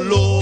路。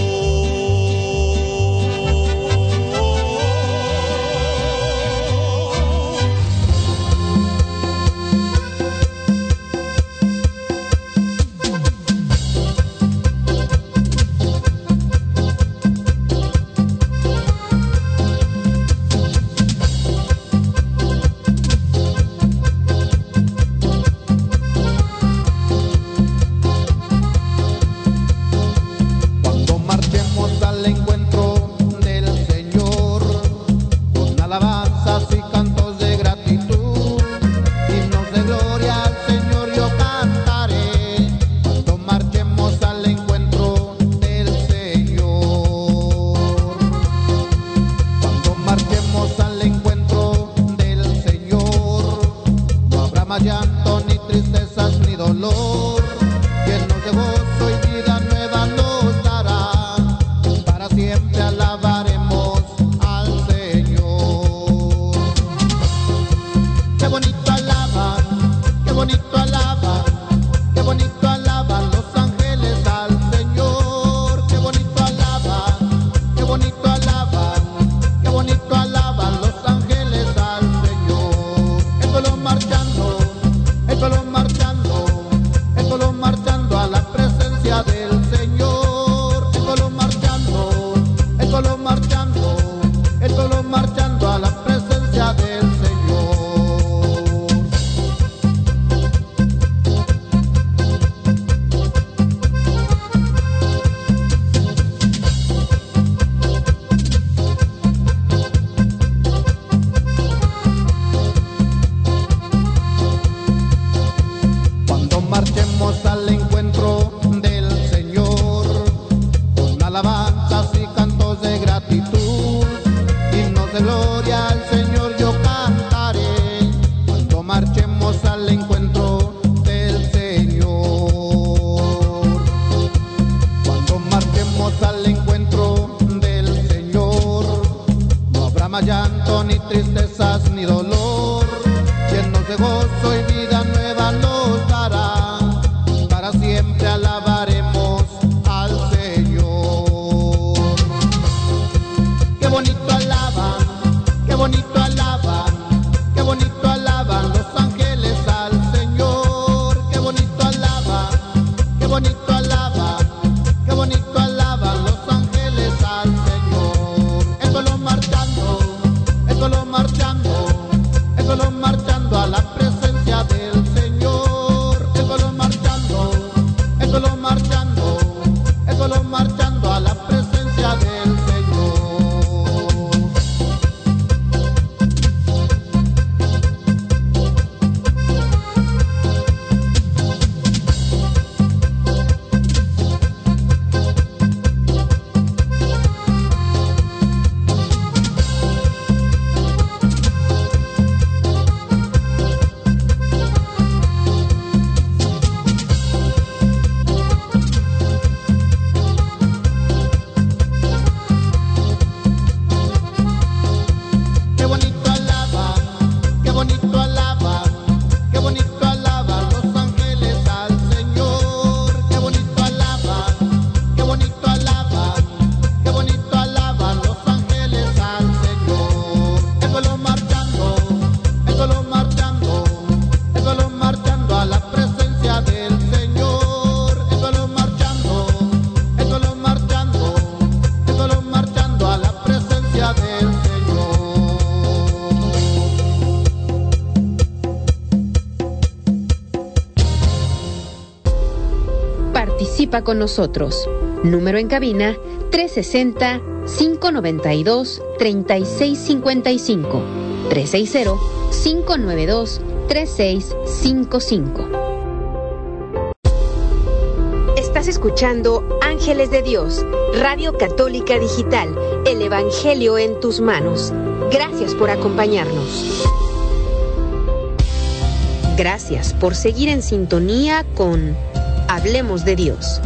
Con nosotros. Número en cabina 360-592-3655. 360-592-3655. Estás escuchando Ángeles de Dios, Radio Católica Digital, el Evangelio en tus manos. Gracias por acompañarnos. Gracias por seguir en sintonía con Hablemos de Dios.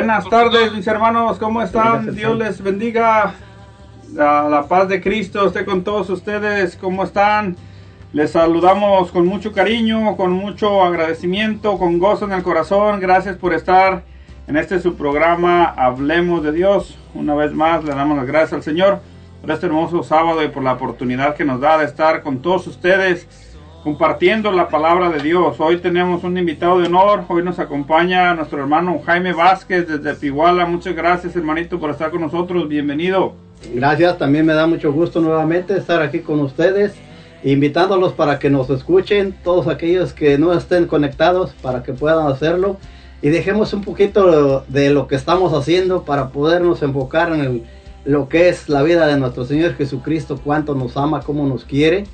Buenas tardes, mis hermanos, ¿cómo están? Dios les bendiga. La, la, paz de Cristo esté con todos ustedes. ¿Cómo están? Les saludamos con mucho cariño, con mucho agradecimiento, con gozo en el corazón. Gracias por estar en este su programa Hablemos de Dios. Una vez más le damos las gracias al Señor por este hermoso sábado y por la oportunidad que nos da de estar con todos ustedes compartiendo la palabra de Dios. Hoy tenemos un invitado de honor. Hoy nos acompaña nuestro hermano Jaime Vázquez desde Piguala. Muchas gracias hermanito por estar con nosotros. Bienvenido. Gracias, también me da mucho gusto nuevamente estar aquí con ustedes, invitándolos para que nos escuchen, todos aquellos que no estén conectados para que puedan hacerlo y dejemos un poquito de lo que estamos haciendo para podernos enfocar en lo que es la vida de nuestro Señor Jesucristo, cuánto nos ama, cómo nos quiere.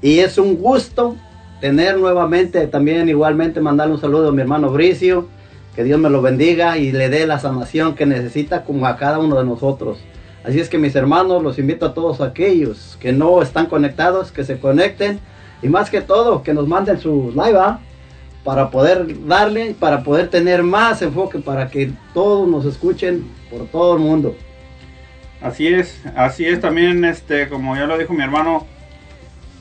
Y es un gusto tener nuevamente, también igualmente mandarle un saludo a mi hermano Bricio, que Dios me lo bendiga y le dé la sanación que necesita como a cada uno de nosotros. Así es que mis hermanos, los invito a todos aquellos que no están conectados, que se conecten y más que todo, que nos manden su live ¿ah? para poder darle, para poder tener más enfoque, para que todos nos escuchen por todo el mundo. Así es, así es también, este, como ya lo dijo mi hermano,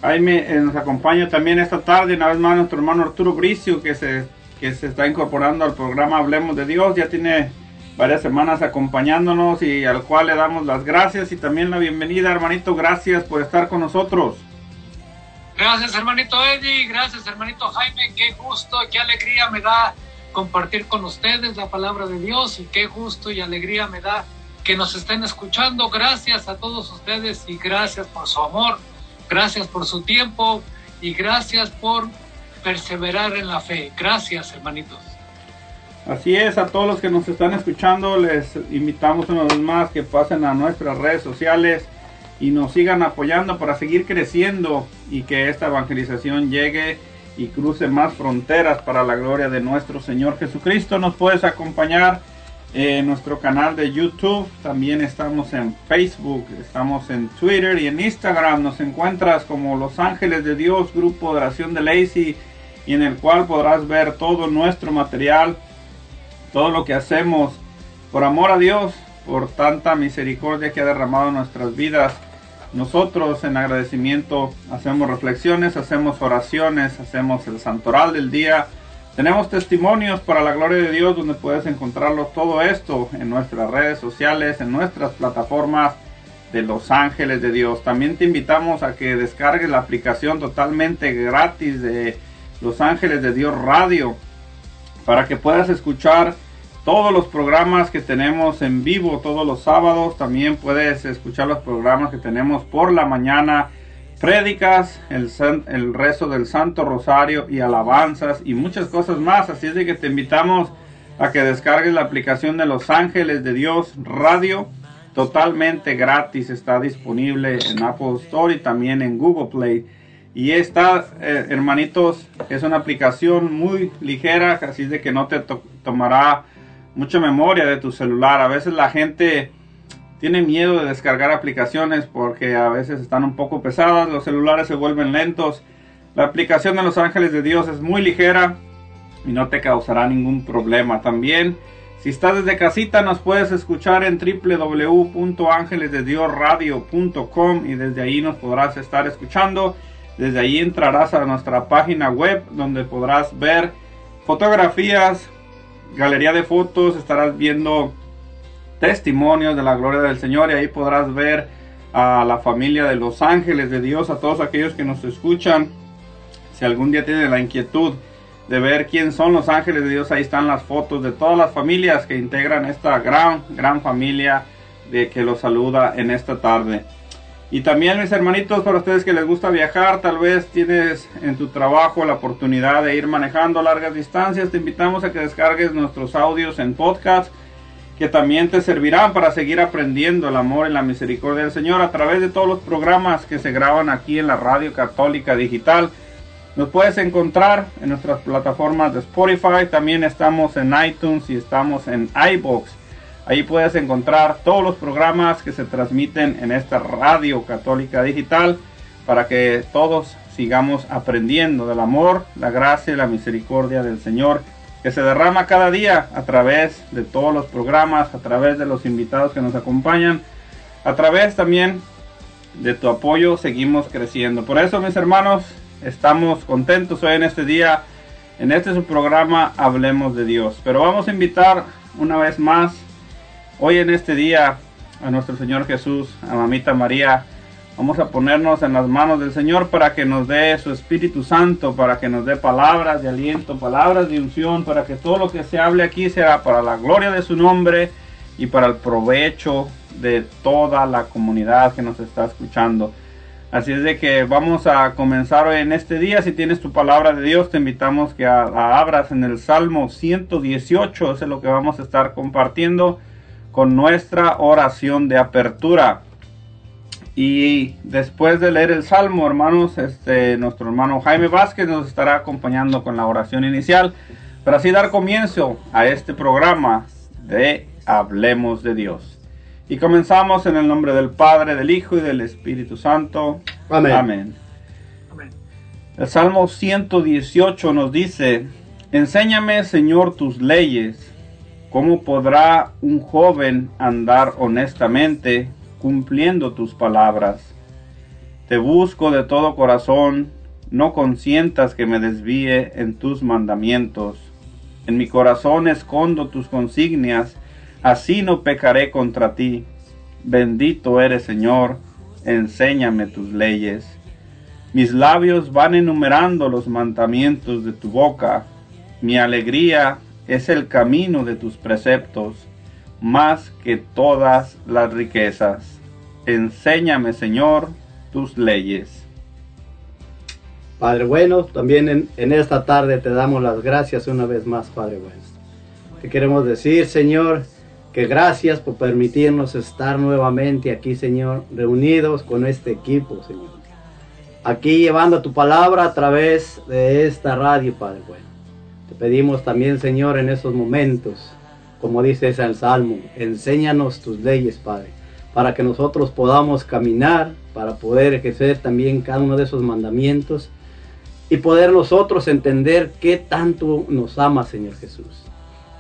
Jaime eh, nos acompaña también esta tarde, una vez más nuestro hermano Arturo Bricio, que se, que se está incorporando al programa Hablemos de Dios, ya tiene varias semanas acompañándonos y al cual le damos las gracias y también la bienvenida, hermanito. Gracias por estar con nosotros. Gracias, hermanito Eddie. Gracias, hermanito Jaime. Qué gusto, qué alegría me da compartir con ustedes la palabra de Dios y qué gusto y alegría me da que nos estén escuchando. Gracias a todos ustedes y gracias por su amor, gracias por su tiempo y gracias por perseverar en la fe. Gracias, hermanitos. Así es, a todos los que nos están escuchando, les invitamos una vez más que pasen a nuestras redes sociales y nos sigan apoyando para seguir creciendo y que esta evangelización llegue y cruce más fronteras para la gloria de nuestro Señor Jesucristo. Nos puedes acompañar en nuestro canal de YouTube, también estamos en Facebook, estamos en Twitter y en Instagram. Nos encuentras como Los Ángeles de Dios, grupo de oración de Lacey, y en el cual podrás ver todo nuestro material todo lo que hacemos por amor a Dios, por tanta misericordia que ha derramado nuestras vidas. Nosotros en agradecimiento hacemos reflexiones, hacemos oraciones, hacemos el santoral del día. Tenemos testimonios para la gloria de Dios donde puedes encontrarlo todo esto en nuestras redes sociales, en nuestras plataformas de Los Ángeles de Dios. También te invitamos a que descargues la aplicación totalmente gratis de Los Ángeles de Dios Radio para que puedas escuchar todos los programas que tenemos en vivo todos los sábados. También puedes escuchar los programas que tenemos por la mañana. Prédicas, el, el rezo del Santo Rosario y alabanzas y muchas cosas más. Así es de que te invitamos a que descargues la aplicación de Los Ángeles de Dios Radio. Totalmente gratis. Está disponible en Apple Store y también en Google Play. Y esta, eh, hermanitos, es una aplicación muy ligera, así de que no te tomará mucha memoria de tu celular. A veces la gente tiene miedo de descargar aplicaciones porque a veces están un poco pesadas, los celulares se vuelven lentos. La aplicación de Los Ángeles de Dios es muy ligera y no te causará ningún problema. También, si estás desde casita, nos puedes escuchar en www.angelesdediosradio.com y desde ahí nos podrás estar escuchando. Desde ahí entrarás a nuestra página web donde podrás ver fotografías, galería de fotos estarás viendo testimonios de la gloria del Señor y ahí podrás ver a la familia de los ángeles de Dios, a todos aquellos que nos escuchan. Si algún día tienen la inquietud de ver quién son los ángeles de Dios, ahí están las fotos de todas las familias que integran esta gran, gran familia de que los saluda en esta tarde. Y también mis hermanitos, para ustedes que les gusta viajar, tal vez tienes en tu trabajo la oportunidad de ir manejando largas distancias, te invitamos a que descargues nuestros audios en podcast que también te servirán para seguir aprendiendo el amor y la misericordia del Señor a través de todos los programas que se graban aquí en la Radio Católica Digital. Nos puedes encontrar en nuestras plataformas de Spotify, también estamos en iTunes y estamos en iBox. Ahí puedes encontrar todos los programas que se transmiten en esta radio católica digital para que todos sigamos aprendiendo del amor, la gracia y la misericordia del Señor que se derrama cada día a través de todos los programas, a través de los invitados que nos acompañan, a través también de tu apoyo seguimos creciendo. Por eso mis hermanos, estamos contentos hoy en este día, en este su programa Hablemos de Dios. Pero vamos a invitar una vez más, hoy en este día, a nuestro Señor Jesús, a Mamita María, Vamos a ponernos en las manos del Señor para que nos dé su Espíritu Santo, para que nos dé palabras de aliento, palabras de unción, para que todo lo que se hable aquí sea para la gloria de su nombre y para el provecho de toda la comunidad que nos está escuchando. Así es de que vamos a comenzar hoy en este día. Si tienes tu palabra de Dios, te invitamos que la abras en el Salmo 118. Ese es lo que vamos a estar compartiendo con nuestra oración de apertura. Y después de leer el Salmo, hermanos, este, nuestro hermano Jaime Vázquez nos estará acompañando con la oración inicial para así dar comienzo a este programa de Hablemos de Dios. Y comenzamos en el nombre del Padre, del Hijo y del Espíritu Santo. Amén. Amén. El Salmo 118 nos dice, Enséñame, Señor, tus leyes. ¿Cómo podrá un joven andar honestamente cumpliendo tus palabras. Te busco de todo corazón, no consientas que me desvíe en tus mandamientos. En mi corazón escondo tus consignias, así no pecaré contra ti. Bendito eres Señor, enséñame tus leyes. Mis labios van enumerando los mandamientos de tu boca. Mi alegría es el camino de tus preceptos más que todas las riquezas. Enséñame, Señor, tus leyes. Padre bueno, también en, esta tarde te damos las gracias una vez más, Padre bueno. Te queremos decir, Señor, que gracias por permitirnos estar nuevamente aquí, Señor, reunidos con este equipo, Señor. Aquí llevando tu palabra a través de esta radio, Padre bueno. Te pedimos también, Señor, en esos momentos como dice el Salmo, enséñanos tus leyes, Padre, para que nosotros podamos caminar, para poder ejercer también cada uno de esos mandamientos y poder nosotros entender qué tanto nos ama, Señor Jesús.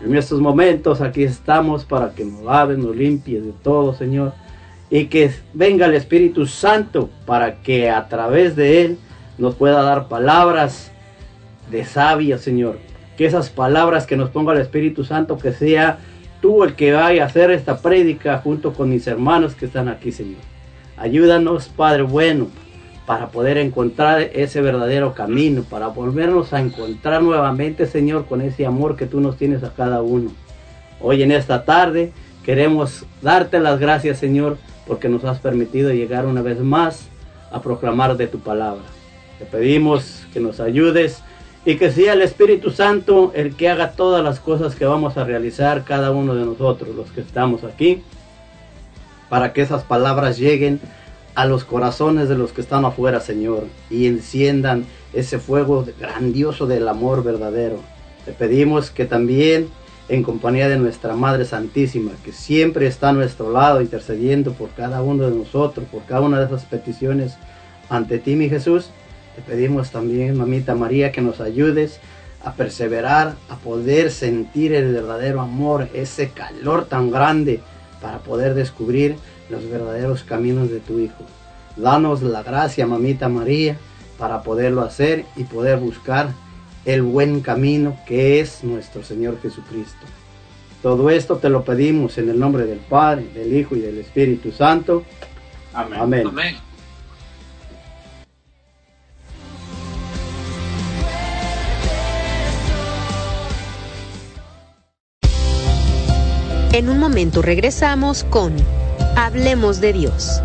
En estos momentos aquí estamos para que nos laves, nos limpies de todo, Señor, y que venga el Espíritu Santo para que a través de Él nos pueda dar palabras de sabia, Señor, que esas palabras que nos ponga el Espíritu Santo, que sea tú el que vaya a hacer esta prédica junto con mis hermanos que están aquí, Señor. Ayúdanos, Padre bueno, para poder encontrar ese verdadero camino, para volvernos a encontrar nuevamente, Señor, con ese amor que tú nos tienes a cada uno. Hoy en esta tarde queremos darte las gracias, Señor, porque nos has permitido llegar una vez más a proclamar de tu palabra. Te pedimos que nos ayudes y que sea el Espíritu Santo el que haga todas las cosas que vamos a realizar cada uno de nosotros, los que estamos aquí, para que esas palabras lleguen a los corazones de los que están afuera, Señor, y enciendan ese fuego grandioso del amor verdadero. Te pedimos que también, en compañía de nuestra Madre Santísima, que siempre está a nuestro lado intercediendo por cada uno de nosotros, por cada una de esas peticiones ante ti, mi Jesús, te pedimos también, mamita María, que nos ayudes a perseverar, a poder sentir el verdadero amor, ese calor tan grande para poder descubrir los verdaderos caminos de tu Hijo. Danos la gracia, mamita María, para poderlo hacer y poder buscar el buen camino que es nuestro Señor Jesucristo. Todo esto te lo pedimos en el nombre del Padre, del Hijo y del Espíritu Santo. Amén. Amén. En un momento regresamos con Hablemos de Dios.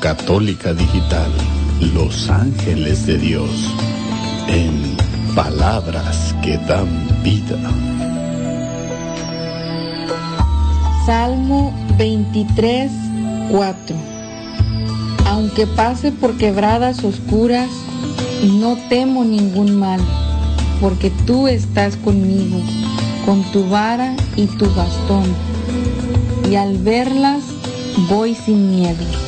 Católica Digital, Los Ángeles de Dios, en palabras que dan vida. Salmo 23, 4. Aunque pase por quebradas oscuras, no temo ningún mal, porque tú estás conmigo, con tu vara y tu bastón, y al verlas voy sin miedo.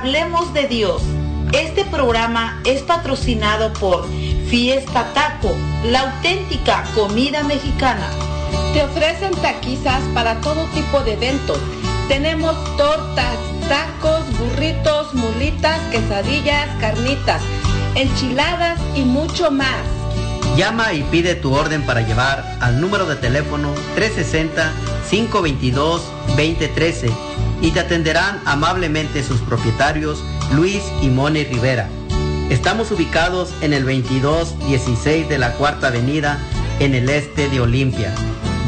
Hablemos de Dios. Este programa es patrocinado por Fiesta Taco, la auténtica comida mexicana. Te ofrecen taquizas para todo tipo de eventos. Tenemos tortas, tacos, burritos, mulitas, quesadillas, carnitas, enchiladas y mucho más. Llama y pide tu orden para llevar al número de teléfono 360-522-2013 y te atenderán amablemente sus propietarios Luis y Moni Rivera. Estamos ubicados en el 2216 de la Cuarta Avenida en el este de Olimpia.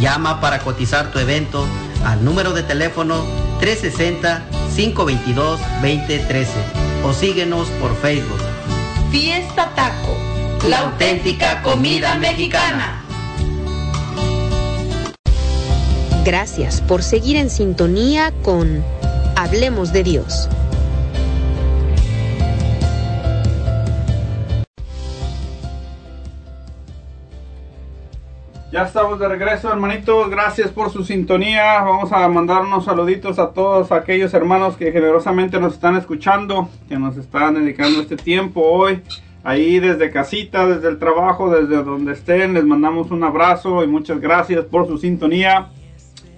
Llama para cotizar tu evento al número de teléfono 360-522-2013 o síguenos por Facebook. Fiesta Taco, la auténtica comida mexicana. Gracias por seguir en sintonía con Hablemos de Dios. Ya estamos de regreso, hermanitos. Gracias por su sintonía. Vamos a mandar unos saluditos a todos aquellos hermanos que generosamente nos están escuchando, que nos están dedicando este tiempo hoy. Ahí desde casita, desde el trabajo, desde donde estén, les mandamos un abrazo y muchas gracias por su sintonía.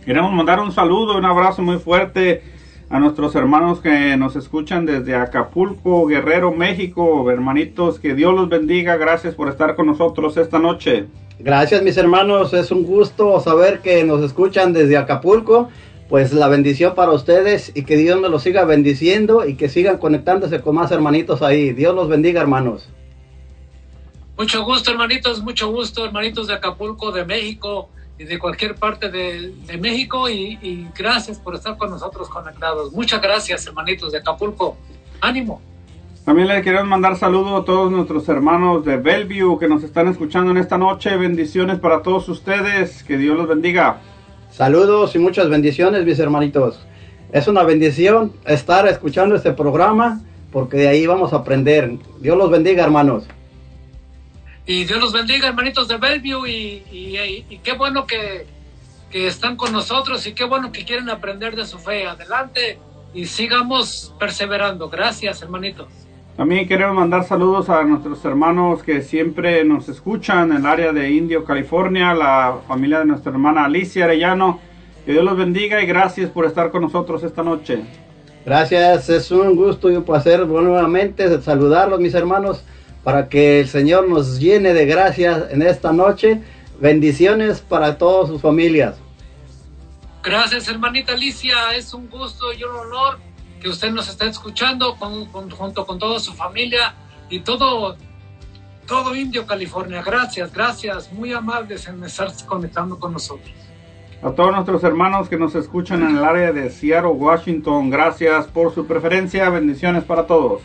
Queremos mandar un saludo, un abrazo muy fuerte a nuestros hermanos que nos escuchan desde Acapulco, Guerrero, México. Hermanitos, que Dios los bendiga. Gracias por estar con nosotros esta noche. Gracias mis hermanos, es un gusto saber que nos escuchan desde Acapulco. Pues la bendición para ustedes y que Dios me los siga bendiciendo y que sigan conectándose con más hermanitos ahí. Dios los bendiga hermanos. Mucho gusto hermanitos, mucho gusto hermanitos de Acapulco, de México de cualquier parte de, de México y, y gracias por estar con nosotros conectados. Muchas gracias hermanitos de Acapulco. Ánimo. También le queremos mandar saludos a todos nuestros hermanos de Bellevue que nos están escuchando en esta noche. Bendiciones para todos ustedes. Que Dios los bendiga. Saludos y muchas bendiciones, mis hermanitos. Es una bendición estar escuchando este programa porque de ahí vamos a aprender. Dios los bendiga, hermanos. Y Dios los bendiga, hermanitos de Bellevue. Y, y, y qué bueno que, que están con nosotros y qué bueno que quieren aprender de su fe. Adelante y sigamos perseverando. Gracias, hermanitos. También queremos mandar saludos a nuestros hermanos que siempre nos escuchan en el área de Indio, California, la familia de nuestra hermana Alicia Arellano. Que Dios los bendiga y gracias por estar con nosotros esta noche. Gracias, es un gusto y un placer nuevamente saludarlos mis hermanos para que el Señor nos llene de gracias en esta noche. Bendiciones para todas sus familias. Gracias hermanita Alicia, es un gusto y un honor que usted nos está escuchando con, con, junto con toda su familia y todo, todo Indio, California. Gracias, gracias, muy amables en estar conectando con nosotros. A todos nuestros hermanos que nos escuchan en el área de Seattle, Washington, gracias por su preferencia. Bendiciones para todos.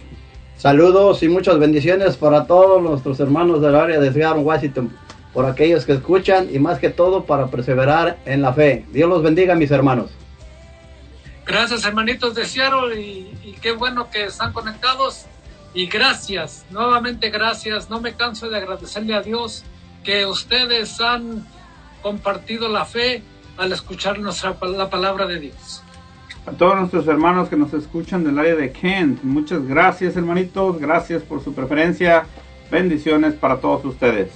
Saludos y muchas bendiciones para todos nuestros hermanos del área de Seattle, Washington, por aquellos que escuchan y más que todo para perseverar en la fe. Dios los bendiga, mis hermanos. Gracias, hermanitos de Seattle, y, y qué bueno que están conectados. Y gracias, nuevamente gracias. No me canso de agradecerle a Dios que ustedes han compartido la fe al escuchar nuestra, la palabra de Dios. A todos nuestros hermanos que nos escuchan del área de Kent, muchas gracias hermanitos, gracias por su preferencia, bendiciones para todos ustedes.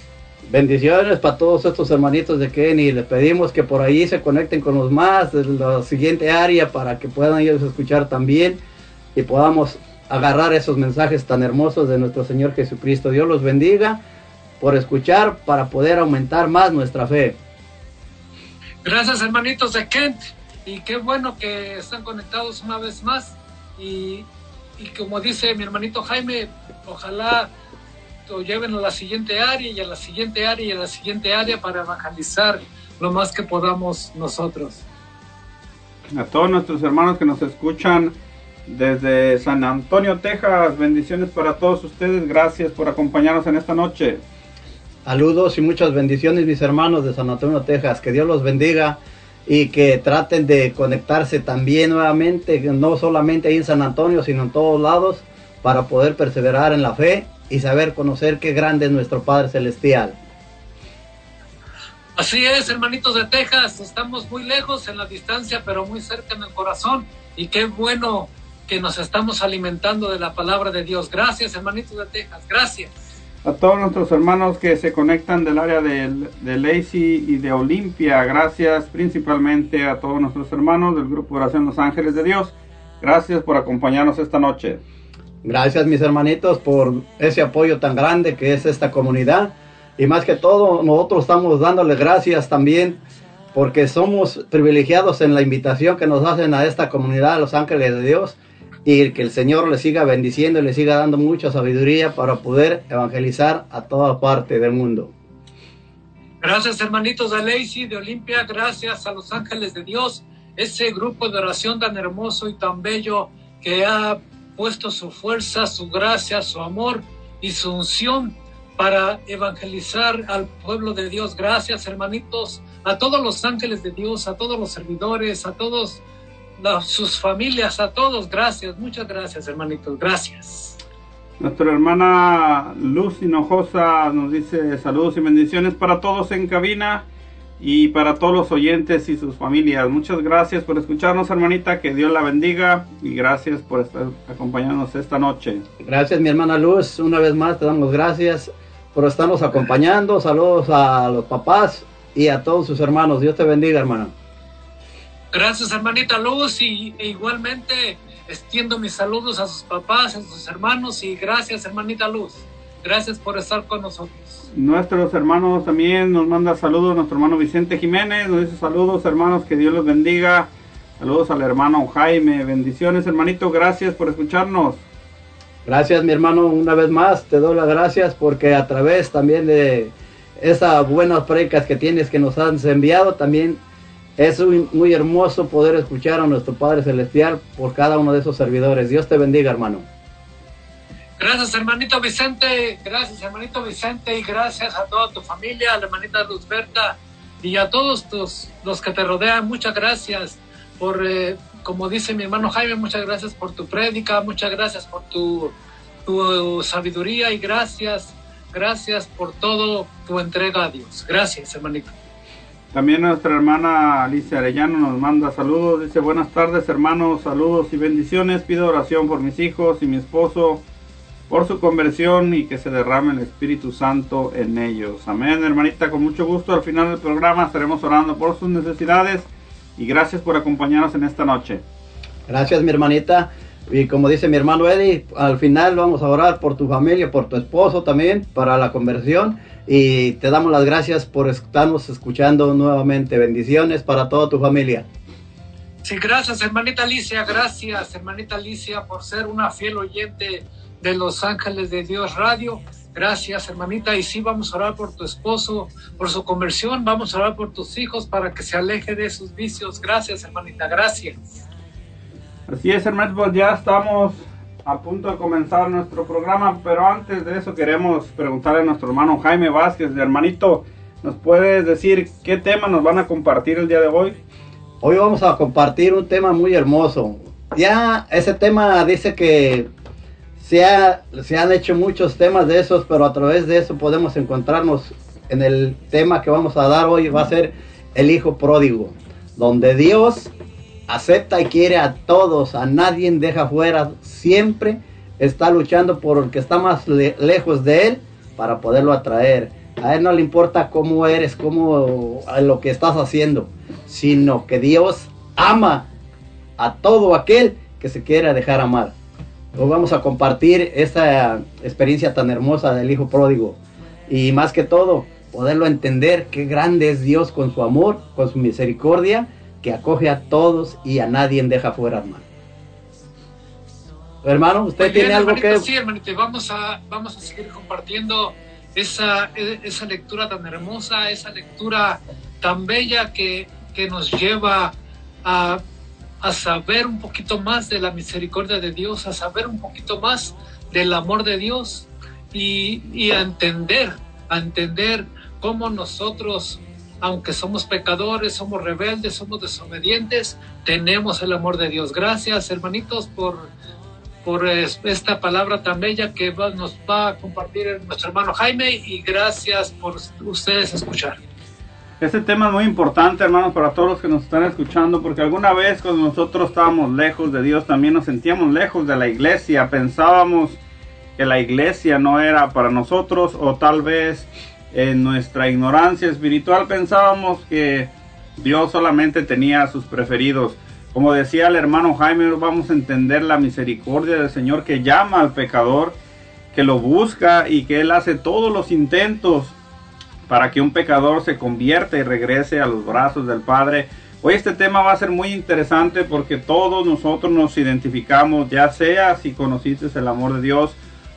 Bendiciones para todos estos hermanitos de Kent y les pedimos que por ahí se conecten con los más de la siguiente área para que puedan ellos escuchar también y podamos agarrar esos mensajes tan hermosos de nuestro Señor Jesucristo. Dios los bendiga por escuchar para poder aumentar más nuestra fe. Gracias hermanitos de Kent y qué bueno que están conectados una vez más y, y como dice mi hermanito Jaime, ojalá lo lleven a la siguiente área y a la siguiente área y a la siguiente área para evangelizar lo más que podamos nosotros. A todos nuestros hermanos que nos escuchan desde San Antonio, Texas, bendiciones para todos ustedes, gracias por acompañarnos en esta noche. Saludos y muchas bendiciones mis hermanos de San Antonio, Texas. Que Dios los bendiga y que traten de conectarse también nuevamente, no solamente ahí en San Antonio, sino en todos lados, para poder perseverar en la fe y saber conocer qué grande es nuestro Padre Celestial. Así es, hermanitos de Texas, estamos muy lejos en la distancia, pero muy cerca en el corazón. Y qué bueno que nos estamos alimentando de la palabra de Dios. Gracias, hermanitos de Texas, gracias a todos nuestros hermanos que se conectan del área de, de Lacey y de Olimpia. Gracias principalmente a todos nuestros hermanos del Grupo Oración Los Ángeles de Dios. Gracias por acompañarnos esta noche. Gracias mis hermanitos por ese apoyo tan grande que es esta comunidad. Y más que todo, nosotros estamos dándole gracias también porque somos privilegiados en la invitación que nos hacen a esta comunidad, los ángeles de Dios, y que el Señor le siga bendiciendo y le siga dando mucha sabiduría para poder evangelizar a toda parte del mundo. Gracias hermanitos de Lacey, de Olimpia, gracias a los ángeles de Dios, ese grupo de oración tan hermoso y tan bello que ha puesto su fuerza, su gracia, su amor y su unción para evangelizar al pueblo de Dios. Gracias hermanitos, a todos los ángeles de Dios, a todos los servidores, a todos sus familias, a todos, gracias, muchas gracias hermanitos, gracias. Nuestra hermana Luz Hinojosa nos dice saludos y bendiciones para todos en cabina y para todos los oyentes y sus familias. Muchas gracias por escucharnos, hermanita. Que Dios la bendiga y gracias por estar acompañándonos esta noche. Gracias, mi hermana Luz. Una vez más te damos gracias por estarnos acompañando. Saludos a los papás y a todos sus hermanos. Dios te bendiga, hermana. Gracias, hermanita Luz, y e igualmente extiendo mis saludos a sus papás, a sus hermanos, y gracias, hermanita Luz. Gracias por estar con nosotros. Nuestros hermanos también nos manda saludos, nuestro hermano Vicente Jiménez, nos dice saludos, hermanos, que Dios los bendiga. Saludos al hermano Jaime, bendiciones, hermanito, gracias por escucharnos. Gracias, mi hermano, una vez más te doy las gracias porque a través también de esas buenas precas que tienes que nos has enviado, también es muy, hermoso poder escuchar a nuestro Padre Celestial por cada uno de esos servidores. Dios te bendiga, hermano. Gracias, hermanito Vicente. Gracias, hermanito Vicente. Y gracias a toda tu familia, a la hermanita Luzberta y a todos tus, los que te rodean. Muchas gracias por, eh, como dice mi hermano Jaime, muchas gracias por tu prédica. Muchas gracias por tu, tu sabiduría y gracias, gracias por todo tu entrega a Dios. Gracias, hermanito. También nuestra hermana Alicia Arellano nos manda saludos. Dice, buenas tardes hermanos, saludos y bendiciones. Pido oración por mis hijos y mi esposo, por su conversión y que se derrame el Espíritu Santo en ellos. Amén, hermanita, con mucho gusto. Al final del programa estaremos orando por sus necesidades y gracias por acompañarnos en esta noche. Gracias, mi hermanita. Y como dice mi hermano Eddie, al final vamos a orar por tu familia, por tu esposo también, para la conversión y te damos las gracias por estarnos escuchando nuevamente. Bendiciones para toda tu familia. Sí, gracias hermanita Alicia, gracias hermanita Alicia por ser una fiel oyente de Los Ángeles de Dios Radio. Gracias hermanita y sí vamos a orar por tu esposo, por su conversión, vamos a orar por tus hijos para que se aleje de sus vicios. Gracias hermanita, gracias. Así es hermano, pues ya estamos a punto de comenzar nuestro programa, pero antes de eso queremos preguntarle a nuestro hermano Jaime Vázquez, hermanito, ¿nos puedes decir qué tema nos van a compartir el día de hoy? Hoy vamos a compartir un tema muy hermoso. Ya ese tema dice que se, se han hecho muchos temas de esos, pero a través de eso podemos encontrarnos en el tema que vamos a dar hoy, va a ser el hijo pródigo, donde Dios acepta y quiere a todos, a nadie deja fuera, siempre está luchando por el que está más lejos de él para poderlo atraer. A él no le importa cómo eres, cómo lo que estás haciendo, sino que Dios ama a todo aquel que se quiera dejar amar. Hoy vamos a compartir esta experiencia tan hermosa del Hijo Pródigo y más que todo poderlo entender qué grande es Dios con su amor, con su misericordia que acoge a todos y a nadie deja fuera, hermano. Hermano, ¿usted tiene algo que...? Sí, hermanito, vamos a, vamos a seguir compartiendo esa, esa lectura tan hermosa, esa lectura tan bella que, que nos lleva a, a saber un poquito más de la misericordia de Dios, a saber un poquito más del amor de Dios y, y a entender, a entender cómo nosotros aunque somos pecadores, somos rebeldes, somos desobedientes, tenemos el amor de Dios. Gracias, hermanitos, por, por esta palabra tan bella que nos va a compartir nuestro hermano Jaime y gracias por ustedes escuchar. Este tema es muy importante, hermanos, para todos los que nos están escuchando, porque alguna vez cuando nosotros estábamos lejos de Dios, también nos sentíamos lejos de la iglesia, pensábamos que la iglesia no era para nosotros o tal vez en nuestra ignorancia espiritual pensábamos que Dios solamente tenía a sus preferidos. Como decía el hermano Jaime, vamos a entender la misericordia del Señor que llama al pecador, que lo busca y que Él hace todos los intentos para que un pecador se convierta y regrese a los brazos del Padre. Hoy este tema va a ser muy interesante porque todos nosotros nos identificamos, ya sea si conociste el amor de Dios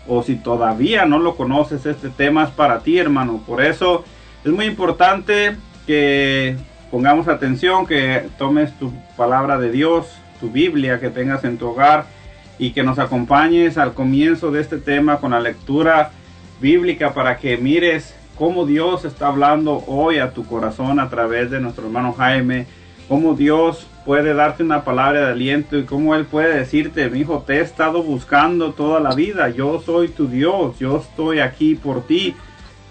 o si todavía no lo conoces, este tema es para ti hermano. Por eso es muy importante que pongamos atención, que tomes tu palabra de Dios, tu Biblia que tengas en tu hogar y que nos acompañes al comienzo de este tema con la lectura bíblica para que mires cómo Dios está hablando hoy a tu corazón a través de nuestro hermano Jaime, cómo Dios puede darte una palabra de aliento y cómo Él puede decirte, mi hijo, te he estado buscando toda la vida, yo soy tu Dios, yo estoy aquí por ti,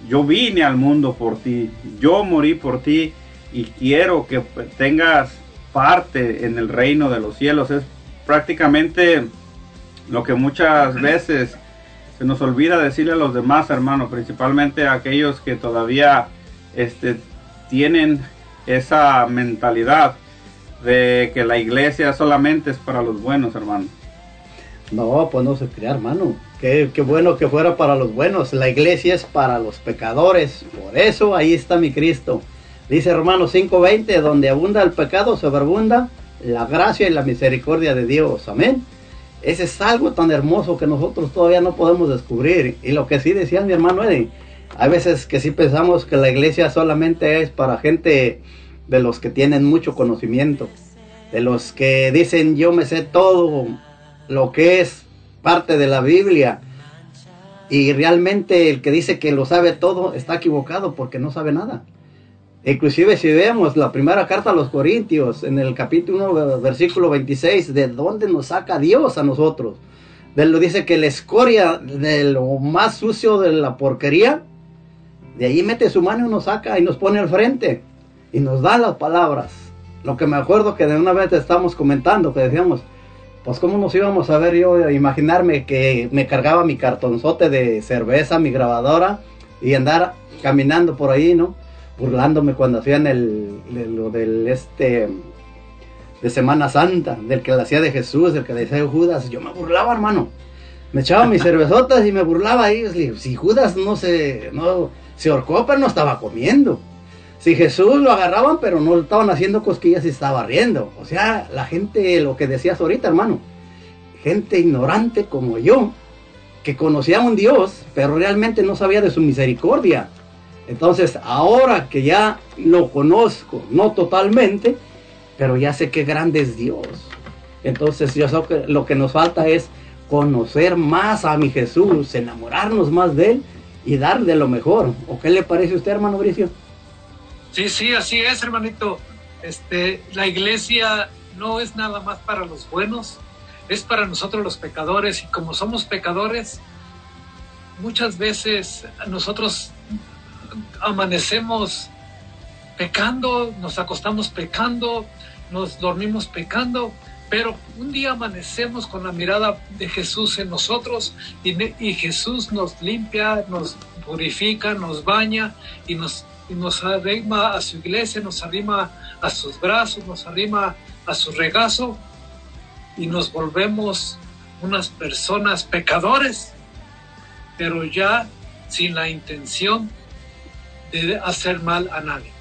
yo vine al mundo por ti, yo morí por ti y quiero que tengas parte en el reino de los cielos. Es prácticamente lo que muchas veces se nos olvida decirle a los demás, hermanos, principalmente a aquellos que todavía este, tienen esa mentalidad de que la iglesia solamente es para los buenos, hermano. No, pues no se crea, hermano. Qué, qué, bueno que fuera para los buenos. La iglesia es para los pecadores. Por eso ahí está mi Cristo. Dice Romanos 5:20, donde abunda el pecado, sobreabunda la gracia y la misericordia de Dios. Amén. Ese es algo tan hermoso que nosotros todavía no podemos descubrir. Y lo que sí decía mi hermano Eddie, hay veces que sí pensamos que la iglesia solamente es para gente de los que tienen mucho conocimiento, de los que dicen yo me sé todo lo que es parte de la Biblia. Y realmente el que dice que lo sabe todo está equivocado porque no sabe nada. Inclusive si vemos la primera carta a los Corintios, en el capítulo 1, versículo 26, de dónde nos saca Dios a nosotros. De lo dice que la escoria de lo más sucio de la porquería, de ahí mete su mano y nos saca y nos pone al frente y nos da las palabras. Lo que me acuerdo que de una vez estamos comentando, que decíamos, pues cómo nos íbamos a ver yo, imaginarme que me cargaba mi cartonzote de cerveza, mi grabadora y andar caminando por ahí, ¿no? burlándome cuando hacían el, lo del este de Semana Santa, del que la hacía de Jesús, del que le decía Judas, yo me burlaba, hermano. Me echaba mis cervezotas y me burlaba ahí. Si Judas no se, no, se ahorcó, pero no estaba comiendo. Si Jesús lo agarraban, pero no estaban haciendo cosquillas y estaba riendo. O sea, la gente, lo que decías ahorita, hermano, gente ignorante como yo, que conocía a un Dios, pero realmente no sabía de su misericordia. Entonces, ahora que ya lo conozco, no totalmente, pero ya sé qué grande es Dios. Entonces, yo sé que lo que nos falta es conocer más a mi Jesús, enamorarnos más de Él y darle lo mejor. ¿O qué le parece a usted, hermano Bricio? Sí, sí, así es, hermanito. Este, la iglesia no es nada más para los buenos, es para nosotros los pecadores. Y como somos pecadores, muchas veces nosotros amanecemos pecando, nos acostamos pecando, nos dormimos pecando, pero un día amanecemos con la mirada de Jesús en nosotros y, y Jesús nos limpia, nos purifica, nos baña y nos, y nos arrima a su iglesia, nos arrima a sus brazos, nos arrima a su regazo y nos volvemos unas personas pecadores, pero ya sin la intención de hacer mal a nadie.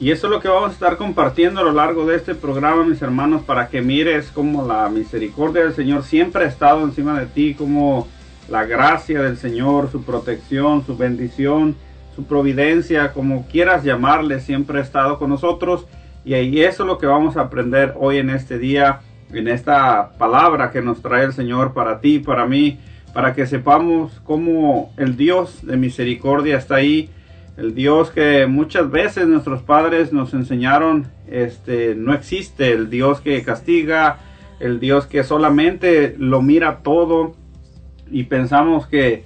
Y eso es lo que vamos a estar compartiendo a lo largo de este programa, mis hermanos, para que mires cómo la misericordia del Señor siempre ha estado encima de ti, como la gracia del Señor, su protección, su bendición, su providencia, como quieras llamarle, siempre ha estado con nosotros. Y ahí eso es lo que vamos a aprender hoy en este día, en esta palabra que nos trae el Señor para ti, para mí, para que sepamos cómo el Dios de misericordia está ahí. El Dios que muchas veces nuestros padres nos enseñaron, este, no existe, el Dios que castiga, el Dios que solamente lo mira todo. Y pensamos que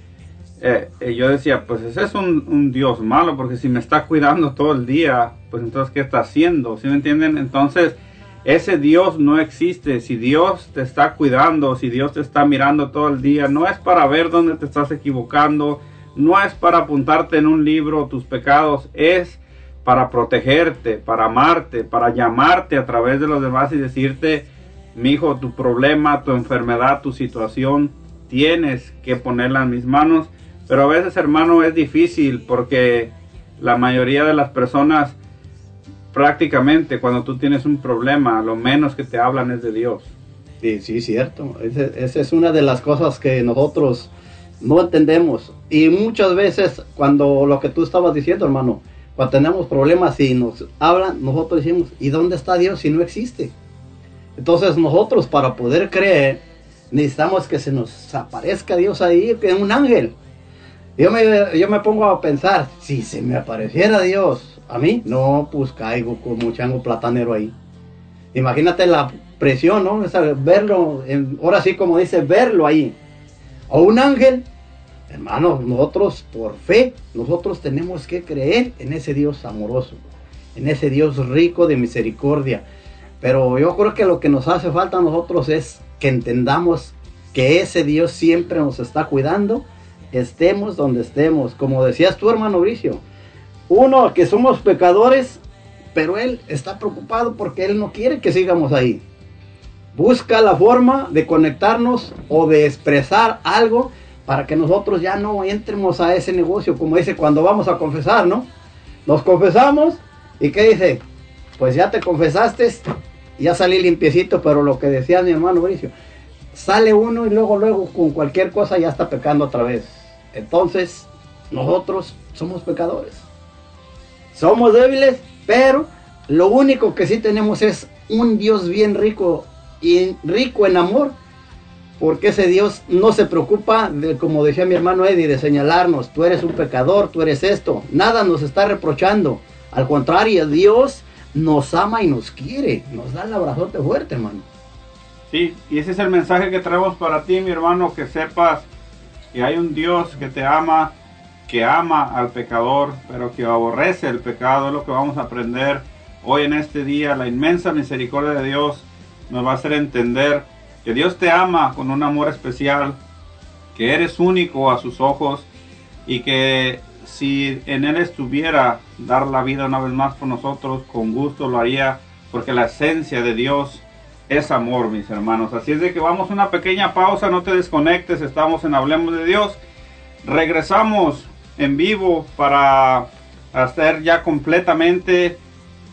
eh, eh, yo decía, pues ese es un, Dios malo, porque si me está cuidando todo el día, pues entonces, ¿qué está haciendo? ¿Sí me entienden? Entonces, ese Dios no existe. Si Dios te está cuidando, si Dios te está mirando todo el día, no es para ver dónde te estás equivocando, no es para apuntarte en un libro tus pecados, es para protegerte, para amarte, para llamarte a través de los demás y decirte, mi hijo, tu problema, tu enfermedad, tu situación, tienes que ponerla en mis manos. Pero a veces, hermano, es difícil porque la mayoría de las personas prácticamente cuando tú tienes un problema, lo menos que te hablan es de Dios. Sí, sí, cierto. Esa es una de las cosas que nosotros no entendemos. Y muchas veces cuando lo que tú estabas diciendo, hermano, cuando tenemos problemas y nos hablan, nosotros decimos, ¿y dónde está Dios si no existe? Entonces nosotros para poder creer, necesitamos que se nos aparezca Dios ahí, que es un ángel. Yo me, yo me pongo a pensar, si se me apareciera Dios a mí, no, pues caigo como chango platanero ahí. Imagínate la presión, ¿no? verlo, en, ahora sí como dice, verlo ahí. O un ángel, hermanos, nosotros por fe, nosotros tenemos que creer en ese Dios amoroso, en ese Dios rico de misericordia. Pero yo creo que lo que nos hace falta a nosotros es que entendamos que ese Dios siempre nos está cuidando, estemos donde estemos. Como decías tú, hermano Bricio, uno que somos pecadores, pero Él está preocupado porque Él no quiere que sigamos ahí. Busca la forma de conectarnos o de expresar algo para que nosotros ya no entremos a ese negocio, como dice cuando vamos a confesar, ¿no? Nos confesamos y ¿qué dice? Pues ya te confesaste, ya salí limpiecito, pero lo que decía mi hermano Mauricio, sale uno y luego, luego con cualquier cosa ya está pecando otra vez. Entonces, nosotros somos pecadores. Somos débiles, pero lo único que sí tenemos es un Dios bien rico y rico en amor, porque ese Dios no se preocupa, de, como decía mi hermano Eddie, de señalarnos, tú eres un pecador, tú eres esto, nada nos está reprochando, al contrario, Dios nos ama y nos quiere, nos da el abrazote fuerte, hermano. Sí, y ese es el mensaje que traemos para ti, mi hermano, que sepas que hay un Dios que te ama, que ama al pecador, pero que aborrece el pecado, es lo que vamos a aprender hoy en este día, la inmensa misericordia de Dios nos va a hacer entender que Dios te ama con un amor especial, que eres único a sus ojos y que si en Él estuviera dar la vida una vez más por nosotros, con gusto lo haría, porque la esencia de Dios es amor, mis hermanos. Así es de que vamos a una pequeña pausa, no te desconectes, estamos en Hablemos de Dios. Regresamos en vivo para hacer ya completamente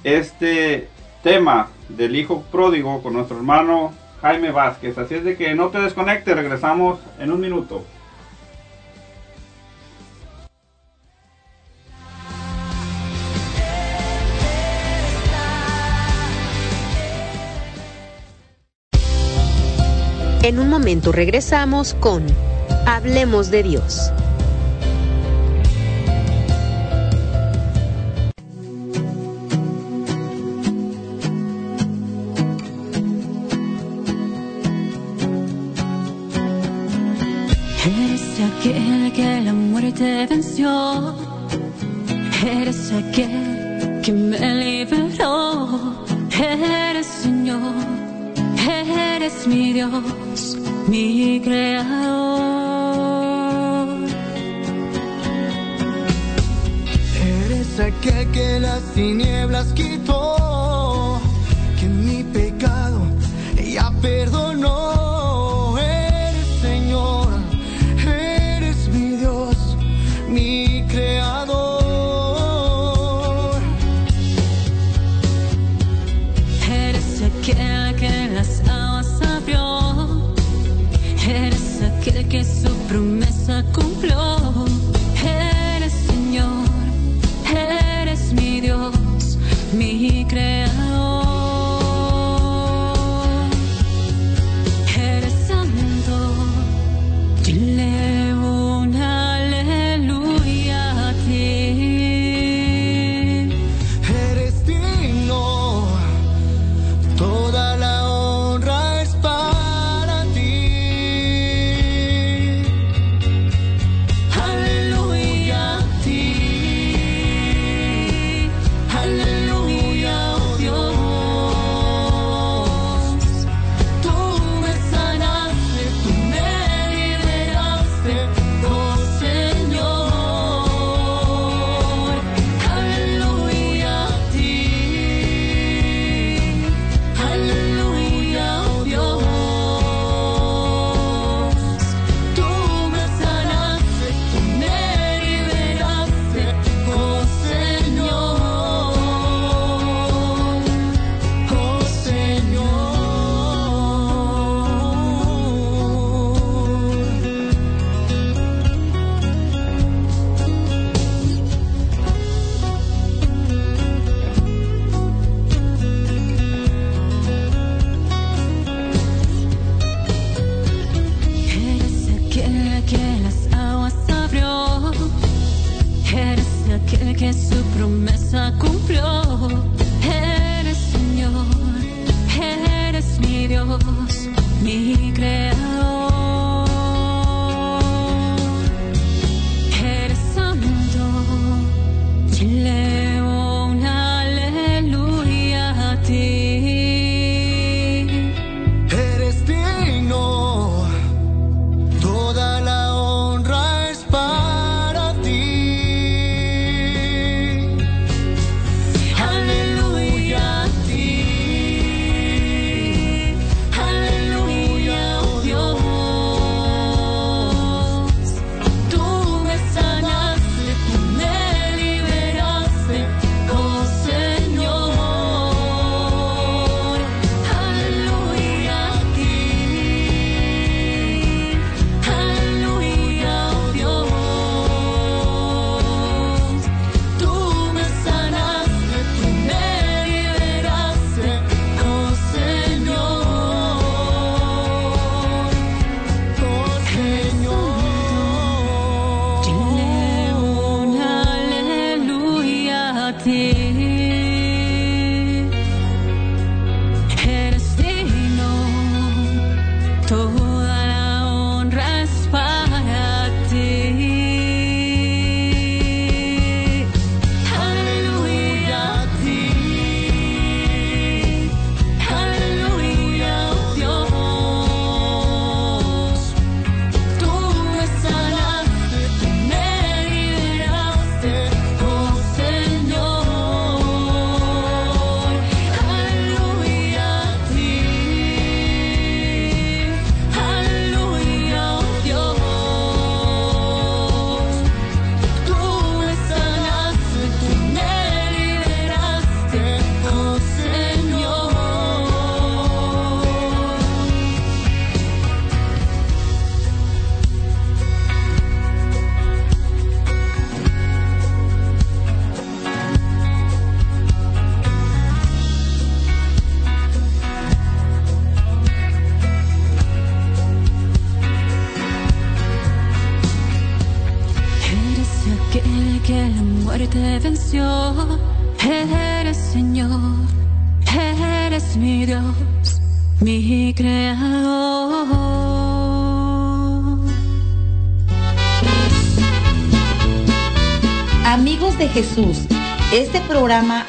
este tema del hijo pródigo con nuestro hermano Jaime Vázquez. Así es de que no te desconectes, regresamos en un minuto. En un momento regresamos con Hablemos de Dios. te venció. Eres aquel que me liberó. Eres Señor, eres mi Dios, mi creador. Eres aquel que las tinieblas quitó,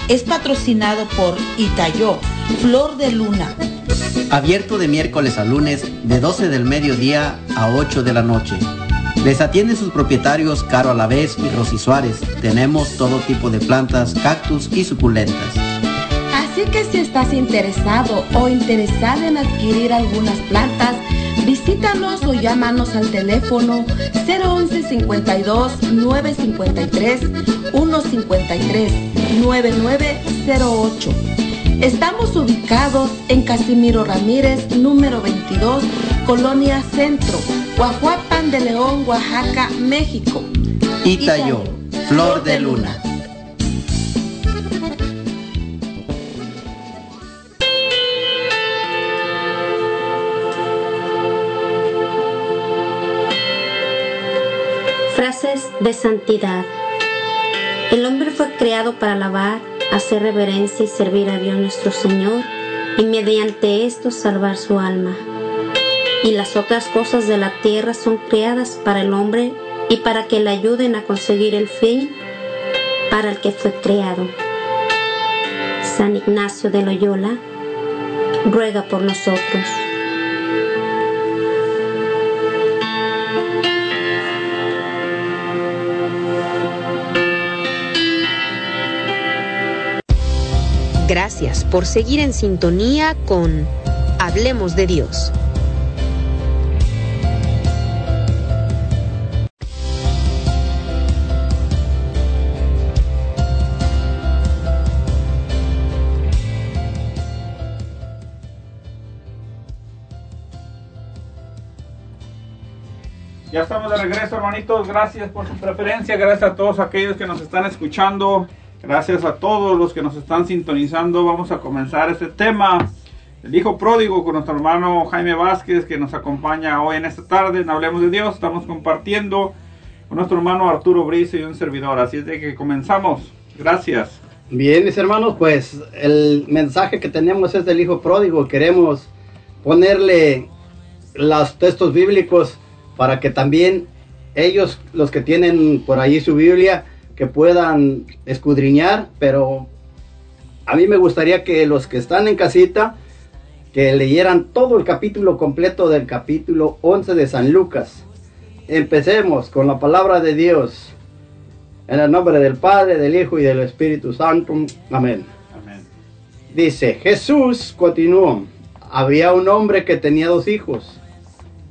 es patrocinado por Itayo, Flor de Luna. Abierto de miércoles a lunes de 12 del mediodía a 8 de la noche. Les atienden sus propietarios Caro Alavés y Rosy Suárez. Tenemos todo tipo de plantas, cactus y suculentas. Así que si estás interesado o interesada en adquirir algunas plantas, visítanos o llámanos al teléfono 011 52 953 153 9908. Estamos ubicados en Casimiro Ramírez, número 22, Colonia Centro, Guajuapan de León, Oaxaca, México. Itayo, Flor de Luna. Frases de santidad. Creado para alabar, hacer reverencia y servir a Dios nuestro Señor y mediante esto salvar su alma. Y las otras cosas de la tierra son creadas para el hombre y para que le ayuden a conseguir el fin para el que fue creado. San Ignacio de Loyola ruega por nosotros. Gracias por seguir en sintonía con Hablemos de Dios. Ya estamos de regreso, hermanitos. Gracias por su preferencia. Gracias a todos aquellos que nos están escuchando. Gracias a todos los que nos están sintonizando. Vamos a comenzar este tema. El Hijo Pródigo con nuestro hermano Jaime Vázquez que nos acompaña hoy en esta tarde en Hablemos de Dios. Estamos compartiendo con nuestro hermano Arturo Brice y un servidor. Así es de que comenzamos. Gracias. Bien, mis hermanos, pues el mensaje que tenemos es del Hijo Pródigo. Queremos ponerle los textos bíblicos para que también ellos, los que tienen por ahí su Biblia, que puedan escudriñar, pero a mí me gustaría que los que están en casita, que leyeran todo el capítulo completo del capítulo 11 de San Lucas. Empecemos con la palabra de Dios. En el nombre del Padre, del Hijo y del Espíritu Santo. Amén. Amén. Dice, Jesús continuó, había un hombre que tenía dos hijos.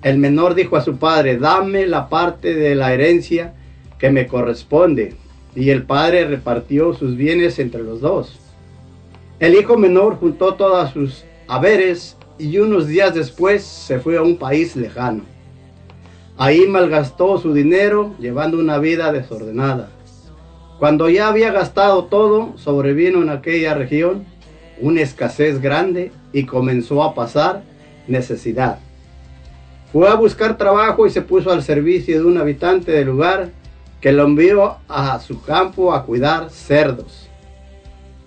El menor dijo a su padre, dame la parte de la herencia que me corresponde. Y el padre repartió sus bienes entre los dos. El hijo menor juntó todas sus haberes y unos días después se fue a un país lejano. Ahí malgastó su dinero llevando una vida desordenada. Cuando ya había gastado todo, sobrevino en aquella región una escasez grande y comenzó a pasar necesidad. Fue a buscar trabajo y se puso al servicio de un habitante del lugar que lo envió a su campo a cuidar cerdos.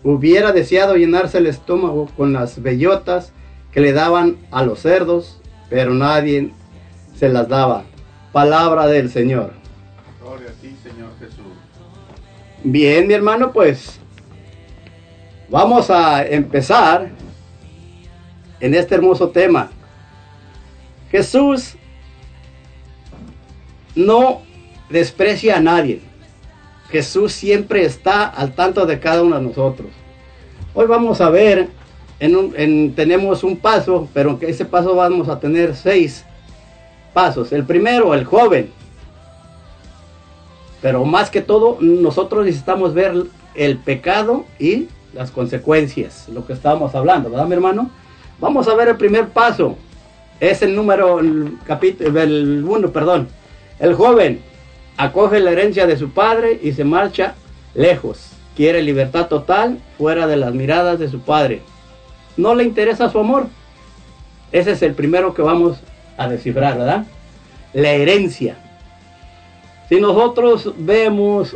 Hubiera deseado llenarse el estómago con las bellotas que le daban a los cerdos, pero nadie se las daba. Palabra del Señor. Gloria a ti, Señor Jesús. Bien, mi hermano, pues vamos a empezar en este hermoso tema. Jesús no desprecia a nadie. Jesús siempre está al tanto de cada uno de nosotros. Hoy vamos a ver, en un- en- tenemos un paso, pero en ese paso vamos a tener seis pasos. El primero, el joven. Pero más que todo, nosotros necesitamos ver el pecado y las consecuencias, lo que estábamos hablando, ¿verdad, mi hermano? Vamos a ver el primer paso. Es el número, el capítulo, el uno, perdón. El joven acoge la herencia de su padre y se marcha lejos. Quiere libertad total fuera de las miradas de su padre. No le interesa su amor. Ese es el primero que vamos a descifrar, ¿verdad? La herencia. Si nosotros vemos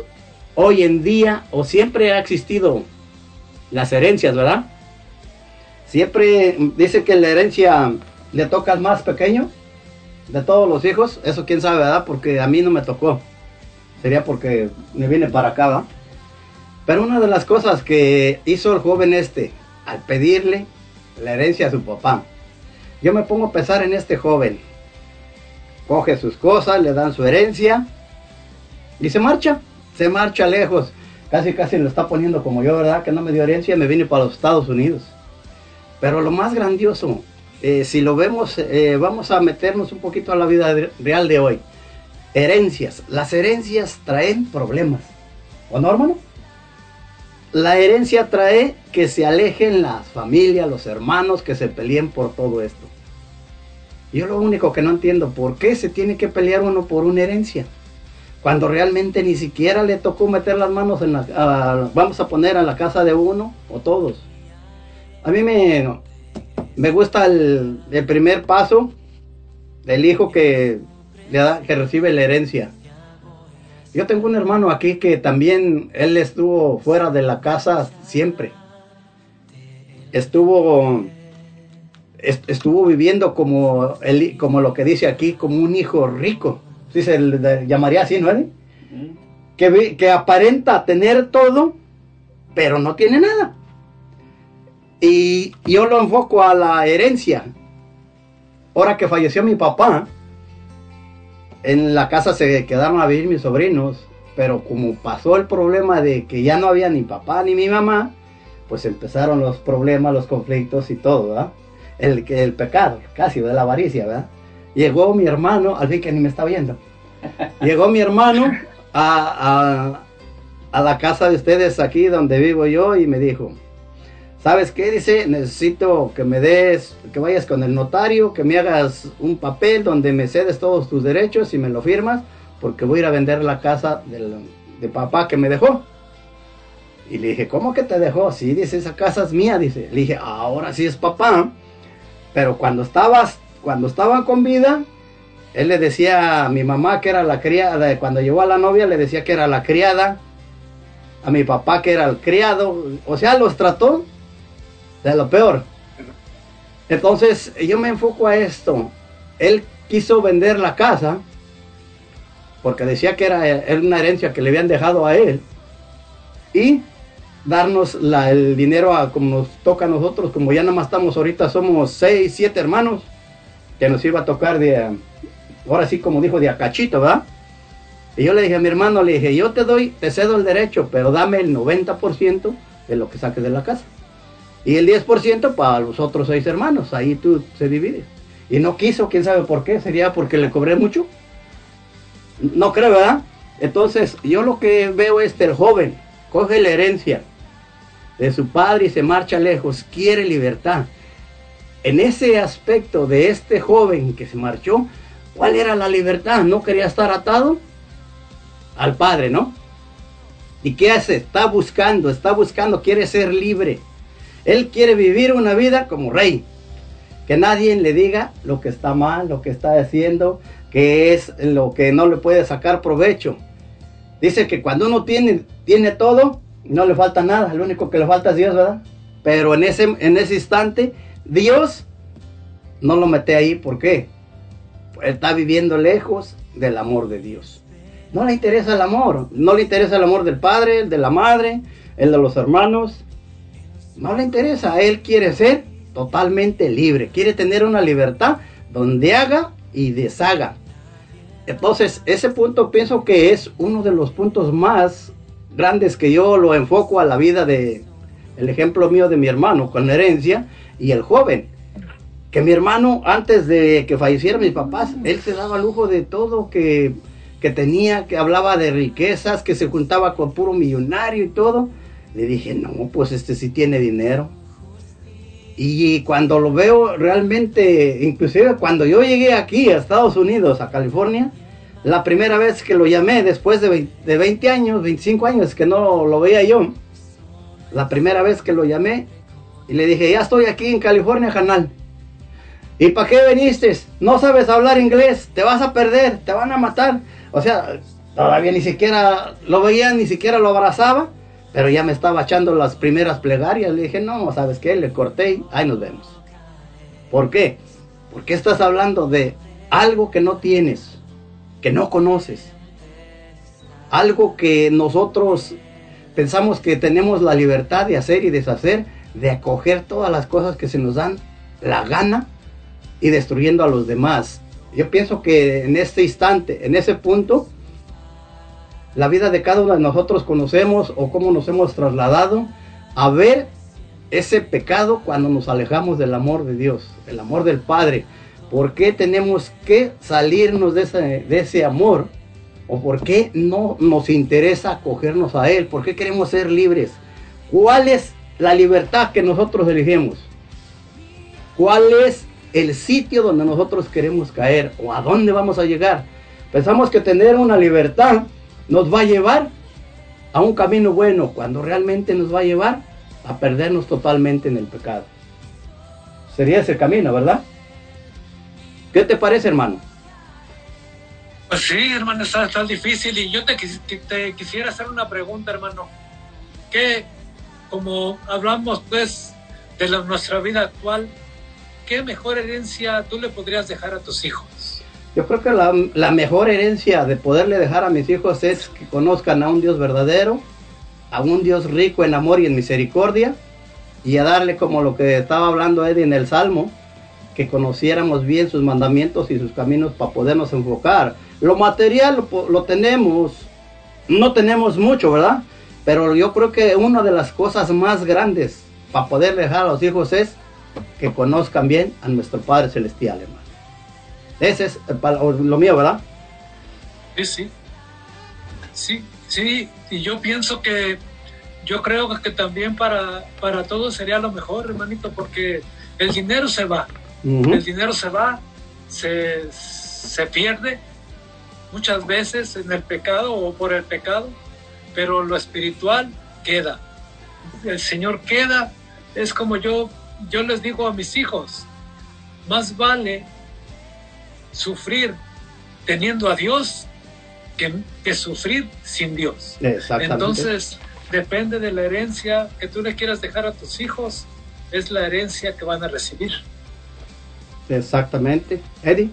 hoy en día, o siempre ha existido las herencias, ¿verdad? Siempre dice que la herencia le toca al más pequeño de todos los hijos. Eso quién sabe, ¿verdad? Porque a mí no me tocó. Sería porque me vine para acá. Pero una de las cosas que hizo el joven este al pedirle la herencia a su papá, yo me pongo a pensar en este joven. Coge sus cosas, le dan su herencia y se marcha, se marcha lejos. Casi, casi lo está poniendo como yo, ¿verdad? Que no me dio herencia, me vine para los Estados Unidos. Pero lo más grandioso, eh, si lo vemos, eh, vamos a meternos un poquito a la vida real de hoy. Herencias. Las herencias traen problemas. ¿O no, hermano? La herencia trae que se alejen las familias, los hermanos, que se peleen por todo esto. Yo lo único que no entiendo, ¿por qué se tiene que pelear uno por una herencia? Cuando realmente ni siquiera le tocó meter las manos en la... vamos a poner a la casa de uno o todos. A mí me, me gusta el, el primer paso del hijo que, da, que recibe la herencia. Yo tengo un hermano aquí que también él estuvo fuera de la casa siempre. Estuvo estuvo viviendo como el, como lo que dice aquí, como un hijo rico. Sí, se le llamaría así, ¿no? Que, que aparenta tener todo, pero no tiene nada. Y yo lo enfoco a la herencia. Ahora que falleció mi papá, en la casa se quedaron a vivir mis sobrinos, pero como pasó el problema de que ya no había ni papá ni mi mamá, pues empezaron los problemas, los conflictos y todo, ¿verdad? El, el pecado, casi de la avaricia, ¿verdad? Llegó mi hermano, al fin que ni me está viendo, llegó mi hermano a, a, a la casa de ustedes aquí donde vivo yo y me dijo, ¿Sabes qué? Dice, necesito que me des, que vayas con el notario, que me hagas un papel donde me cedes todos tus derechos y me lo firmas, porque voy a ir a vender la casa de papá que me dejó. Y le dije, ¿cómo que te dejó? Sí, dice, esa casa es mía, dice. Le dije, ahora sí es papá. Pero cuando estabas, cuando estaban con vida, él le decía a mi mamá que era la criada, cuando llegó a la novia le decía que era la criada, a mi papá que era el criado, o sea, los trató de lo peor. Entonces yo me enfoco a esto. Él quiso vender la casa porque decía que era, una herencia que le habían dejado a él y darnos el dinero a como nos toca a nosotros, como ya nada más estamos ahorita, somos seis, siete hermanos, que nos iba a tocar de, ahora sí como dijo, de acachito, ¿verdad? Y yo le dije a mi hermano, le dije, yo te doy, te cedo el derecho, pero dame el 90% de lo que saques de la casa. Y el 10% para los otros seis hermanos. Ahí tú se divide. Y no quiso, quién sabe por qué. ¿Sería porque le cobré mucho? No creo, ¿verdad? Entonces, yo lo que veo es que el joven coge la herencia de su padre y se marcha lejos. Quiere libertad. En ese aspecto de este joven que se marchó, ¿cuál era la libertad? ¿No quería estar atado? Al padre, ¿no? ¿Y qué hace? Está buscando, está buscando, quiere ser libre. Él quiere vivir una vida como rey. Que nadie le diga lo que está mal, lo que está haciendo, que es lo que no le puede sacar provecho. Dice que cuando uno tiene, tiene todo, no le falta nada. Lo único que le falta es Dios, ¿verdad? Pero en ese, en ese instante, Dios no lo mete ahí. ¿Por qué? Está viviendo lejos del amor de Dios. No le interesa el amor. No le interesa el amor del padre, el de la madre, el de los hermanos. No le interesa, él quiere ser totalmente libre, quiere tener una libertad donde haga y deshaga. Entonces, ese punto pienso que es uno de los puntos más grandes que yo lo enfoco a la vida de el ejemplo mío de mi hermano con herencia y el joven. Que mi hermano, antes de que fallecieran mis papás, él se daba lujo de todo que, que tenía, que hablaba de riquezas, que se juntaba con puro millonario y todo. Le dije, no, pues este sí tiene dinero. Y cuando lo veo realmente, inclusive cuando yo llegué aquí a Estados Unidos, a California, la primera vez que lo llamé, después de 20, años, 25 años que no lo veía yo, la primera vez que lo llamé, y le dije, ya estoy aquí en California, canal. ¿Y para qué viniste? No sabes hablar inglés, te vas a perder, te van a matar. O sea, Todavía ni siquiera lo veía, ni siquiera lo abrazaba, pero ya me estaba echando las primeras plegarias. Le dije, no, ¿sabes qué? Le corté y ahí nos vemos. ¿Por qué? Porque estás hablando de algo que no tienes, que no conoces. Algo que nosotros pensamos que tenemos la libertad de hacer y deshacer, de acoger todas las cosas que se nos dan la gana y destruyendo a los demás. Yo pienso que en este instante, en ese punto, la vida de cada uno de nosotros conocemos o cómo nos hemos trasladado a ver ese pecado cuando nos alejamos del amor de Dios, el amor del Padre. ¿Por qué tenemos que salirnos de ese, de ese amor? ¿O por qué no nos interesa acogernos a Él? ¿Por qué queremos ser libres? ¿Cuál es la libertad que nosotros elegimos? ¿Cuál es el sitio donde nosotros queremos caer? ¿O a dónde vamos a llegar? Pensamos que tener una libertad nos va a llevar a un camino bueno, cuando realmente nos va a llevar a perdernos totalmente en el pecado. Sería ese camino, ¿verdad? ¿Qué te parece, hermano? Pues sí, hermano, está, está difícil y yo te, te, quisiera hacer una pregunta, hermano. ¿Qué, como hablamos pues de la, nuestra vida actual, qué mejor herencia tú le podrías dejar a tus hijos? Yo creo que la, mejor herencia de poderle dejar a mis hijos es que conozcan a un Dios verdadero, a un Dios rico en amor y en misericordia, y a darle como lo que estaba hablando Eddie en el Salmo, que conociéramos bien sus mandamientos y sus caminos para podernos enfocar. Lo material lo, lo tenemos, no tenemos mucho, ¿verdad? Pero yo creo que una de las cosas más grandes para poder dejar a los hijos es que conozcan bien a nuestro Padre Celestial, hermano. Ese es lo mío, ¿verdad? Sí, sí. Sí, sí. Y yo pienso que, yo creo que también para, para todos sería lo mejor, hermanito, porque el dinero se va. Uh -huh. El dinero se va, se, se pierde muchas veces en el pecado o por el pecado, pero lo espiritual queda. El Señor queda. Es como yo, yo les digo a mis hijos, más vale sufrir teniendo a Dios que, que sufrir sin Dios. Entonces, depende de la herencia que tú le quieras dejar a tus hijos, es la herencia que van a recibir. Exactamente. Eddie.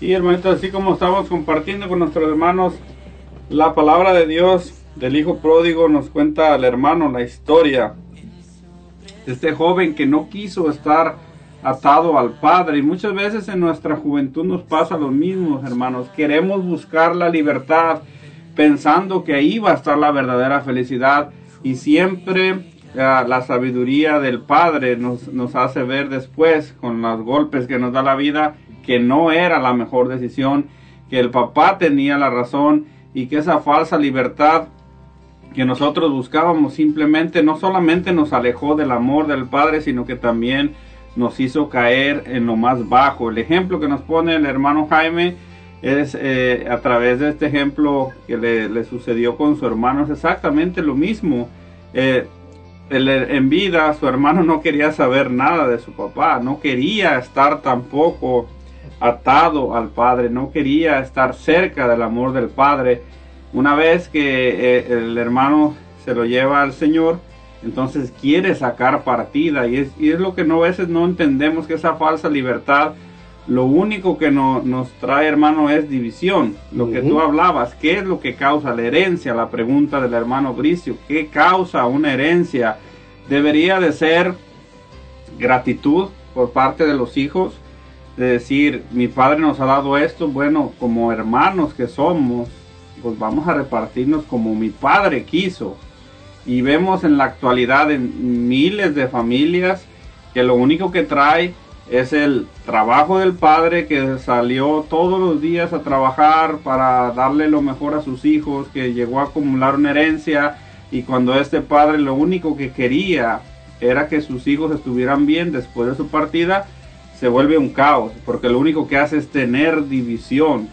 Sí, hermanito, así como estamos compartiendo con nuestros hermanos la palabra de Dios del hijo pródigo, nos cuenta al hermano la historia de este joven que no quiso estar atado al Padre. Y muchas veces en nuestra juventud nos pasa lo mismo, hermanos. Queremos buscar la libertad pensando que ahí va a estar la verdadera felicidad y siempre uh, la sabiduría del Padre nos, nos hace ver después con los golpes que nos da la vida que no era la mejor decisión, que el papá tenía la razón y que esa falsa libertad que nosotros buscábamos simplemente no solamente nos alejó del amor del Padre, sino que también nos hizo caer en lo más bajo. El ejemplo que nos pone el hermano Jaime es eh, a través de este ejemplo que le, sucedió con su hermano, es exactamente lo mismo. Eh, en vida su hermano no quería saber nada de su papá, no quería estar tampoco atado al Padre, no quería estar cerca del amor del Padre. Una vez que eh, el hermano se lo lleva al Señor, entonces quiere sacar partida y es, y es lo que no a veces no entendemos que esa falsa libertad lo único que no, nos trae hermano es división. Lo uh -huh. que tú hablabas qué es lo que causa la herencia la pregunta del hermano Bricio. Qué causa una herencia debería de ser gratitud por parte de los hijos de decir mi padre nos ha dado esto bueno como hermanos que somos pues vamos a repartirnos como mi padre quiso y vemos en la actualidad en miles de familias que lo único que trae es el trabajo del padre que salió todos los días a trabajar para darle lo mejor a sus hijos, que llegó a acumular una herencia y cuando este padre lo único que quería era que sus hijos estuvieran bien después de su partida, se vuelve un caos, porque lo único que hace es tener división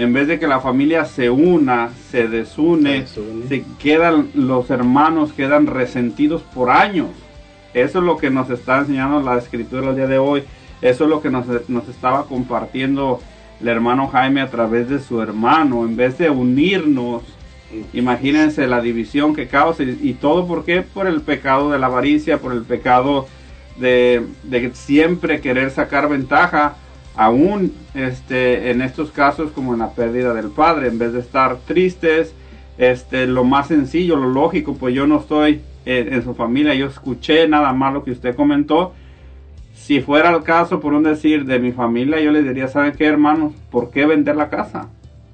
en vez de que la familia se una, se desune, se, desune. se quedan los hermanos quedan resentidos por años. Eso es lo que nos está enseñando la escritura el día de hoy. Eso es lo que nos, nos estaba compartiendo el hermano Jaime a través de su hermano, en vez de unirnos, imagínense la división que causa y, y todo por qué? Por el pecado de la avaricia, por el pecado de, de siempre querer sacar ventaja, aún este, en estos casos como en la pérdida del padre, en vez de estar tristes, este, lo más sencillo, lo lógico, pues yo no estoy en, en su familia, yo escuché nada más lo que usted comentó, si fuera el caso, por un decir, de mi familia, yo les diría, ¿saben qué, hermanos? ¿Por qué vender la casa?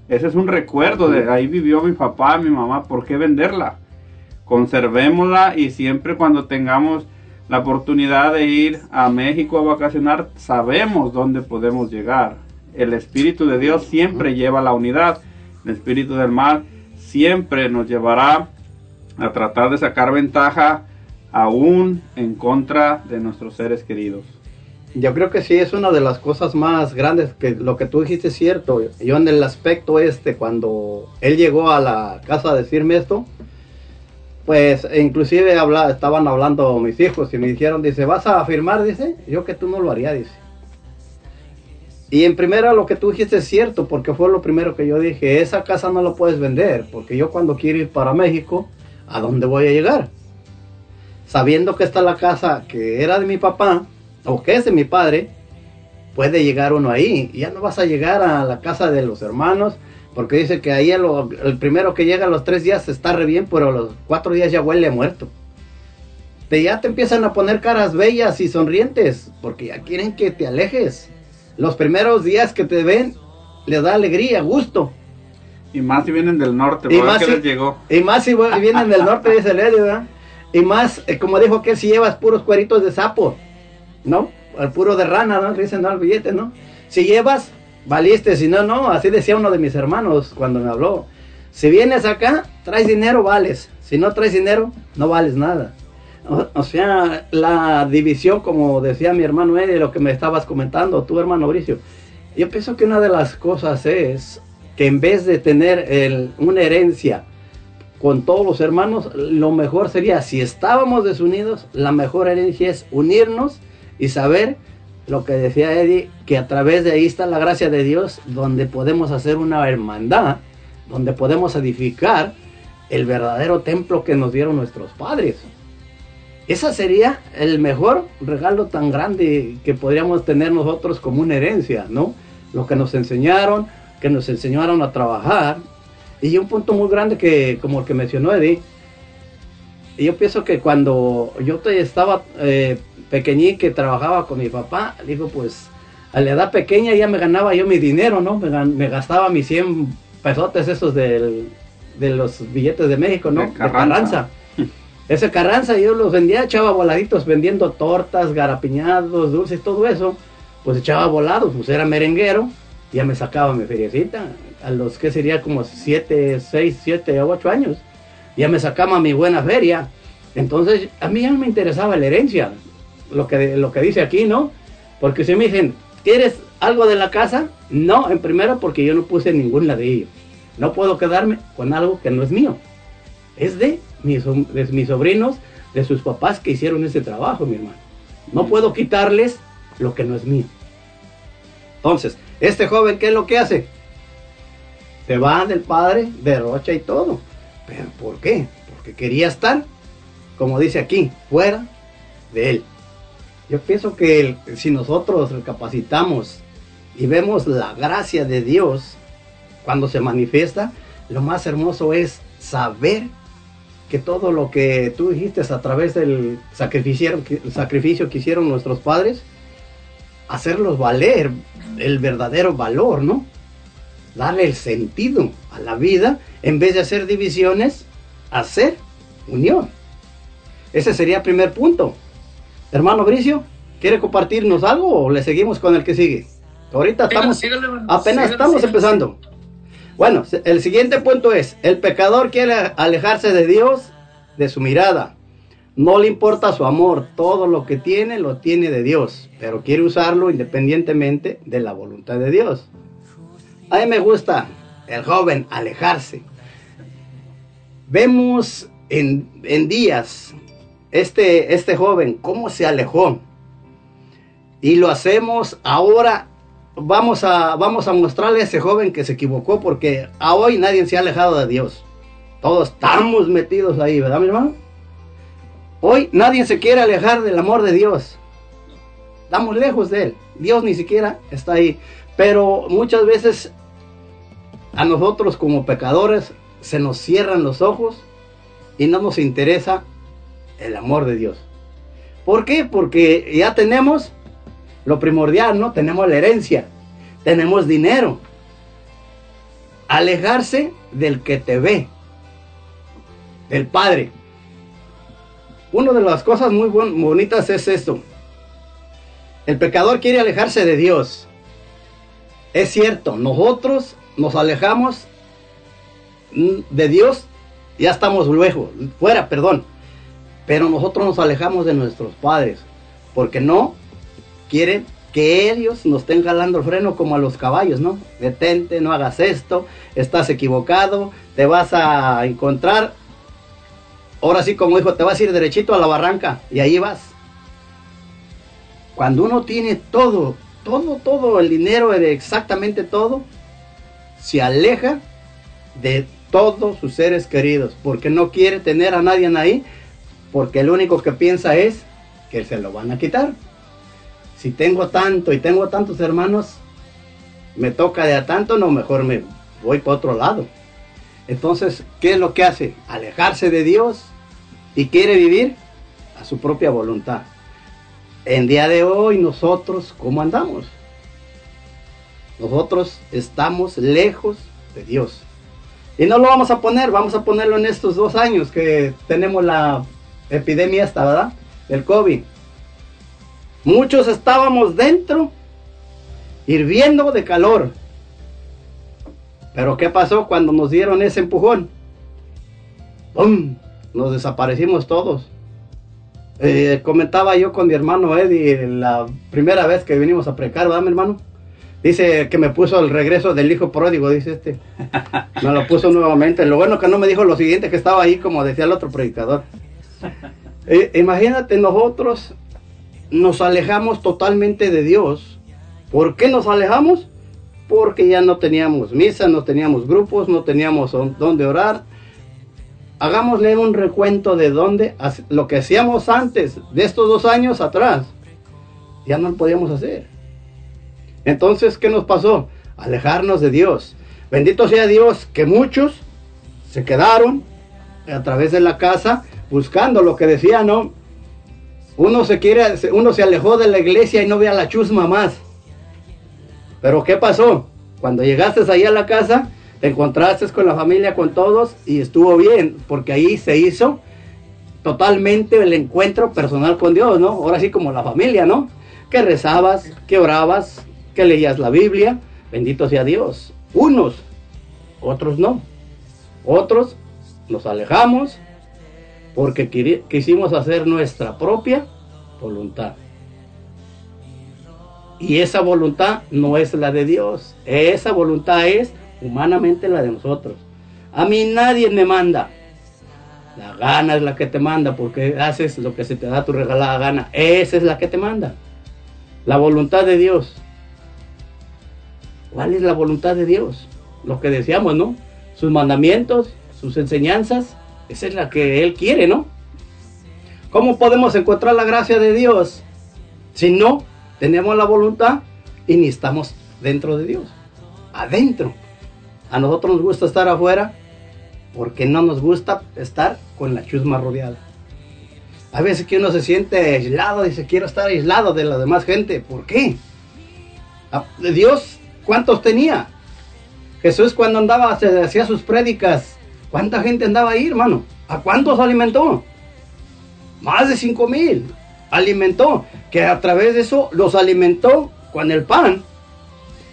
Ese es un recuerdo de ahí vivió mi papá, mi mamá, ¿por qué venderla? Conservémosla y siempre cuando tengamos la oportunidad de ir a México a vacacionar, sabemos dónde podemos llegar. El Espíritu de Dios siempre lleva la unidad. El Espíritu del mal siempre nos llevará a tratar de sacar ventaja aún en contra de nuestros seres queridos. Yo creo que sí es una de las cosas más grandes que lo que tú dijiste es cierto. Yo en el aspecto este, cuando él llegó a la casa a decirme esto, pues inclusive habla, estaban hablando mis hijos y me dijeron, dice, ¿vas a firmar? Dice, yo que tú no lo haría, dice. Y en primera lo que tú dijiste es cierto, porque fue lo primero que yo dije, esa casa no la puedes vender, porque yo cuando quiero ir para México, ¿a dónde voy a llegar? Sabiendo que está la casa que era de mi papá, o que es de mi padre, puede llegar uno ahí. Ya no vas a llegar a la casa de los hermanos, porque dice que ahí el, el primero que llega a los tres días está re bien, pero a los cuatro días ya huele a muerto. Te, ya te empiezan a poner caras bellas y sonrientes, porque ya quieren que te alejes. Los primeros días que te ven, les da alegría, gusto. Y más si vienen del norte, Y más si- les llegó. Y más si vienen del norte, dice el Eddie, ¿verdad? Y más, eh, como dijo que si llevas puros cueritos de sapo, ¿no? El puro de rana, ¿no? Dicen, no, el billete, ¿no? Si llevas, valiste, si no, no. Así decía uno de mis hermanos cuando me habló. Si vienes acá, traes dinero, vales. Si no traes dinero, no vales nada. O, sea, la división, como decía mi hermano Eddie, lo que me estabas comentando, tu hermano Bricio. Yo pienso que una de las cosas es que en vez de tener el- una herencia con todos los hermanos, lo mejor sería, si estábamos desunidos, la mejor herencia es unirnos y saber lo que decía Eddie, que a través de ahí está la gracia de Dios, donde podemos hacer una hermandad, donde podemos edificar el verdadero templo que nos dieron nuestros padres. Ese sería el mejor regalo tan grande que podríamos tener nosotros como una herencia, ¿no? Lo que nos enseñaron, que nos enseñaron a trabajar. Y un punto muy grande que, como el que mencionó Eddie, yo pienso que cuando yo te- estaba eh, pequeñín que trabajaba con mi papá, digo, pues a la edad pequeña ya me ganaba yo mi dinero, ¿no? Me, gastaba mis 100 pesotes esos del- de los billetes de México, ¿no? De De Carranza. Carranza. Ese Carranza yo los vendía, echaba voladitos vendiendo tortas, garapiñados, dulces, todo eso. Pues echaba volados, pues era merenguero, ya me sacaba mi feriecita. A los que sería como 7, 6, 7, 8 años. Ya me sacaba mi buena feria. Entonces, a mí ya no me interesaba la herencia, lo que, lo que dice aquí, ¿no? Porque si me dicen, ¿quieres algo de la casa? No, en primera porque yo no puse ningún ladrillo. No puedo quedarme con algo que no es mío. Es de mis, de mis sobrinos, de sus papás que hicieron ese trabajo, mi hermano. No puedo quitarles lo que no es mío. Entonces, este joven, ¿qué es lo que hace? Se va del padre, derrocha y todo. ¿Pero por qué? Porque quería estar, como dice aquí, fuera de él. Yo pienso que si nosotros recapacitamos y vemos la gracia de Dios cuando se manifiesta, lo más hermoso es saber que todo lo que tú dijiste a través del sacrificio, el sacrificio que hicieron nuestros padres, hacerlos valer el verdadero valor, ¿no? Darle el sentido a la vida, en vez de hacer divisiones, hacer unión. Ese sería el primer punto. Hermano Bricio, ¿quiere compartirnos algo o le seguimos con el que sigue? Ahorita estamos, sígale, apenas sígale, estamos empezando. Bueno, el siguiente punto es, el pecador quiere alejarse de Dios, de su mirada. No le importa su amor, todo lo que tiene lo tiene de Dios, pero quiere usarlo independientemente de la voluntad de Dios. A mí me gusta el joven alejarse. Vemos en, en días este, este joven cómo se alejó. Y lo hacemos ahora vamos a, vamos a mostrarle a ese joven que se equivocó porque a hoy nadie se ha alejado de Dios. Todos estamos metidos ahí, ¿verdad, mi hermano? Hoy nadie se quiere alejar del amor de Dios. Estamos lejos de Él. Dios ni siquiera está ahí. Pero muchas veces a nosotros como pecadores se nos cierran los ojos y no nos interesa el amor de Dios. ¿Por qué? Porque ya tenemos lo primordial, ¿no? Tenemos la herencia, tenemos dinero. Alejarse del que te ve, del Padre. Una de las cosas muy bonitas es esto. El pecador quiere alejarse de Dios. Es cierto, nosotros nos alejamos de Dios, ya estamos luego, fuera, perdón. Pero nosotros nos alejamos de nuestros padres, porque no quieren que ellos nos estén jalando el freno como a los caballos, ¿no? Detente, no hagas esto, estás equivocado, te vas a encontrar, ahora sí como dijo, te vas a ir derechito a la barranca y ahí vas. Cuando uno tiene todo, todo, todo, el dinero, exactamente todo, se aleja de todos sus seres queridos, porque no quiere tener a nadie ahí, porque el único que piensa es que se lo van a quitar. Si tengo tanto y tengo tantos hermanos, me toca de a tanto, no, mejor me voy para otro lado. Entonces, ¿qué es lo que hace? Alejarse de Dios y quiere vivir a su propia voluntad. En día de hoy nosotros, ¿cómo andamos? Nosotros estamos lejos de Dios. Y no lo vamos a poner, vamos a ponerlo en estos dos años que tenemos la epidemia esta, ¿verdad? Del COVID. Muchos estábamos dentro, hirviendo de calor. Pero ¿qué pasó cuando nos dieron ese empujón? ¡Pum! Nos desaparecimos todos. Eh, comentaba yo con mi hermano Eddie la primera vez que vinimos a precar, ¿verdad, mi hermano? Dice que me puso el regreso del hijo pródigo, dice este. Me lo puso nuevamente. Lo bueno que no me dijo lo siguiente, que estaba ahí como decía el otro predicador. Eh, imagínate, nosotros nos alejamos totalmente de Dios. ¿Por qué nos alejamos? Porque ya no teníamos misa, no teníamos grupos, no teníamos dónde orar. Hagámosle un recuento de dónde, lo que hacíamos antes, de estos dos años atrás. Ya no lo podíamos hacer. Entonces, ¿qué nos pasó? Alejarnos de Dios. Bendito sea Dios que muchos se quedaron a través de la casa buscando lo que decía, ¿no? Uno se quiere, uno se alejó de la iglesia y no ve a la chusma más. Pero ¿qué pasó? Cuando llegaste ahí a la casa, te encontraste con la familia, con todos, y estuvo bien, porque ahí se hizo totalmente el encuentro personal con Dios, ¿no? Ahora sí como la familia, ¿no? Que rezabas, que orabas, que leías la Biblia, bendito sea Dios. Unos, otros no. Otros nos alejamos porque quisimos hacer nuestra propia voluntad. Y esa voluntad no es la de Dios. Esa voluntad es humanamente la de nosotros. A mí nadie me manda. La gana es la que te manda porque haces lo que se te da tu regalada gana. Esa es la que te manda. La voluntad de Dios ¿Cuál es la voluntad de Dios? Lo que decíamos, ¿no? Sus mandamientos, sus enseñanzas, esa es la que Él quiere, ¿no? ¿Cómo podemos encontrar la gracia de Dios si no tenemos la voluntad y ni estamos dentro de Dios? Adentro. A nosotros nos gusta estar afuera porque no nos gusta estar con la chusma rodeada. A veces que uno se siente aislado, dice quiero estar aislado de la demás gente. ¿Por qué? Ah, Dios ¿Cuántos tenía? Jesús cuando andaba, se hacía sus prédicas. ¿Cuánta gente andaba ahí, hermano? ¿A cuántos alimentó? Más de cinco mil. Alimentó. Que a través de eso los alimentó con el pan,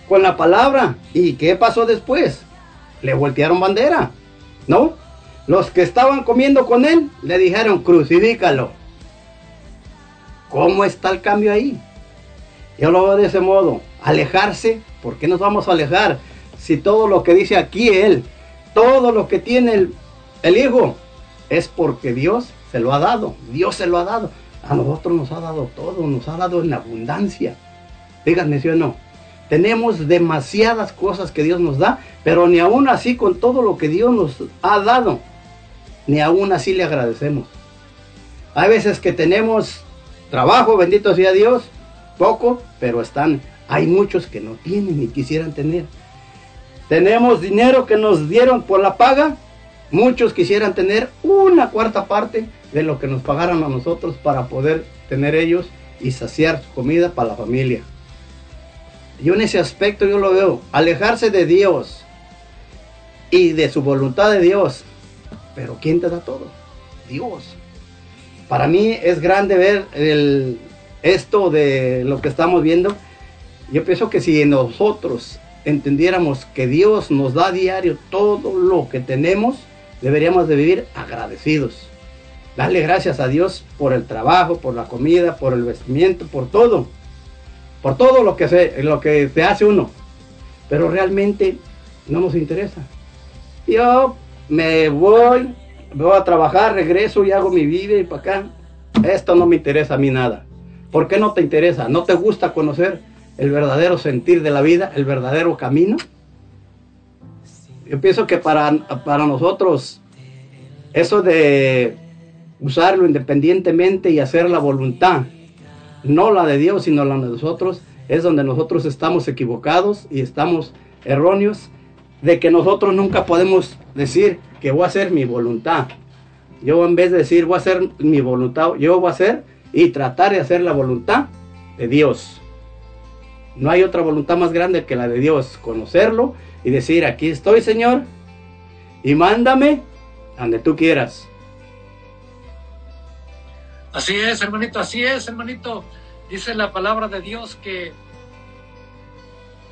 con la palabra. ¿Y qué pasó después? Le voltearon bandera. ¿No? Los que estaban comiendo con él le dijeron, crucifícalo. ¿Cómo está el cambio ahí? Yo lo veo de ese modo. Alejarse ¿Por qué nos vamos a alejar si todo lo que dice aquí Él, todo lo que tiene el, Hijo, es porque Dios se lo ha dado? Dios se lo ha dado. A nosotros nos ha dado todo, nos ha dado en abundancia. Díganme si o no. Tenemos demasiadas cosas que Dios nos da, pero ni aún así con todo lo que Dios nos ha dado, ni aún así le agradecemos. Hay veces que tenemos trabajo, bendito sea Dios, poco, pero están. Hay muchos que no tienen ni quisieran tener. Tenemos dinero que nos dieron por la paga. Muchos quisieran tener una cuarta parte de lo que nos pagaron a nosotros para poder tener ellos y saciar su comida para la familia. Yo en ese aspecto yo lo veo, alejarse de Dios y de su voluntad de Dios. Pero ¿quién te da todo? Dios. Para mí es grande ver el, esto de lo que estamos viendo. Yo pienso que si nosotros entendiéramos que Dios nos da a diario todo lo que tenemos, deberíamos de vivir agradecidos. Darle gracias a Dios por el trabajo, por la comida, por el vestimiento, por todo. Por todo lo que se, lo que se hace uno. Pero realmente no nos interesa. Yo me voy, voy a trabajar, regreso y hago mi vida y para acá. Esto no me interesa a mí nada. ¿Por qué no te interesa? ¿No te gusta conocer el verdadero sentir de la vida, el verdadero camino? Yo pienso que para, para nosotros eso de usarlo independientemente y hacer la voluntad, no la de Dios, sino la de nosotros, es donde nosotros estamos equivocados y estamos erróneos, de que nosotros nunca podemos decir que voy a hacer mi voluntad. Yo en vez de decir voy a hacer mi voluntad, yo voy a hacer y tratar de hacer la voluntad de Dios. No hay otra voluntad más grande que la de Dios, conocerlo y decir, aquí estoy Señor, y mándame donde tú quieras. Así es, hermanito, así es, hermanito. Dice la palabra de Dios que,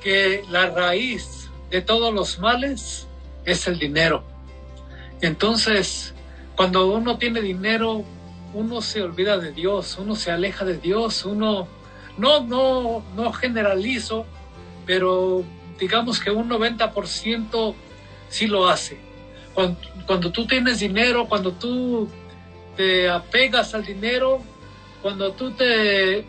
que la raíz de todos los males es el dinero. Entonces, cuando uno tiene dinero, uno se olvida de Dios, uno se aleja de Dios, uno no, no, no generalizo, pero digamos que un 90% sí lo hace. Cuando, cuando tú tienes dinero, cuando tú te apegas al dinero, cuando tú te,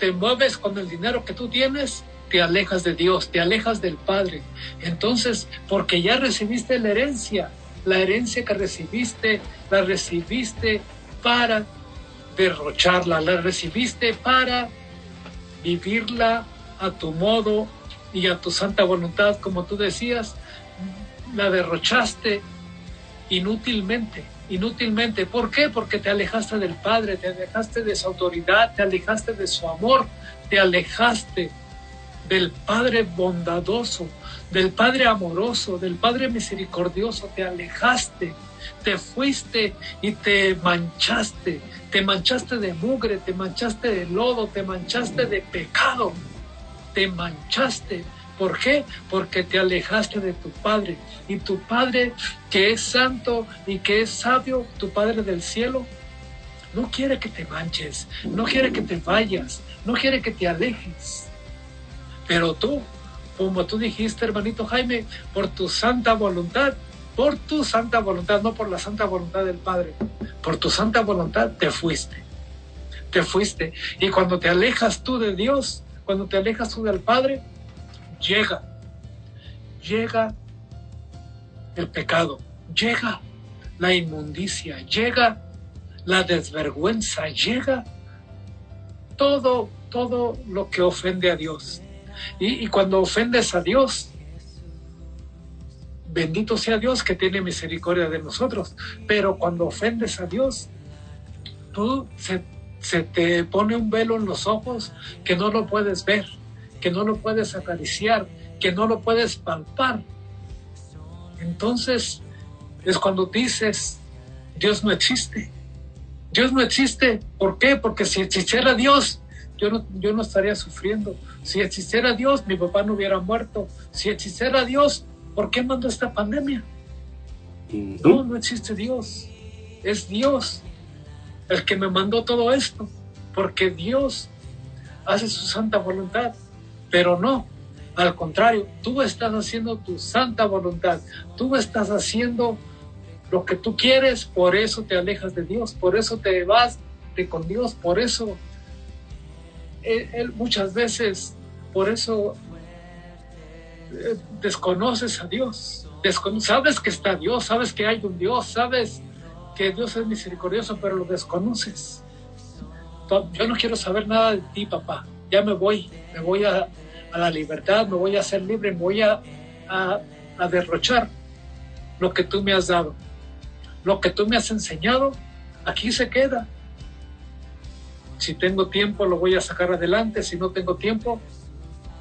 te mueves con el dinero que tú tienes, te alejas de Dios, te alejas del Padre. Entonces, porque ya recibiste la herencia, la herencia que recibiste, la recibiste para derrocharla, la recibiste para vivirla a tu modo y a tu santa voluntad, como tú decías, la derrochaste inútilmente inútilmente. ¿Por qué? Porque te alejaste del Padre, te alejaste de su autoridad, te alejaste de su amor, te alejaste del Padre bondadoso, del Padre amoroso, del Padre misericordioso, te alejaste, te fuiste y te manchaste, te manchaste de mugre, te manchaste de lodo, te manchaste de pecado, te manchaste ¿Por qué? Porque te alejaste de tu Padre. Y tu Padre, que es santo y que es sabio, tu Padre del cielo, no quiere que te manches, no quiere que te vayas, no quiere que te alejes. Pero tú, como tú dijiste, hermanito Jaime, por tu santa voluntad, por tu santa voluntad, no por la santa voluntad del Padre, por tu santa voluntad te fuiste. Te fuiste. Y cuando te alejas tú de Dios, cuando te alejas tú del Padre, llega, llega el pecado, llega la inmundicia, llega la desvergüenza, llega todo, todo lo que ofende a Dios. Y, y, cuando ofendes a Dios, bendito sea Dios que tiene misericordia de nosotros, pero cuando ofendes a Dios, tú se, te pone un velo en los ojos que no lo puedes ver que no lo puedes acariciar, que no lo puedes palpar. Entonces es cuando dices, Dios no existe. Dios no existe. ¿Por qué? Porque si existiera Dios, yo no, yo no estaría sufriendo. Si existiera Dios, mi papá no hubiera muerto. Si existiera Dios, ¿por qué mandó esta pandemia? No, no existe Dios. Es Dios el que me mandó todo esto. Porque Dios hace su santa voluntad. Pero no, al contrario, tú estás haciendo tu santa voluntad, tú estás haciendo lo que tú quieres, por eso te alejas de Dios, por eso te vas de con Dios, por eso él, muchas veces, por eso eh, desconoces a Dios. Descono sabes que está Dios, sabes que hay un Dios, sabes que Dios es misericordioso, pero lo desconoces. Yo no quiero saber nada de ti, papá. Ya me voy, me voy a, a la libertad, me voy a ser libre, me voy a, a, a derrochar lo que tú me has dado. Lo que tú me has enseñado, aquí se queda. Si tengo tiempo, lo voy a sacar adelante. Si no tengo tiempo,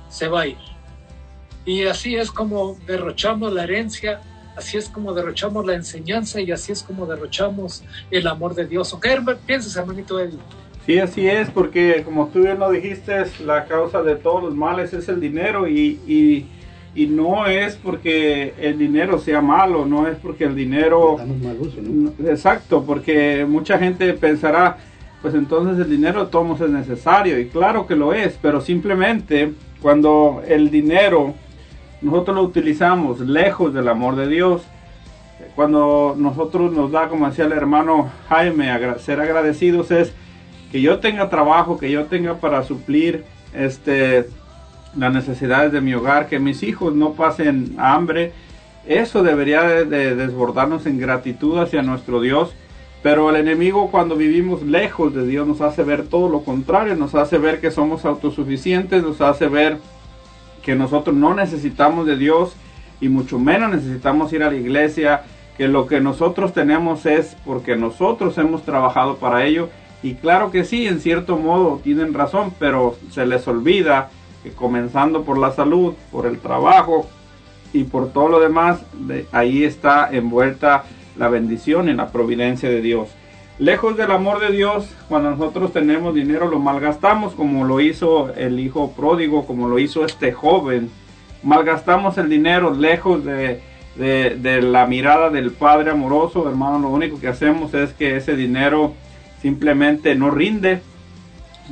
se va a ir. Y así es como derrochamos la herencia, así es como derrochamos la enseñanza y así es como derrochamos el amor de Dios. ¿O qué piensas, hermanito Eddie? Sí, así es, porque como tú bien lo dijiste, la causa de todos los males es el dinero y, y, y no es porque el dinero sea malo, no es porque el dinero... Mal uso, ¿no? Exacto, porque mucha gente pensará, pues entonces el dinero de todos es necesario y claro que lo es, pero simplemente cuando el dinero nosotros lo utilizamos lejos del amor de Dios, cuando nosotros nos da, como decía el hermano Jaime, ser agradecidos es que yo tenga trabajo, que yo tenga para suplir este las necesidades de mi hogar, que mis hijos no pasen hambre, eso debería de, de desbordarnos en gratitud hacia nuestro Dios. Pero el enemigo cuando vivimos lejos de Dios nos hace ver todo lo contrario, nos hace ver que somos autosuficientes, nos hace ver que nosotros no necesitamos de Dios y mucho menos necesitamos ir a la iglesia, que lo que nosotros tenemos es porque nosotros hemos trabajado para ello. Y claro que sí, en cierto modo tienen razón, pero se les olvida que comenzando por la salud, por el trabajo y por todo lo demás, de ahí está envuelta la bendición y la providencia de Dios. Lejos del amor de Dios, cuando nosotros tenemos dinero lo malgastamos como lo hizo el hijo pródigo, como lo hizo este joven. Malgastamos el dinero lejos de, la mirada del Padre amoroso, hermano. Lo único que hacemos es que ese dinero simplemente no rinde.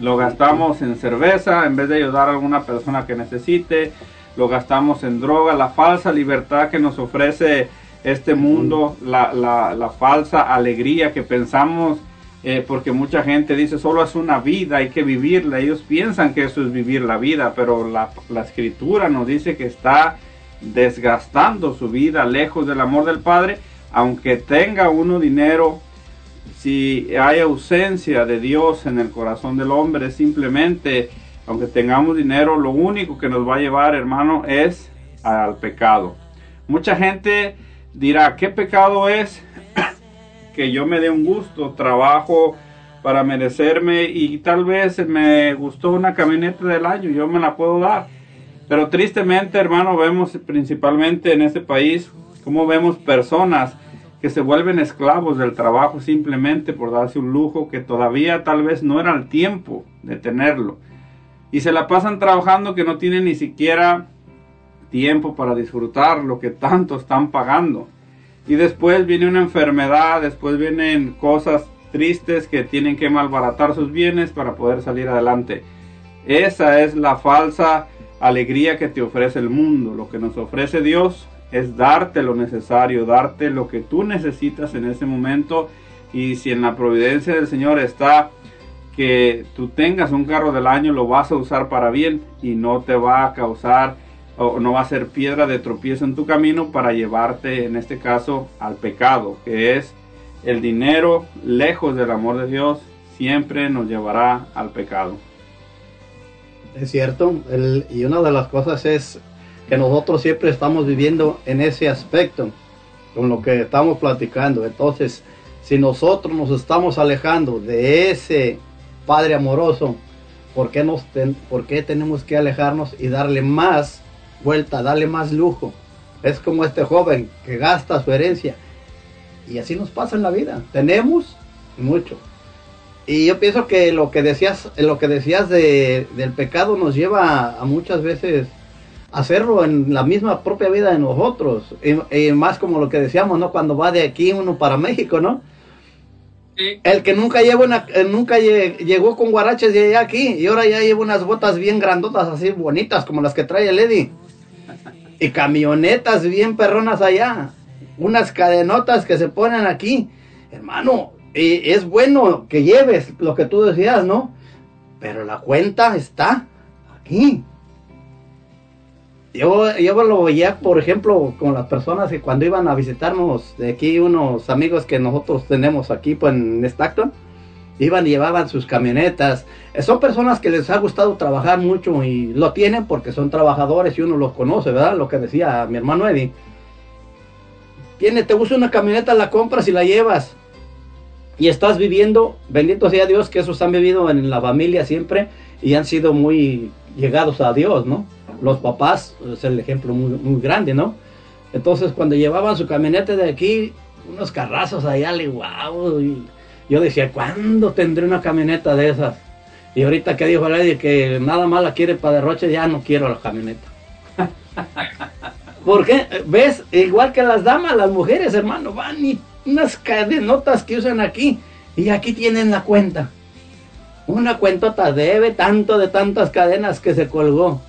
Lo gastamos en cerveza en vez de ayudar a alguna persona que necesite. Lo gastamos en droga, la falsa libertad que nos ofrece este mundo, la, la, la falsa alegría que pensamos, eh, porque mucha gente dice solo es una vida, hay que vivirla. Ellos piensan que eso es vivir la vida, pero la, la escritura nos dice que está desgastando su vida lejos del amor del Padre, aunque tenga uno dinero, si hay ausencia de Dios en el corazón del hombre, simplemente, aunque tengamos dinero, lo único que nos va a llevar, hermano, es al pecado. Mucha gente dirá, ¿qué pecado es que yo me dé un gusto, trabajo para merecerme y tal vez me gustó una camioneta del año, yo me la puedo dar? Pero tristemente, hermano, vemos principalmente en este país cómo vemos personas que se vuelven esclavos del trabajo simplemente por darse un lujo que todavía tal vez no era el tiempo de tenerlo. Y se la pasan trabajando que no tienen ni siquiera tiempo para disfrutar lo que tanto están pagando. Y después viene una enfermedad, después vienen cosas tristes que tienen que malbaratar sus bienes para poder salir adelante. Esa es la falsa alegría que te ofrece el mundo. Lo que nos ofrece Dios es darte lo necesario, darte lo que tú necesitas en ese momento. Y si en la providencia del Señor está que tú tengas un carro del año, lo vas a usar para bien y no te va a causar o no va a ser piedra de tropiezo en tu camino para llevarte, en este caso, al pecado, que es el dinero lejos del amor de Dios, siempre nos llevará al pecado. Es cierto, el, y una de las cosas es que nosotros siempre estamos viviendo en ese aspecto, con lo que estamos platicando. Entonces, si nosotros nos estamos alejando de ese Padre amoroso, ¿por qué, nos ¿por qué tenemos que alejarnos y darle más vuelta, darle más lujo? Es como este joven que gasta su herencia. Y así nos pasa en la vida. Tenemos mucho. Y yo pienso que lo que decías, lo que decías de, del pecado nos lleva a, a muchas veces hacerlo en la misma propia vida de nosotros. Y, y, más como lo que decíamos, ¿no? Cuando va de aquí uno para México, ¿no? Sí. El que nunca lleva una, nunca llegó con guaraches de allá aquí y ahora ya lleva unas botas bien grandotas así bonitas como las que trae el Eddie. Y camionetas bien perronas allá. Unas cadenotas que se ponen aquí. Hermano, y es bueno que lleves lo que tú decías, ¿no? Pero la cuenta está aquí. Yo, yo lo veía, por ejemplo, con las personas que cuando iban a visitarnos de aquí, unos amigos que nosotros tenemos aquí pues, en Stockton, iban y llevaban sus camionetas. Eh, Son personas que les ha gustado trabajar mucho y lo tienen porque son trabajadores y uno los conoce, ¿verdad? Lo que decía mi hermano Eddie. Tiene, te gusta una camioneta, la compras y la llevas. Y estás viviendo, bendito sea Dios, que esos han vivido en la familia siempre y han sido muy llegados a Dios, ¿no? Los papás es el ejemplo muy, grande, ¿no? Entonces cuando llevaban su camioneta de aquí, unos carrazos allá, le wow, yo decía, ¿cuándo tendré una camioneta de esas? Y ahorita que dijo Lady que nada más la quiere para derroche, ya no quiero la camioneta. ¿Por qué? ¿Ves? Igual que las damas, las mujeres, hermano, van y unas cadenotas que usan aquí. Y aquí tienen la cuenta. Una cuentota debe tanto de tantas cadenas que se colgó.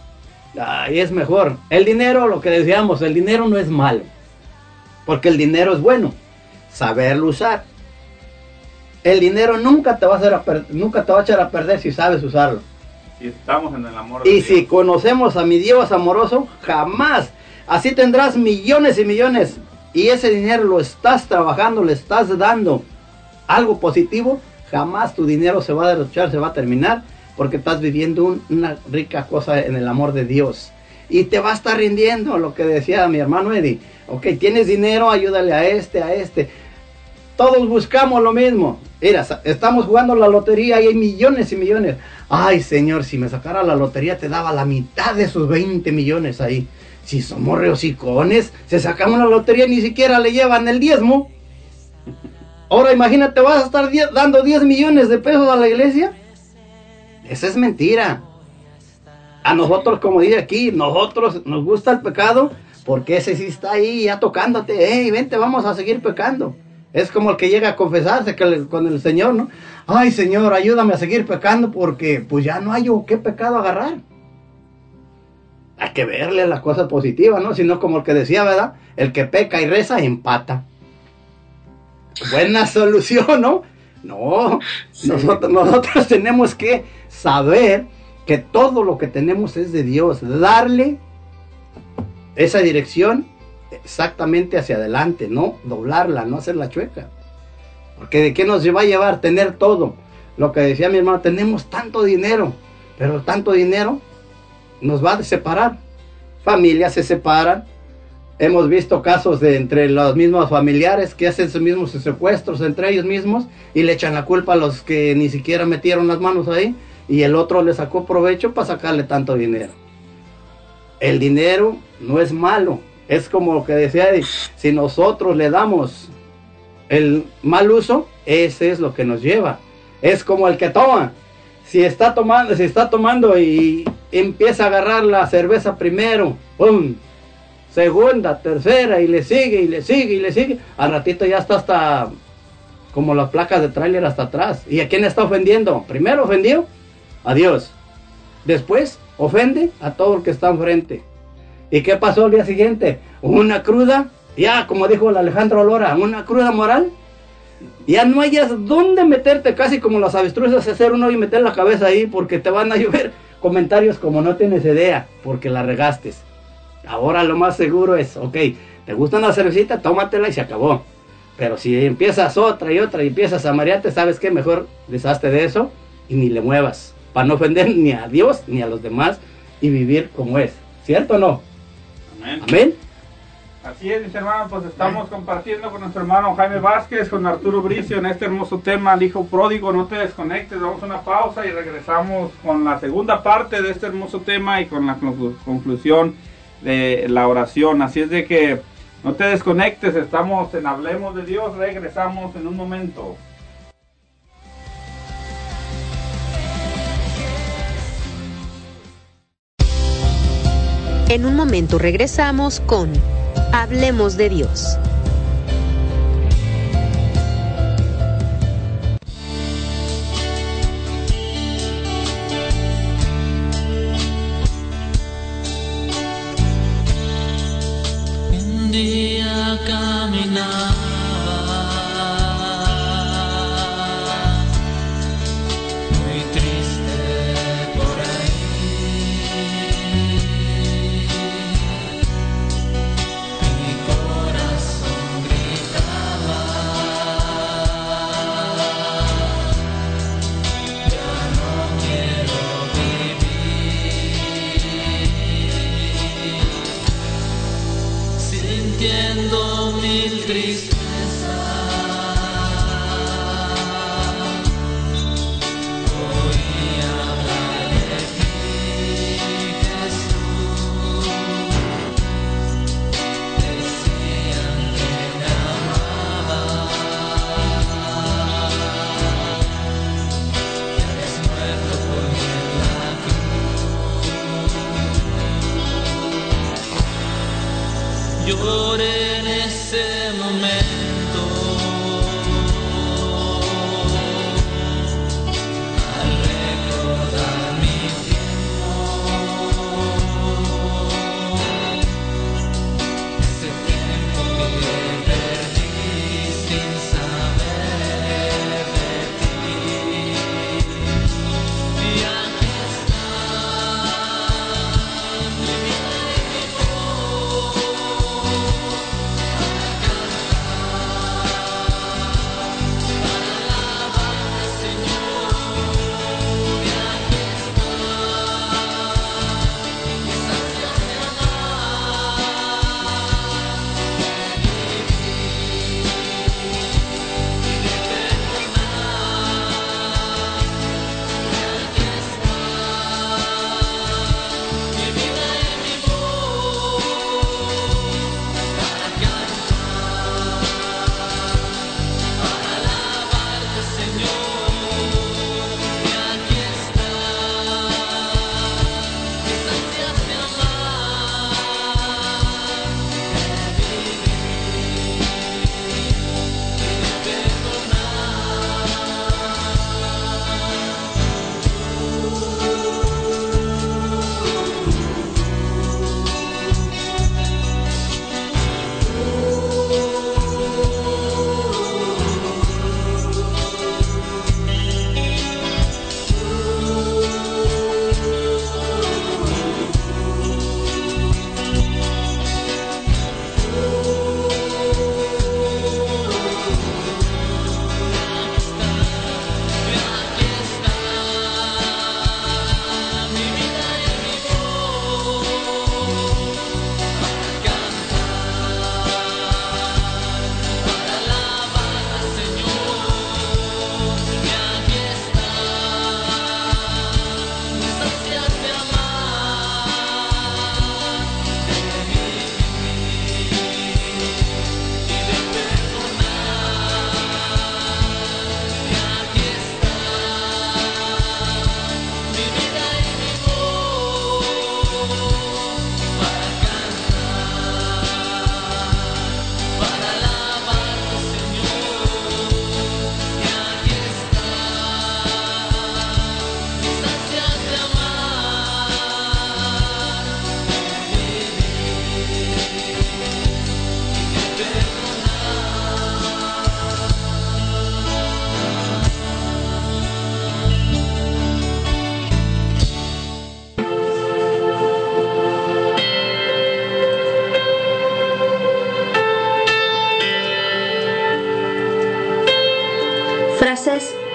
Ahí es mejor. El dinero, lo que decíamos, el dinero no es malo. Porque el dinero es bueno. Saberlo usar. El dinero nunca te va a hacer a nunca te va a echar a perder si sabes usarlo. Y estamos en el amor de Y Dios. si conocemos a mi Dios amoroso, jamás. Así tendrás millones y millones. Y ese dinero lo estás trabajando, le estás dando algo positivo. Jamás tu dinero se va a derrochar, se va a terminar. Porque estás viviendo un- una rica cosa en el amor de Dios. Y te va a estar rindiendo lo que decía mi hermano Eddie. Ok, tienes dinero, ayúdale a este, a este. Todos buscamos lo mismo. Mira, estamos jugando la lotería y hay millones y millones. Ay, Señor, si me sacara la lotería te daba la mitad de esos 20 millones ahí. Si somos reocicones, se sacan la lotería y ni siquiera le llevan el diezmo. Ahora imagínate, vas a estar dando 10 millones de pesos a la iglesia. Esa es mentira. A nosotros, como dice aquí, nosotros nos gusta el pecado porque ese sí está ahí ya tocándote. Hey, vente, vamos a seguir pecando. Es como el que llega a confesarse que le- con el Señor, ¿no? Ay, Señor, ayúdame a seguir pecando porque pues ya no hay yo qué pecado agarrar. Hay que verle las cosas positivas, ¿no? Sino como el que decía, ¿verdad? El que peca y reza empata. Buena solución, ¿no? No, nosotros, nosotros tenemos que saber que todo lo que tenemos es de Dios. Darle esa dirección exactamente hacia adelante, no doblarla, no hacerla chueca. Porque de qué nos va a llevar tener todo. Lo que decía mi hermano, tenemos tanto dinero, pero tanto dinero nos va a separar. Familias se separan. Hemos visto casos de entre los mismos familiares que hacen sus mismos secuestros entre ellos mismos y le echan la culpa a los que ni siquiera metieron las manos ahí y el otro le sacó provecho para sacarle tanto dinero. El dinero no es malo, es como lo que decía Eddie, si nosotros le damos el mal uso, ese es lo que nos lleva. Es como el que toma. Si está tomando, si está tomando y empieza a agarrar la cerveza primero, ¡pum! segunda, tercera, y le sigue, y le sigue, y le sigue. Al ratito ya está hasta como las placas de tráiler hasta atrás. ¿Y a quién está ofendiendo? Primero ofendió a Dios. Después ofende a todo el que está enfrente. ¿Y qué pasó el día siguiente? Una cruda, ya como dijo el Alejandro Lora, una cruda moral. Ya no hayas dónde meterte, casi como las avestruces, hacer uno y meter la cabeza ahí, porque te van a llover comentarios como no tienes idea, porque la regaste. Ahora lo más seguro es, ok, te gusta una cervecita, tómatela y se acabó. Pero si empiezas otra y otra y empiezas a marearte, ¿sabes qué? Mejor deshazte de eso y ni le muevas. Para no ofender ni a Dios ni a los demás y vivir como es. ¿Cierto o no? Amén. Amén. Así es, mis hermanos, pues estamos compartiendo con nuestro hermano Jaime Vázquez, con Arturo Bricio en este hermoso tema, el hijo pródigo, no te desconectes, damos una pausa y regresamos con la segunda parte de este hermoso tema y con la conclu- conclusión de la oración. Así es de que no te desconectes, estamos en Hablemos de Dios, regresamos en un momento. En un momento regresamos con Hablemos de Dios.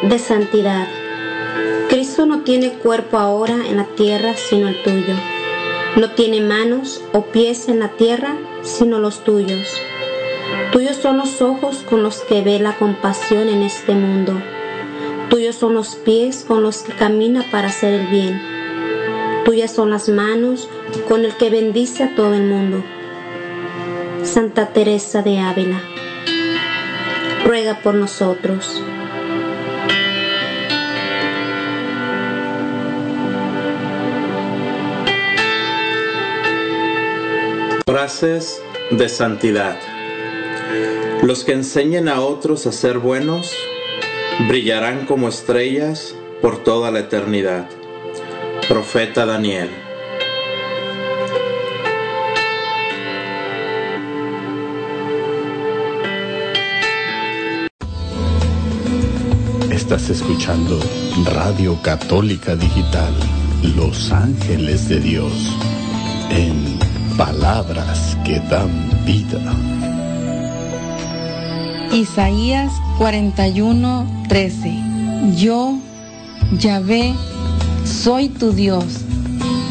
De santidad. Cristo no tiene cuerpo ahora en la tierra sino el tuyo. No tiene manos o pies en la tierra sino los tuyos. Tuyos son los ojos con los que ve la compasión en este mundo. Tuyos son los pies con los que camina para hacer el bien. Tuyas son las manos con el que bendice a todo el mundo. Santa Teresa de Ávila, ruega por nosotros. De santidad. Los que enseñen a otros a ser buenos brillarán como estrellas por toda la eternidad. Profeta Daniel. Estás escuchando Radio Católica Digital, Los Ángeles de Dios, en palabras que dan vida. Isaías 41, 13. Yo, Yahvé, soy tu Dios.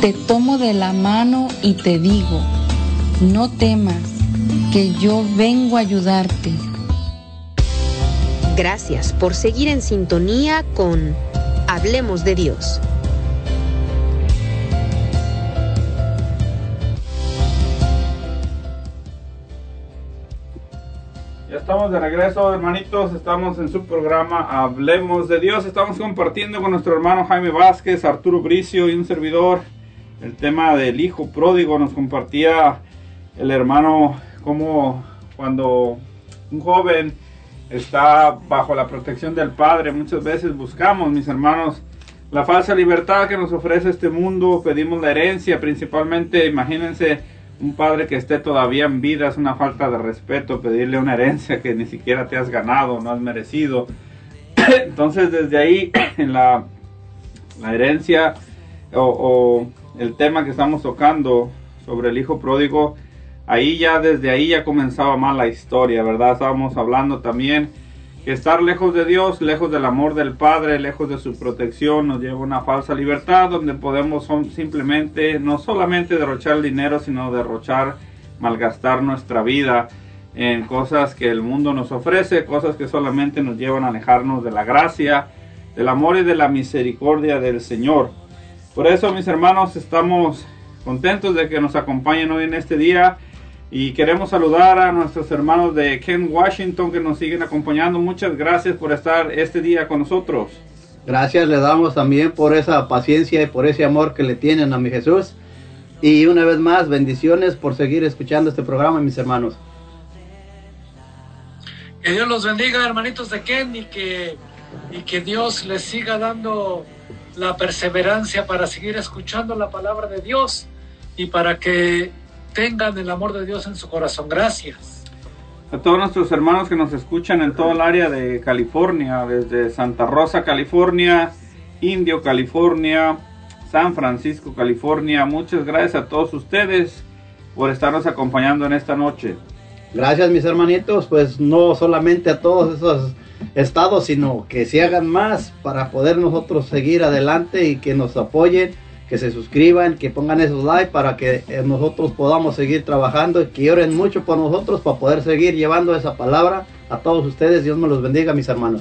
Te tomo de la mano y te digo, no temas, que yo vengo a ayudarte. Gracias por seguir en sintonía con Hablemos de Dios. Estamos de regreso, hermanitos. Estamos en su programa Hablemos de Dios. Estamos compartiendo con nuestro hermano Jaime Vázquez, Arturo Bricio y un servidor el tema del hijo pródigo. Nos compartía el hermano como cuando un joven está bajo la protección del Padre, muchas veces buscamos, mis hermanos, la falsa libertad que nos ofrece este mundo, pedimos la herencia, principalmente, imagínense, un padre que esté todavía en vida, es una falta de respeto pedirle una herencia que ni siquiera te has ganado, no has merecido. Entonces, desde ahí, en la, la herencia o, o el tema que estamos tocando sobre el hijo pródigo, ahí ya desde ahí ya comenzaba mal la historia, ¿verdad? Estábamos hablando también que estar lejos de Dios, lejos del amor del Padre, lejos de su protección, nos lleva a una falsa libertad donde podemos simplemente, no solamente derrochar dinero, sino derrochar, malgastar nuestra vida en cosas que el mundo nos ofrece, cosas que solamente nos llevan a alejarnos de la gracia, del amor y de la misericordia del Señor. Por eso, mis hermanos, estamos contentos de que nos acompañen hoy en este día. Y queremos saludar a nuestros hermanos de Ken Washington que nos siguen acompañando. Muchas gracias por estar este día con nosotros. Gracias le damos también por esa paciencia y por ese amor que le tienen a mi Jesús. Y una vez más, bendiciones por seguir escuchando este programa, mis hermanos. Que Dios los bendiga, hermanitos de Ken, y que, y que Dios les siga dando la perseverancia para seguir escuchando la palabra de Dios y para que tengan el amor de Dios en su corazón. Gracias. A todos nuestros hermanos que nos escuchan en todo el área de California, desde Santa Rosa, California, Indio, California, San Francisco, California. Muchas gracias a todos ustedes por estarnos acompañando en esta noche. Gracias mis hermanitos, pues no solamente a todos esos estados, sino que se hagan más para poder nosotros seguir adelante y que nos apoyen que se suscriban, que pongan esos likes para que eh, nosotros podamos seguir trabajando y que oren mucho por nosotros para poder seguir llevando esa palabra a todos ustedes. Dios me los bendiga, mis hermanos.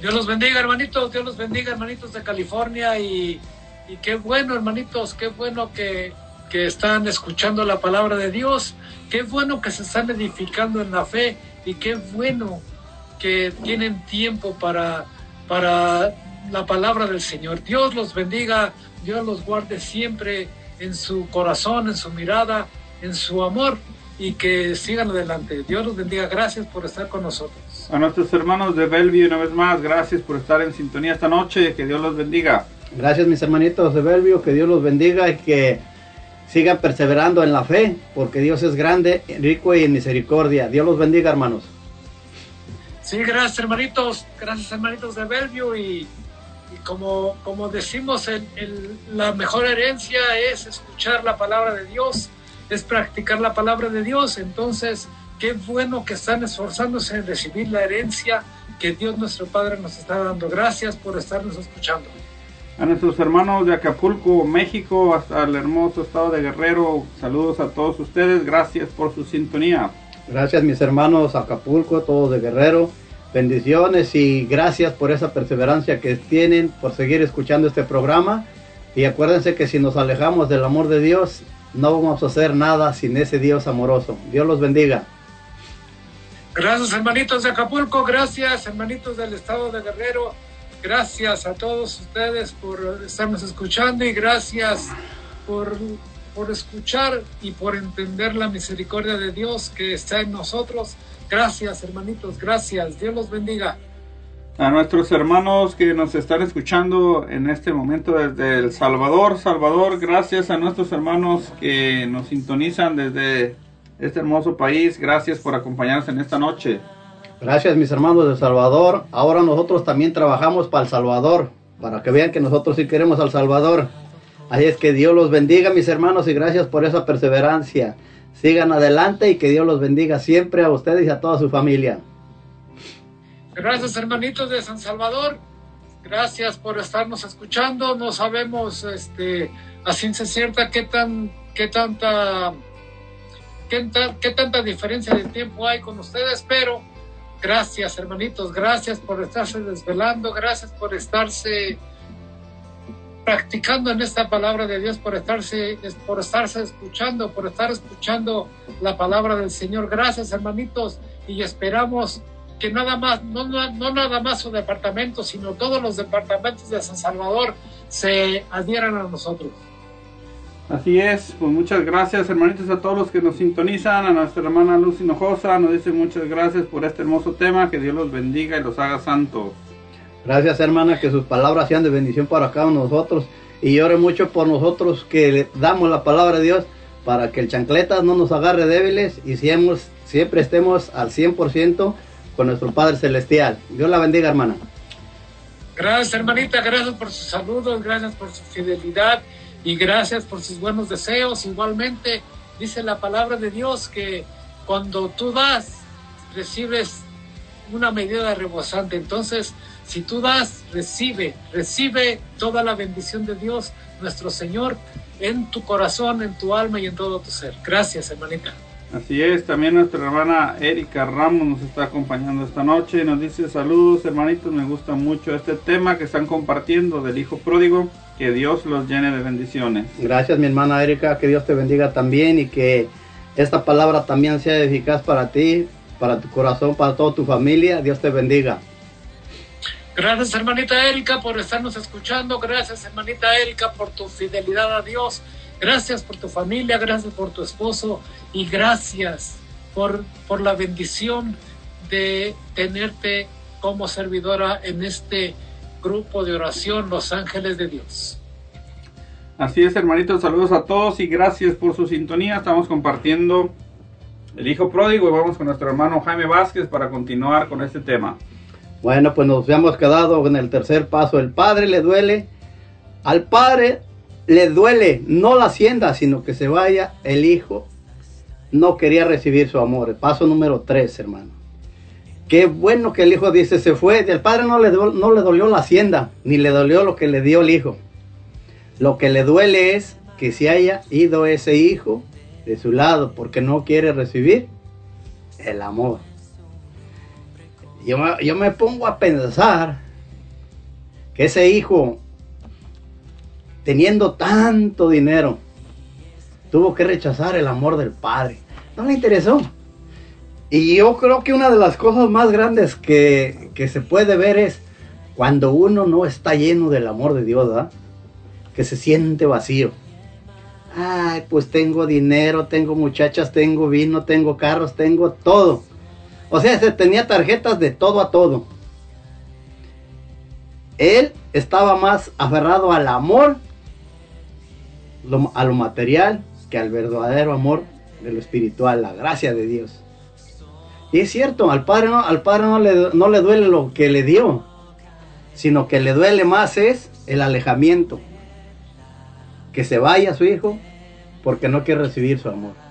Dios los bendiga, hermanitos. Dios los bendiga, hermanitos de California. Y, y qué bueno, hermanitos, qué bueno que, que están escuchando la palabra de Dios. Qué bueno que se están edificando en la fe. Y qué bueno que tienen tiempo para, para la palabra del Señor. Dios los bendiga, Dios los guarde siempre en su corazón, en su mirada, en su amor y que sigan adelante. Dios los bendiga. Gracias por estar con nosotros. A nuestros hermanos de Bellevue, una vez más, gracias por estar en sintonía esta noche. Que Dios los bendiga. Gracias, mis hermanitos de Bellevue. Que Dios los bendiga y que sigan perseverando en la fe, porque Dios es grande, rico y en misericordia. Dios los bendiga, hermanos. Sí, gracias, hermanitos. Gracias, hermanitos de Bellevue y y como, como decimos, el, el, la mejor herencia es escuchar la palabra de Dios, es practicar la palabra de Dios. Entonces, qué bueno que están esforzándose en recibir la herencia que Dios nuestro Padre nos está dando. Gracias por estarnos escuchando. A nuestros hermanos de Acapulco, México, hasta el hermoso estado de Guerrero, saludos a todos ustedes. Gracias por su sintonía. Gracias, mis hermanos Acapulco, todos de Guerrero. Bendiciones y gracias por esa perseverancia que tienen, por seguir escuchando este programa. Y acuérdense que si nos alejamos del amor de Dios, no vamos a hacer nada sin ese Dios amoroso. Dios los bendiga. Gracias hermanitos de Acapulco, gracias hermanitos del estado de Guerrero, gracias a todos ustedes por estarnos escuchando y gracias por, por escuchar y por entender la misericordia de Dios que está en nosotros. Gracias, hermanitos, gracias. Dios los bendiga. A nuestros hermanos que nos están escuchando en este momento desde El Salvador, Salvador, gracias a nuestros hermanos que nos sintonizan desde este hermoso país. Gracias por acompañarnos en esta noche. Gracias, mis hermanos de El Salvador. Ahora nosotros también trabajamos para El Salvador, para que vean que nosotros sí queremos al Salvador. Así es que Dios los bendiga, mis hermanos, y gracias por esa perseverancia sigan adelante y que Dios los bendiga siempre a ustedes y a toda su familia. Gracias hermanitos de San Salvador, gracias por estarnos escuchando. No sabemos este, a ciencia cierta qué tan, qué tanta, qué, qué tanta diferencia de tiempo hay con ustedes, pero gracias, hermanitos, gracias por estarse desvelando, gracias por estarse practicando en esta palabra de Dios, por estarse, por estarse escuchando, por estar escuchando la palabra del Señor. Gracias, hermanitos, y esperamos que nada más, no, no, nada más su departamento, sino todos los departamentos de San Salvador se adhieran a nosotros. Así es, pues muchas gracias hermanitos a todos los que nos sintonizan, a nuestra hermana Luz Hinojosa, nos dice muchas gracias por este hermoso tema, que Dios los bendiga y los haga santos. Gracias, hermana, que sus palabras sean de bendición para cada uno de nosotros. Y ore mucho por nosotros que le damos la palabra de Dios para que el chancletas no nos agarre débiles y siempre, siempre estemos al 100% con nuestro Padre Celestial. Dios la bendiga, hermana. Gracias, hermanita, gracias por sus saludos, gracias por su fidelidad y gracias por sus buenos deseos. Igualmente, dice la palabra de Dios que cuando tú das, recibes una medida rebosante. Entonces, si tú das, recibe, recibe toda la bendición de Dios, nuestro Señor, en tu corazón, en tu alma y en todo tu ser. Gracias, hermanita. Así es, también nuestra hermana Erika Ramos nos está acompañando esta noche y nos dice saludos hermanitos, me gusta mucho este tema que están compartiendo del Hijo Pródigo, que Dios los llene de bendiciones. Gracias, mi hermana Erika, que Dios te bendiga también y que esta palabra también sea eficaz para ti, para tu corazón, para toda tu familia. Dios te bendiga. Gracias, hermanita Erika, por estarnos escuchando. Gracias, hermanita Erika, por tu fidelidad a Dios. Gracias por tu familia, gracias por tu esposo y gracias por, por la bendición de tenerte como servidora en este grupo de oración Los Ángeles de Dios. Así es, hermanitos, saludos a todos y gracias por su sintonía. Estamos compartiendo el Hijo Pródigo y vamos con nuestro hermano Jaime Vázquez para continuar con este tema. Bueno, pues nos hemos quedado en el tercer paso. El padre le duele, al padre le duele no la hacienda, sino que se vaya el hijo. No quería recibir su amor. El paso número tres, hermano. Qué bueno que el hijo dice se fue. El padre no le, no le dolió la hacienda, ni le dolió lo que le dio el hijo. Lo que le duele es que se haya ido ese hijo de su lado porque no quiere recibir el amor. Yo me, yo me pongo a pensar que ese hijo, teniendo tanto dinero, tuvo que rechazar el amor del padre. No le interesó. Y yo creo que una de las cosas más grandes que, que se puede ver es cuando uno no está lleno del amor de Dios, ¿verdad? Que se siente vacío. Ay, pues tengo dinero, tengo muchachas, tengo vino, tengo carros, tengo todo. O sea, se tenía tarjetas de todo a todo. Él estaba más aferrado al amor, a lo material, que al verdadero amor de lo espiritual, la gracia de Dios. Y es cierto, al padre no, al padre no le, no le duele lo que le dio, sino que le duele más es el alejamiento. Que se vaya su hijo porque no quiere recibir su amor.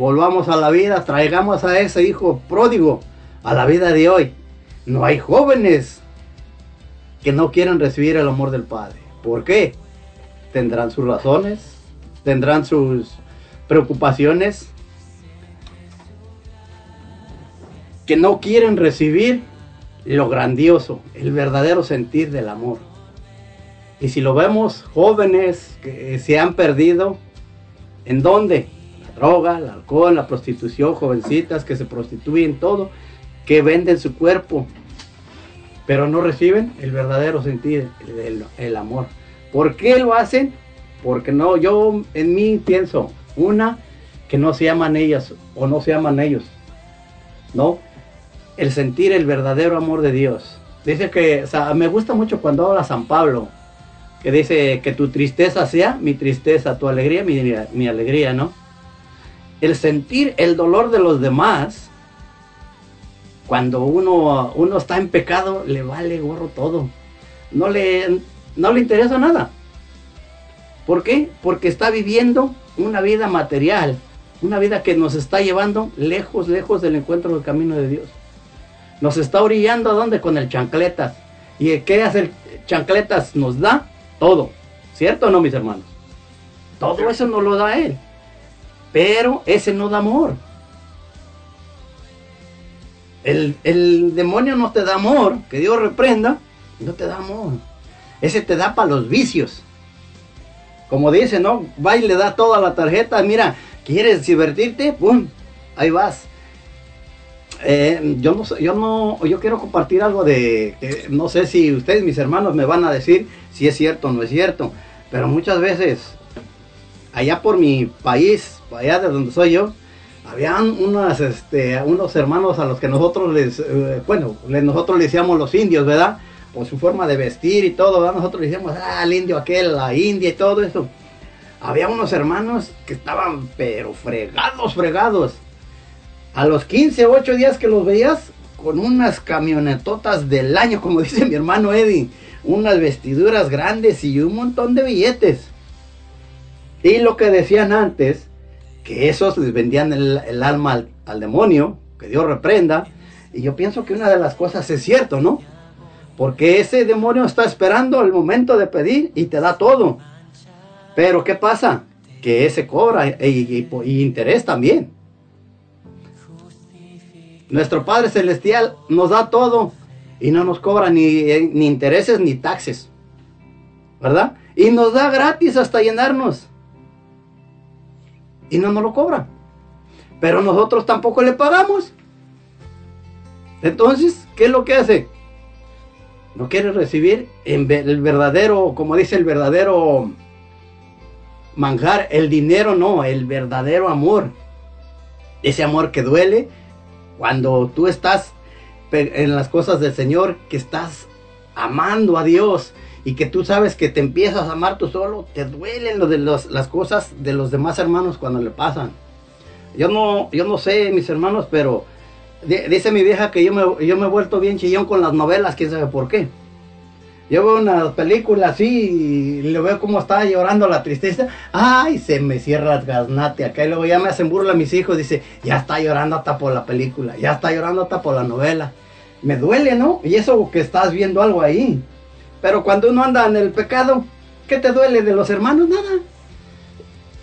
Volvamos a la vida, traigamos a ese hijo pródigo a la vida de hoy. No hay jóvenes que no quieran recibir el amor del Padre. ¿Por qué? Tendrán sus razones, tendrán sus preocupaciones, que no quieren recibir lo grandioso, el verdadero sentir del amor. Y si lo vemos, jóvenes que se han perdido, ¿en dónde? Droga, el alcohol, la prostitución, jovencitas que se prostituyen, todo, que venden su cuerpo, pero no reciben el verdadero sentir, el, amor. ¿Por qué lo hacen? Porque no, yo en mí pienso, una, que no se aman ellas o no se aman ellos, ¿no? El sentir el verdadero amor de Dios. Dice que, me gusta mucho cuando habla San Pablo, que dice que tu tristeza sea mi tristeza, tu alegría mi, mi alegría, ¿no? El sentir el dolor de los demás, cuando uno, uno está en pecado, le vale gorro todo. No le, no le interesa nada. ¿Por qué? Porque está viviendo una vida material, una vida que nos está llevando lejos, lejos del encuentro del camino de Dios. Nos está orillando a dónde? Con el chancletas. ¿Y qué hace el chancletas? Nos da todo. ¿Cierto o no, mis hermanos? Todo eso nos lo da Él. Pero ese no da amor. El, el demonio no te da amor, que Dios reprenda, no te da amor. Ese te da para los vicios. Como dice, ¿no? Va y le da toda la tarjeta. Mira, ¿quieres divertirte? ¡Pum! Ahí vas. Eh, yo no yo no, yo quiero compartir algo de, que no sé si ustedes, mis hermanos, me van a decir si es cierto o no es cierto, pero muchas veces, allá por mi país, allá de donde soy yo, habían este, unos hermanos a los que nosotros les, eh, bueno, nosotros le decíamos los indios, ¿verdad? Por su forma de vestir y todo. Nosotros le decíamos, ah, el indio aquel, la india y todo eso. Había unos hermanos que estaban, pero fregados, fregados. A los 15, 8 días que los veías, con unas camionetotas del año, como dice mi hermano Eddie, unas vestiduras grandes y un montón de billetes. Y lo que decían antes, que esos les vendían el, alma al, demonio, que Dios reprenda. Y yo pienso que una de las cosas es cierto, ¿no? Porque ese demonio está esperando el momento de pedir y te da todo. Pero ¿qué pasa? Que ese cobra y, interés también. Nuestro Padre Celestial nos da todo y no nos cobra ni, ni intereses ni taxes. ¿Verdad? Y nos da gratis hasta llenarnos. Y no nos lo cobra. Pero nosotros tampoco le pagamos. Entonces, ¿qué es lo que hace? No quiere recibir el verdadero, como dice el verdadero manjar, el dinero no, el verdadero amor. Ese amor que duele cuando tú estás en las cosas del Señor, que estás amando a Dios y que tú sabes que te empiezas a amar tú solo, te duelen lo de los- las cosas de los demás hermanos cuando le pasan. Yo no, yo no sé, mis hermanos, pero di- dice mi vieja que yo me, yo me he vuelto bien chillón con las novelas, quién sabe por qué. Yo veo una película así y le veo cómo está llorando la tristeza. Ay, se me cierra el gaznate acá. Y luego ya me hacen burla mis hijos. Dice, ya está llorando hasta por la película. Ya está llorando hasta por la novela. Me duele, ¿no? Y eso que estás viendo algo ahí. Pero cuando uno anda en el pecado, ¿qué te duele de los hermanos? Nada.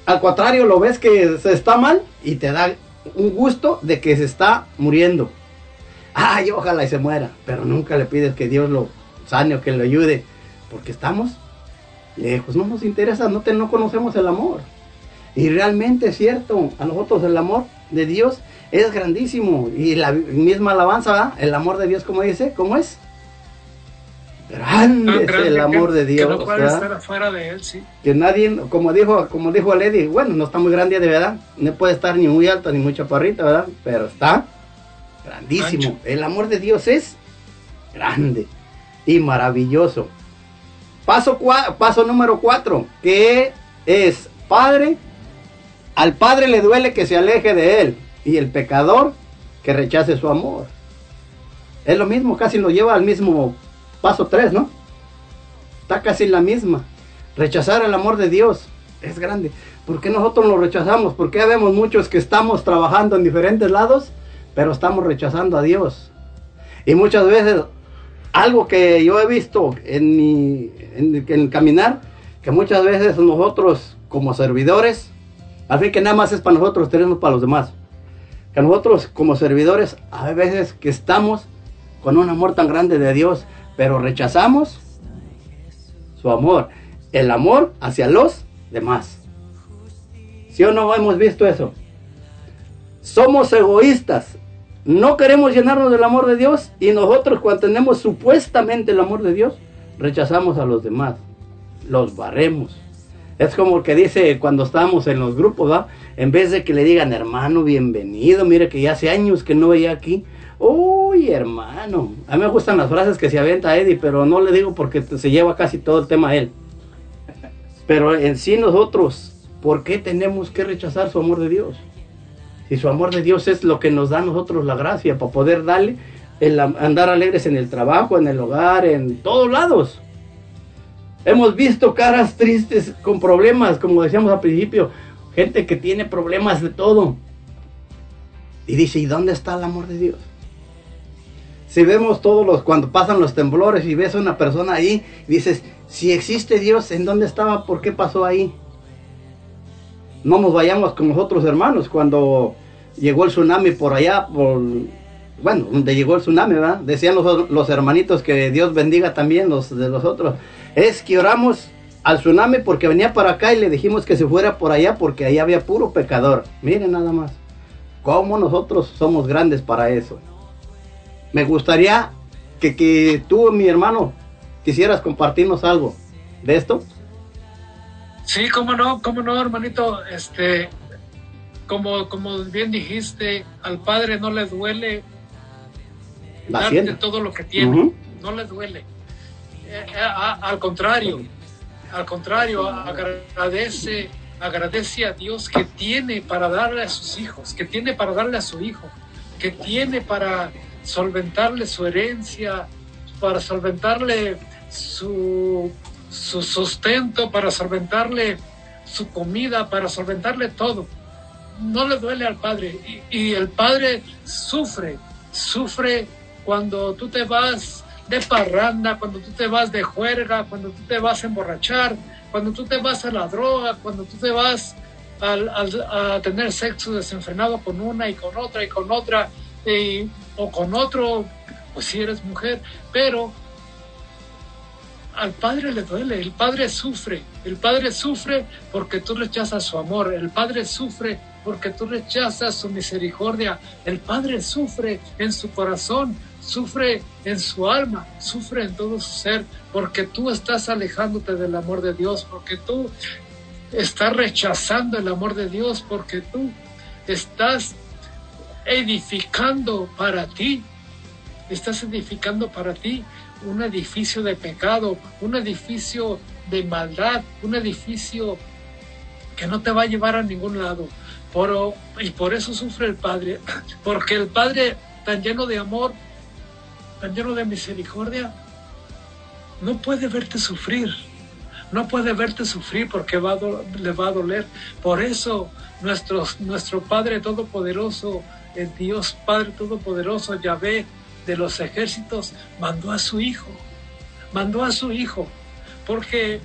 Al contrario, lo ves que se está mal y te da un gusto de que se está muriendo. Ay, ojalá y se muera. Pero nunca le pides que Dios lo sane o que lo ayude. Porque estamos lejos. No nos interesa, no, te, no conocemos el amor. Y realmente es cierto, a nosotros el amor de Dios es grandísimo. Y la misma alabanza, el amor de Dios, como dice, ¿cómo es? Grande Tan es el que- amor de Dios. Que no puede estar afuera de él, sí. que nadie, como dijo, como dijo Lady, bueno, no está muy grande de verdad, no puede estar ni muy alto ni muy chaparrita, ¿verdad? Pero está grandísimo. El amor de Dios es grande y maravilloso. Paso, cua- paso número cuatro, que es Padre, al Padre le duele que se aleje de él y el pecador que rechace su amor. Es lo mismo, casi lo lleva al mismo paso tres, ¿no? Está casi la misma. Rechazar el amor de Dios es grande. ¿Por qué nosotros lo rechazamos? Porque vemos muchos que estamos trabajando en diferentes lados, pero estamos rechazando a Dios. Y muchas veces, algo que yo he visto en mi en, el caminar, que muchas veces nosotros como servidores, al fin que nada más es para nosotros, tenemos para los demás. Que nosotros como servidores, hay veces que estamos con un amor tan grande de Dios, pero rechazamos su amor, el amor hacia los demás. ¿Sí o no hemos visto eso? Somos egoístas. No queremos llenarnos del amor de Dios y nosotros cuando tenemos supuestamente el amor de Dios, rechazamos a los demás. Los barremos. Es como que dice cuando estamos en los grupos, ¿va? En vez de que le digan, hermano, bienvenido, mire que ya hace años que no veía aquí. Uy, hermano. A mí me gustan las frases que se avienta Eddie, pero no le digo porque se lleva casi todo el tema a él. Pero en sí nosotros, ¿por qué tenemos que rechazar su amor de Dios? Si su amor de Dios es lo que nos da a nosotros la gracia para poder darle el andar alegres en el trabajo, en el hogar, en todos lados. Hemos visto caras tristes con problemas, como decíamos al principio, gente que tiene problemas de todo. Y dice, ¿y dónde está el amor de Dios? Si vemos todos los, cuando pasan los temblores y ves a una persona ahí, dices, si existe Dios, ¿en dónde estaba? ¿Por qué pasó ahí? no nos vayamos con los otros hermanos cuando llegó el tsunami por allá, por, bueno, donde llegó el tsunami, ¿verdad? Decían los, los hermanitos que Dios bendiga también los de los otros. Es que oramos al tsunami porque venía para acá y le dijimos que se fuera por allá porque ahí había puro pecador. Miren nada más, cómo nosotros somos grandes para eso. Me gustaría que, que tú, mi hermano, quisieras compartirnos algo de esto. Sí, cómo no, cómo no, hermanito. Este, como, como bien dijiste, al padre no le duele La darte hacienda. todo lo que tiene. No le duele. Eh, eh, a- al contrario, al contrario, agradece, agradece a Dios que tiene para darle a sus hijos, que tiene para darle a su hijo, que tiene para solventarle su herencia, para solventarle su, su sustento, para solventarle su comida, para solventarle todo. No le duele al padre y, el padre sufre, sufre cuando tú te vas de parranda, cuando tú te vas de juerga, cuando tú te vas a emborrachar, cuando tú te vas a la droga, cuando tú te vas al- a tener sexo desenfrenado con una y con otra y con otra o con otro, pues si eres mujer, pero al padre le duele, el padre sufre, el padre sufre porque tú rechazas su amor, el padre sufre porque tú rechazas su misericordia, el padre sufre en su corazón, sufre en su alma, sufre en todo su ser, porque tú estás alejándote del amor de Dios, porque tú estás rechazando el amor de Dios, porque tú estás edificando para ti, estás edificando para ti un edificio de pecado, un edificio de maldad, un edificio que no te va a llevar a ningún lado. Por, y por eso sufre el Padre, porque el Padre tan lleno de amor, tan lleno de misericordia, no puede verte sufrir, no puede verte sufrir porque va a le va a doler. Por eso nuestro, nuestro Padre Todopoderoso, el Dios Padre Todopoderoso, Yahvé de los ejércitos, mandó a su Hijo, mandó a su Hijo, porque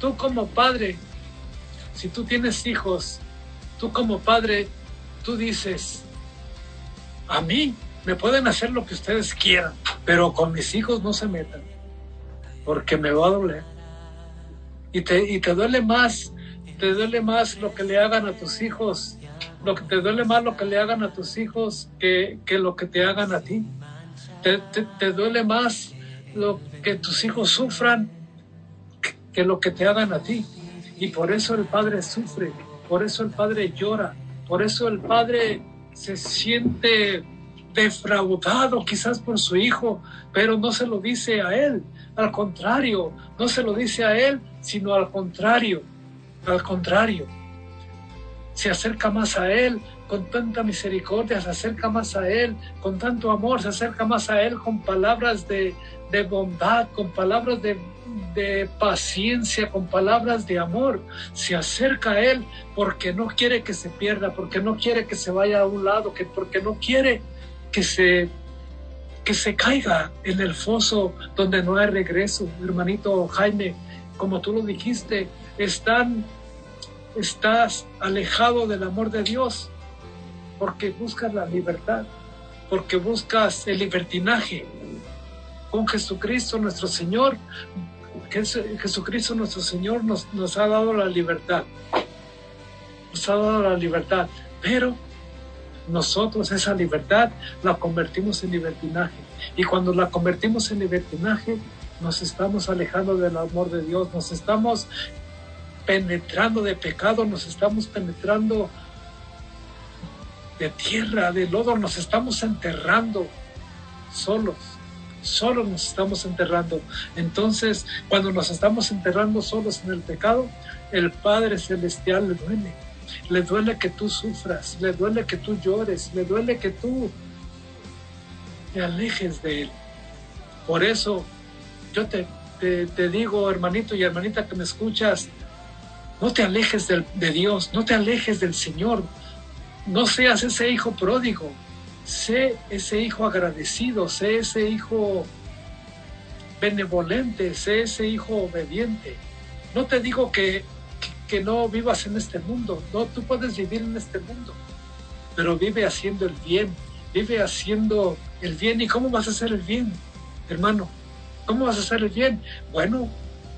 tú como padre, si tú tienes hijos, tú como padre, tú dices, a mí me pueden hacer lo que ustedes quieran, pero con mis hijos no se metan, porque me va a doler. Y te, y te duele más, te duele más lo que le hagan a tus hijos, lo que te duele más lo que le hagan a tus hijos que, que lo que te hagan a ti. Te, te- duele más lo que tus hijos sufran que lo que te hagan a ti. Y por eso el padre sufre, por eso el padre llora, por eso el padre se siente defraudado quizás por su hijo, pero no se lo dice a él, al contrario, no se lo dice a él, sino al contrario, al contrario. Se acerca más a él con tanta misericordia, se acerca más a él con tanto amor, se acerca más a él con palabras de, de bondad, con palabras de, de paciencia, con palabras de amor. Se acerca a él porque no quiere que se pierda, porque no quiere que se vaya a un lado, que porque no quiere que se que se caiga en el foso donde no hay regreso, hermanito Jaime, como tú lo dijiste, están estás alejado del amor de Dios porque buscas la libertad, porque buscas el libertinaje. Con Jesucristo nuestro Señor, Jesucristo nuestro Señor nos, nos ha dado la libertad, nos ha dado la libertad, pero nosotros esa libertad la convertimos en libertinaje. Y cuando la convertimos en libertinaje, nos estamos alejando del amor de Dios, nos estamos penetrando de pecado, nos estamos penetrando de tierra, de lodo, nos estamos enterrando solos, solos nos estamos enterrando. Entonces, cuando nos estamos enterrando solos en el pecado, el Padre Celestial le duele. Le duele que tú sufras, le duele que tú llores, le duele que tú te alejes de Él. Por eso yo te, te, te digo, hermanito y hermanita que me escuchas, no te alejes de Dios, no te alejes del Señor, no seas ese hijo pródigo, sé ese hijo agradecido, sé ese hijo benevolente, sé ese hijo obediente. No te digo que, que no vivas en este mundo. No, tú puedes vivir en este mundo, pero vive haciendo el bien, vive haciendo el bien. ¿Y cómo vas a hacer el bien, hermano? ¿Cómo vas a hacer el bien? Bueno,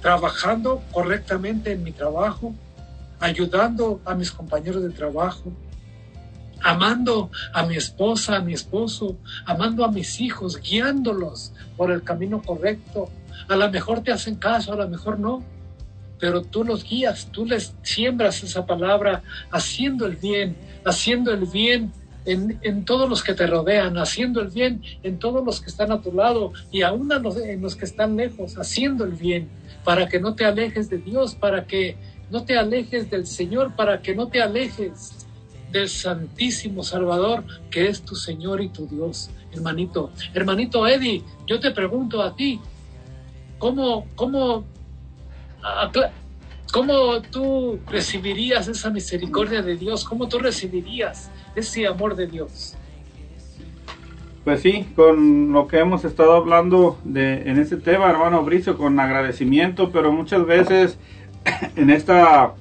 trabajando correctamente en mi trabajo, ayudando a mis compañeros de trabajo, amando a mi esposa, a mi esposo, amando a mis hijos, guiándolos por el camino correcto. A lo mejor te hacen caso, a lo mejor no, pero tú los guías, tú les siembras esa palabra, haciendo el bien, haciendo el bien en, en todos los que te rodean, haciendo el bien en todos los que están a tu lado y aún en los que están lejos, haciendo el bien, para que no te alejes de Dios, para que no te alejes del Señor, para que no te alejes del Santísimo Salvador, que es tu Señor y tu Dios, hermanito. Hermanito Eddie, yo te pregunto a ti, ¿cómo, cómo, cómo tú recibirías esa misericordia de Dios? ¿Cómo tú recibirías ese amor de Dios? Pues sí, con lo que hemos estado hablando de, en este tema, hermano Bricio, con agradecimiento, pero muchas veces en esta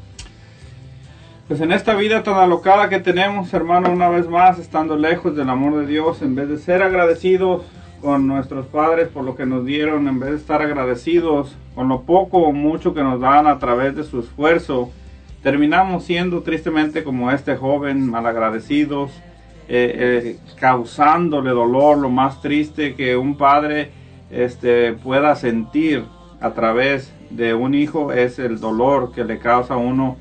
pues en esta vida tan alocada que tenemos, hermano, una vez más, estando lejos del amor de Dios, en vez de ser agradecidos con nuestros padres por lo que nos dieron, en vez de estar agradecidos con lo poco o mucho que nos dan a través de su esfuerzo, terminamos siendo tristemente como este joven, malagradecidos, eh, eh, causándole dolor, lo más triste que un padre este, pueda sentir a través de un hijo es el dolor que le causa a uno.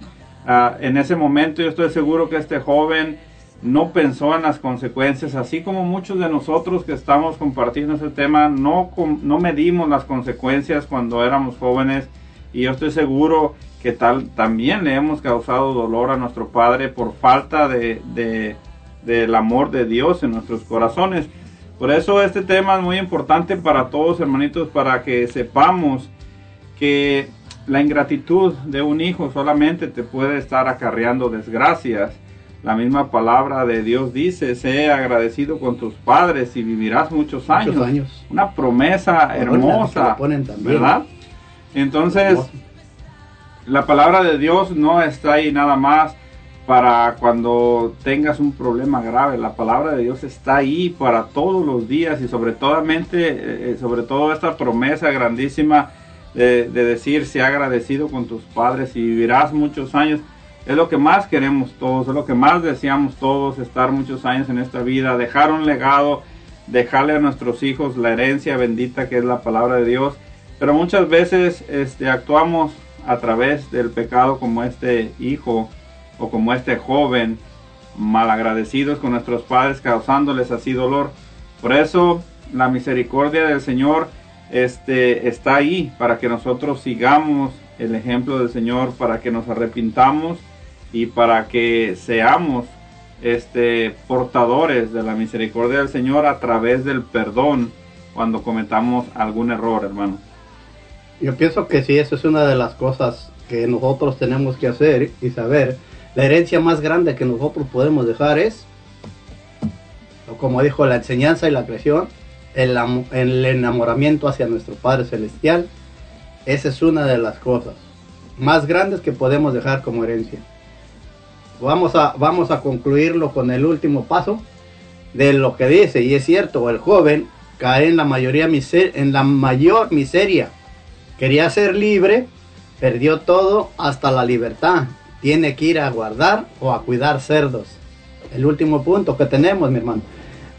Ah, en ese momento yo estoy seguro que este joven no pensó en las consecuencias, así como muchos de nosotros que estamos compartiendo este tema, no, no medimos las consecuencias cuando éramos jóvenes y yo estoy seguro que tal, también le hemos causado dolor a nuestro Padre por falta de- del amor de Dios en nuestros corazones. Por eso este tema es muy importante para todos, hermanitos, para que sepamos que la ingratitud de un hijo solamente te puede estar acarreando desgracias. La misma palabra de Dios dice, sé agradecido con tus padres y vivirás muchos años. Muchos años. Una promesa hermosa, ponen también. ¿verdad? Entonces, la palabra de Dios no está ahí nada más para cuando tengas un problema grave. La palabra de Dios está ahí para todos los días y sobre todo, eh, sobre todo esta promesa grandísima de, de decir, sea agradecido con tus padres y vivirás muchos años. Es lo que más queremos todos, es lo que más deseamos todos, estar muchos años en esta vida, dejar un legado, dejarle a nuestros hijos la herencia bendita que es la palabra de Dios. Pero muchas veces este, actuamos a través del pecado como este hijo o como este joven, malagradecidos con nuestros padres, causándoles así dolor. Por eso la misericordia del Señor este, está ahí para que nosotros sigamos el ejemplo del Señor, para que nos arrepintamos y para que seamos este, portadores de la misericordia del Señor a través del perdón cuando cometamos algún error, hermano. Yo pienso que sí, eso es una de las cosas que nosotros tenemos que hacer y saber. La herencia más grande que nosotros podemos dejar es, como dijo, la enseñanza y la creación, el, el enamoramiento hacia nuestro Padre Celestial. Esa es una de las cosas más grandes que podemos dejar como herencia. Vamos a, vamos a concluirlo con el último paso de lo que dice, y es cierto, el joven cae en la, mayoría en la mayor miseria. Quería ser libre, perdió todo hasta la libertad. Tiene que ir a guardar o a cuidar cerdos. El último punto que tenemos, mi hermano.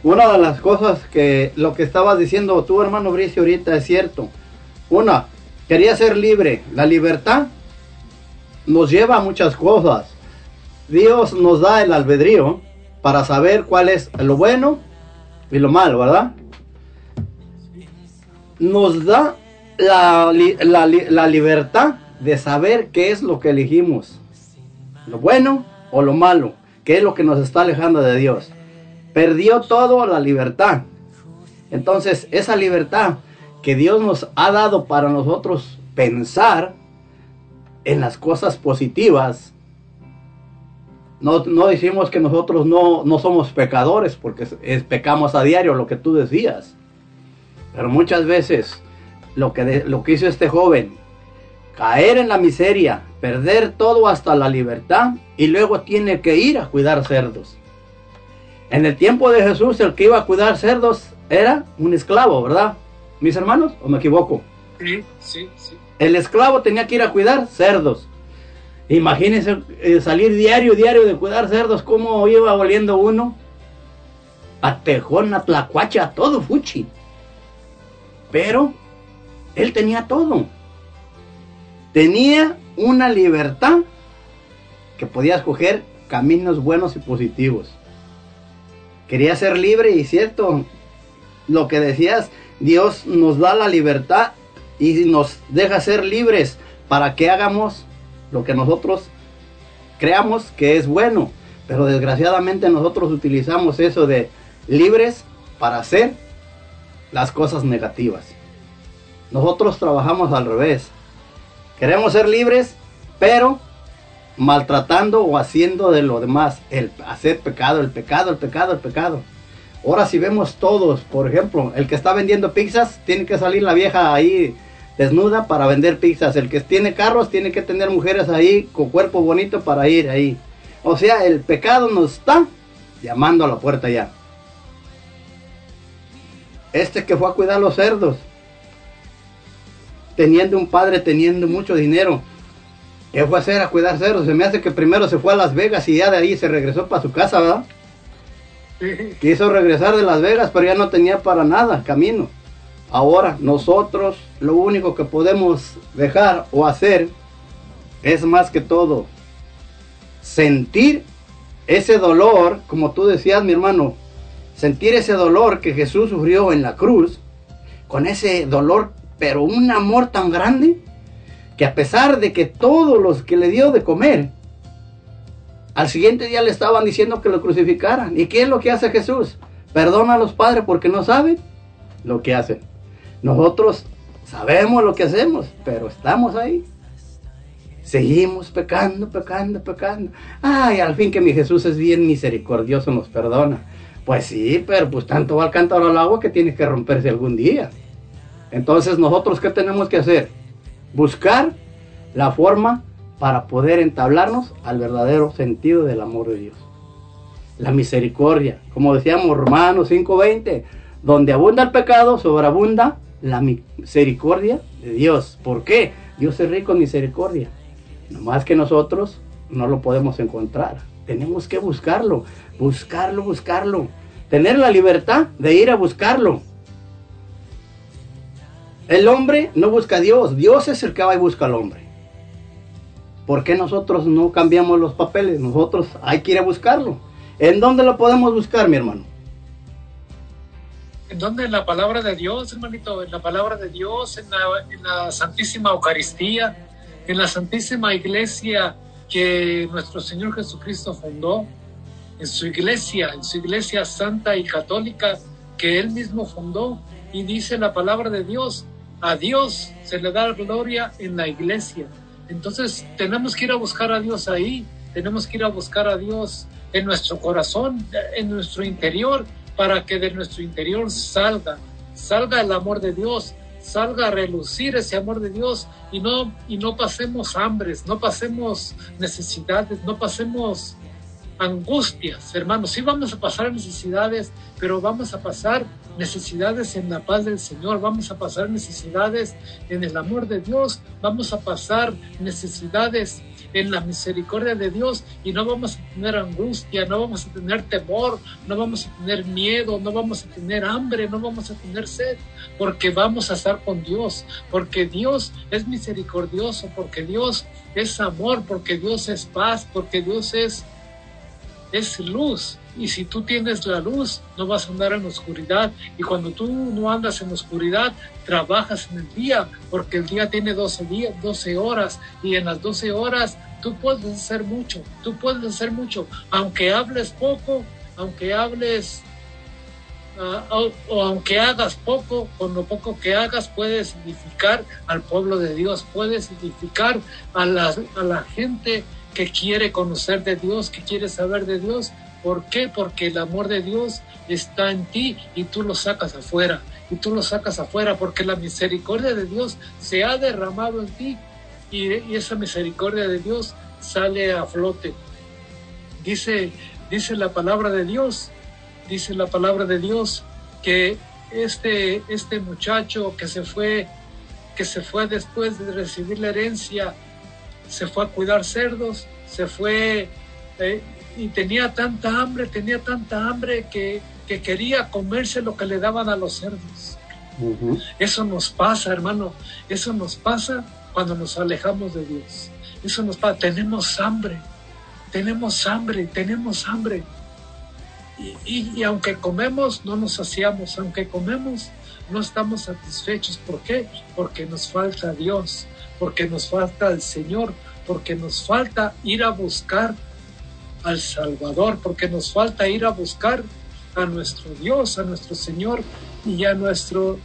Una de las cosas que lo que estabas diciendo tú, hermano Bricio, ahorita es cierto. Una, quería ser libre. La libertad nos lleva a muchas cosas. Dios nos da el albedrío para saber cuál es lo bueno y lo malo, ¿verdad? Nos da la, li- la li- la libertad de saber qué es lo que elegimos. Lo bueno o lo malo. Qué es lo que nos está alejando de Dios. Perdió todo la libertad. Entonces, esa libertad que Dios nos ha dado para nosotros pensar en las cosas positivas. No, no decimos que nosotros no, no somos pecadores porque es- pecamos a diario, lo que tú decías. Pero muchas veces lo que, lo que hizo este joven, caer en la miseria, perder todo hasta la libertad y luego tiene que ir a cuidar cerdos. En el tiempo de Jesús el que iba a cuidar cerdos era un esclavo, ¿verdad? Mis hermanos, ¿o me equivoco? Sí, sí, sí. El esclavo tenía que ir a cuidar cerdos. Imagínense eh, salir diario, diario de cuidar cerdos, cómo iba volviendo uno. A tejón, a tlacuache, a todo fuchi. Pero él tenía todo. Tenía una libertad que podía escoger caminos buenos y positivos. Quería ser libre y cierto, lo que decías, Dios nos da la libertad y nos deja ser libres para que hagamos lo que nosotros creamos que es bueno. Pero desgraciadamente nosotros utilizamos eso de libres para hacer las cosas negativas. Nosotros trabajamos al revés. Queremos ser libres, pero maltratando o haciendo de lo demás, el hacer pecado, el pecado, el pecado, el pecado. Ahora si vemos todos, por ejemplo, el que está vendiendo pizzas, tiene que salir la vieja ahí desnuda para vender pizzas. El que tiene carros, tiene que tener mujeres ahí con cuerpo bonito para ir ahí. O sea, el pecado nos está llamando a la puerta ya. Este que fue a cuidar los cerdos, teniendo un padre, teniendo mucho dinero, ¿qué fue a hacer a cuidar cerdos? Se me hace que primero se fue a Las Vegas y ya de ahí se regresó para su casa, ¿verdad? Quiso regresar de Las Vegas, pero ya no tenía para nada camino. Ahora nosotros lo único que podemos dejar o hacer es más que todo sentir ese dolor, como tú decías mi hermano, sentir ese dolor que Jesús sufrió en la cruz, con ese dolor, pero un amor tan grande, que a pesar de que todos los que le dio de comer, al siguiente día le estaban diciendo que lo crucificaran. ¿Y qué es lo que hace Jesús? Perdona a los padres porque no saben lo que hacen. Nosotros sabemos lo que hacemos, pero estamos ahí. Seguimos pecando, pecando, pecando. Ay, al fin que mi Jesús es bien misericordioso, nos perdona. Pues sí, pero pues tanto va el cántaro al agua que tiene que romperse algún día. Entonces, nosotros, ¿qué tenemos que hacer? Buscar la forma para poder entablarnos al verdadero sentido del amor de Dios. La misericordia, como decíamos Romanos 5:20, donde abunda el pecado, sobreabunda la misericordia de Dios. ¿Por qué? Dios es rico en misericordia. No más que nosotros no lo podemos encontrar. Tenemos que buscarlo, buscarlo, buscarlo. Tener la libertad de ir a buscarlo. El hombre no busca a Dios, Dios es el que va y busca al hombre. ¿Por qué nosotros no cambiamos los papeles? Nosotros hay que ir a buscarlo. ¿En dónde lo podemos buscar, mi hermano? ¿En dónde? En la palabra de Dios, hermanito, en la palabra de Dios, en la, en la Santísima Eucaristía, en la Santísima Iglesia que nuestro Señor Jesucristo fundó, en su iglesia, en su iglesia santa y católica que Él mismo fundó. Y dice la palabra de Dios, a Dios se le da gloria en la iglesia. Entonces tenemos que ir a buscar a Dios ahí, tenemos que ir a buscar a Dios en nuestro corazón, en nuestro interior, para que de nuestro interior salga, salga el amor de Dios, salga a relucir ese amor de Dios y no, y no pasemos hambres, no pasemos necesidades, no pasemos angustias, hermanos. Sí vamos a pasar necesidades, pero vamos a pasar necesidades en la paz del Señor, vamos a pasar necesidades en el amor de Dios, vamos a pasar necesidades en la misericordia de Dios. Y no vamos a tener angustia, no vamos a tener temor, no vamos a tener miedo, no vamos a tener hambre, no vamos a tener sed, porque vamos a estar con Dios, porque Dios es misericordioso, porque Dios es amor, porque Dios es paz, porque Dios es es luz. Y si tú tienes la luz, no vas a andar en oscuridad. Y cuando tú no andas en oscuridad, trabajas en el día, porque el día tiene 12, días, 12 horas. Y en las 12 horas tú puedes hacer mucho, tú puedes hacer mucho. Aunque hables poco, aunque hables o, o, aunque hagas poco, con lo poco que hagas puedes edificar al pueblo de Dios, puedes edificar a la, a la gente que quiere conocer de Dios, que quiere saber de Dios. ¿Por qué? Porque el amor de Dios está en ti y tú lo sacas afuera. Y tú lo sacas afuera porque la misericordia de Dios se ha derramado en ti. y, esa misericordia de Dios sale a flote. Dice, dice la palabra de Dios, dice la palabra de Dios que este, este muchacho que se fue, que se fue después de recibir la herencia, se fue a cuidar cerdos, se fue eh, y tenía tanta hambre, tenía tanta hambre que, que quería comerse lo que le daban a los cerdos. Eso nos pasa, hermano, eso nos pasa cuando nos alejamos de Dios. Eso nos pasa, tenemos hambre, tenemos hambre, tenemos hambre. Y, y- y aunque comemos, no nos saciamos, aunque comemos, no estamos satisfechos. ¿Por qué? Porque nos falta Dios, porque nos falta el Señor, porque nos falta ir a buscar al Salvador, porque nos falta ir a buscar a nuestro Dios, a nuestro Señor y a nuestro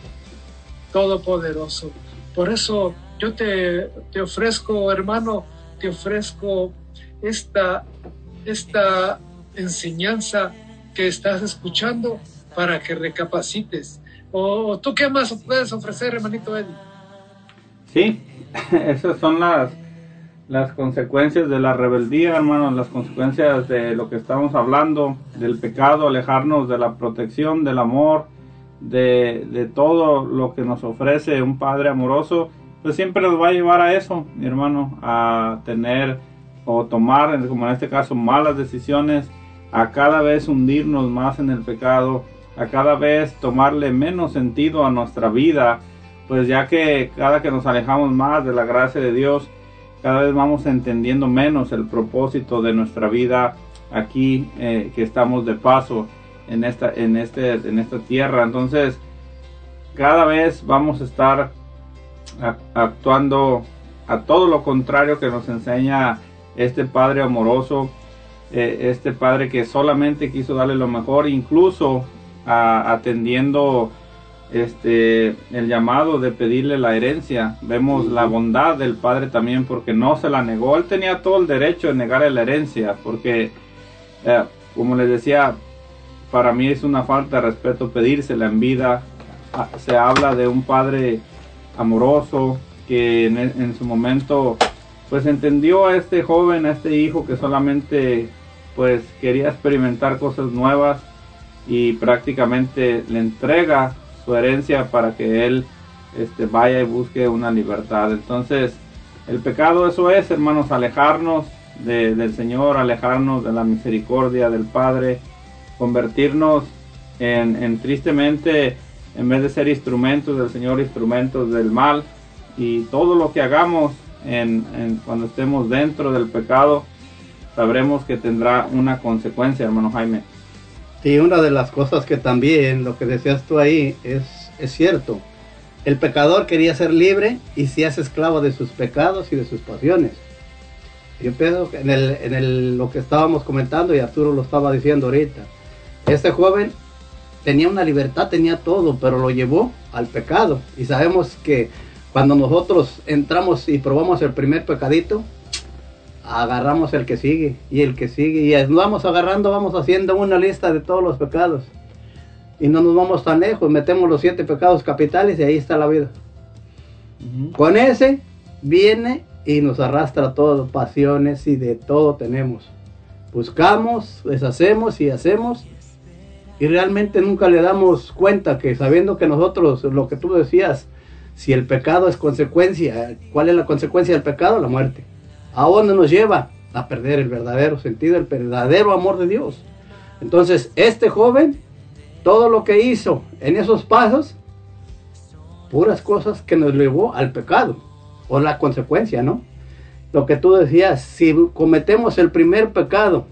Todopoderoso. Por eso yo te, te ofrezco, hermano, te ofrezco esta, esta enseñanza que estás escuchando para que recapacites. O, tú qué más puedes ofrecer, hermanito Eddie. Sí, esas son las, las consecuencias de la rebeldía, hermanos, las consecuencias de lo que estamos hablando, del pecado, alejarnos de la protección, del amor, de, de todo lo que nos ofrece un Padre amoroso, pues siempre nos va a llevar a eso, mi hermano, a tener o tomar, como en este caso, malas decisiones, a cada vez hundirnos más en el pecado, a cada vez tomarle menos sentido a nuestra vida, pues ya que cada que nos alejamos más de la gracia de Dios, cada vez vamos entendiendo menos el propósito de nuestra vida aquí eh, que estamos de paso en esta en este en esta tierra. Entonces cada vez vamos a estar actuando a todo lo contrario que nos enseña este padre amoroso eh, este padre que solamente quiso darle lo mejor incluso atendiendo este el llamado de pedirle la herencia. Vemos la bondad del padre también porque no se la negó. Él tenía todo el derecho de negarle la herencia porque eh, como les decía para mí es una falta de respeto pedírsela en vida. Ah, se habla de un padre amoroso que en, en su momento pues entendió a este joven a este hijo que solamente pues quería experimentar cosas nuevas y prácticamente le entrega su herencia para que él este, vaya y busque una libertad. Entonces, el pecado eso es, hermanos, alejarnos de- del Señor, alejarnos de la misericordia del Padre, convertirnos en, en tristemente, en vez de ser instrumentos del Señor, instrumentos del mal. Y todo lo que hagamos en- cuando estemos dentro del pecado, sabremos que tendrá una consecuencia, hermano Jaime. Sí, una de las cosas que también, lo que decías tú ahí, es, es cierto. El pecador quería ser libre y se hace esclavo de sus pecados y de sus pasiones. Yo pienso que en, el, en el- lo que estábamos comentando y Arturo lo estaba diciendo ahorita. Este joven tenía una libertad, tenía todo, pero lo llevó al pecado. Y sabemos que cuando nosotros entramos y probamos el primer pecadito, agarramos el que sigue y el que sigue y vamos agarrando, vamos haciendo una lista de todos los pecados. Y no nos vamos tan lejos, metemos los siete pecados capitales y ahí está la vida. Con ese viene y nos arrastra todo, pasiones y de todo tenemos. Buscamos, deshacemos y hacemos y realmente nunca le damos cuenta que sabiendo que nosotros, lo que tú decías, si el pecado es consecuencia, ¿cuál es la consecuencia del pecado? La muerte. ¿A dónde nos lleva? A perder el verdadero sentido, el verdadero amor de Dios. Entonces, este joven, todo lo que hizo en esos pasos, puras cosas que nos llevó al pecado, o la consecuencia, ¿no? Lo que tú decías, si cometemos el primer pecado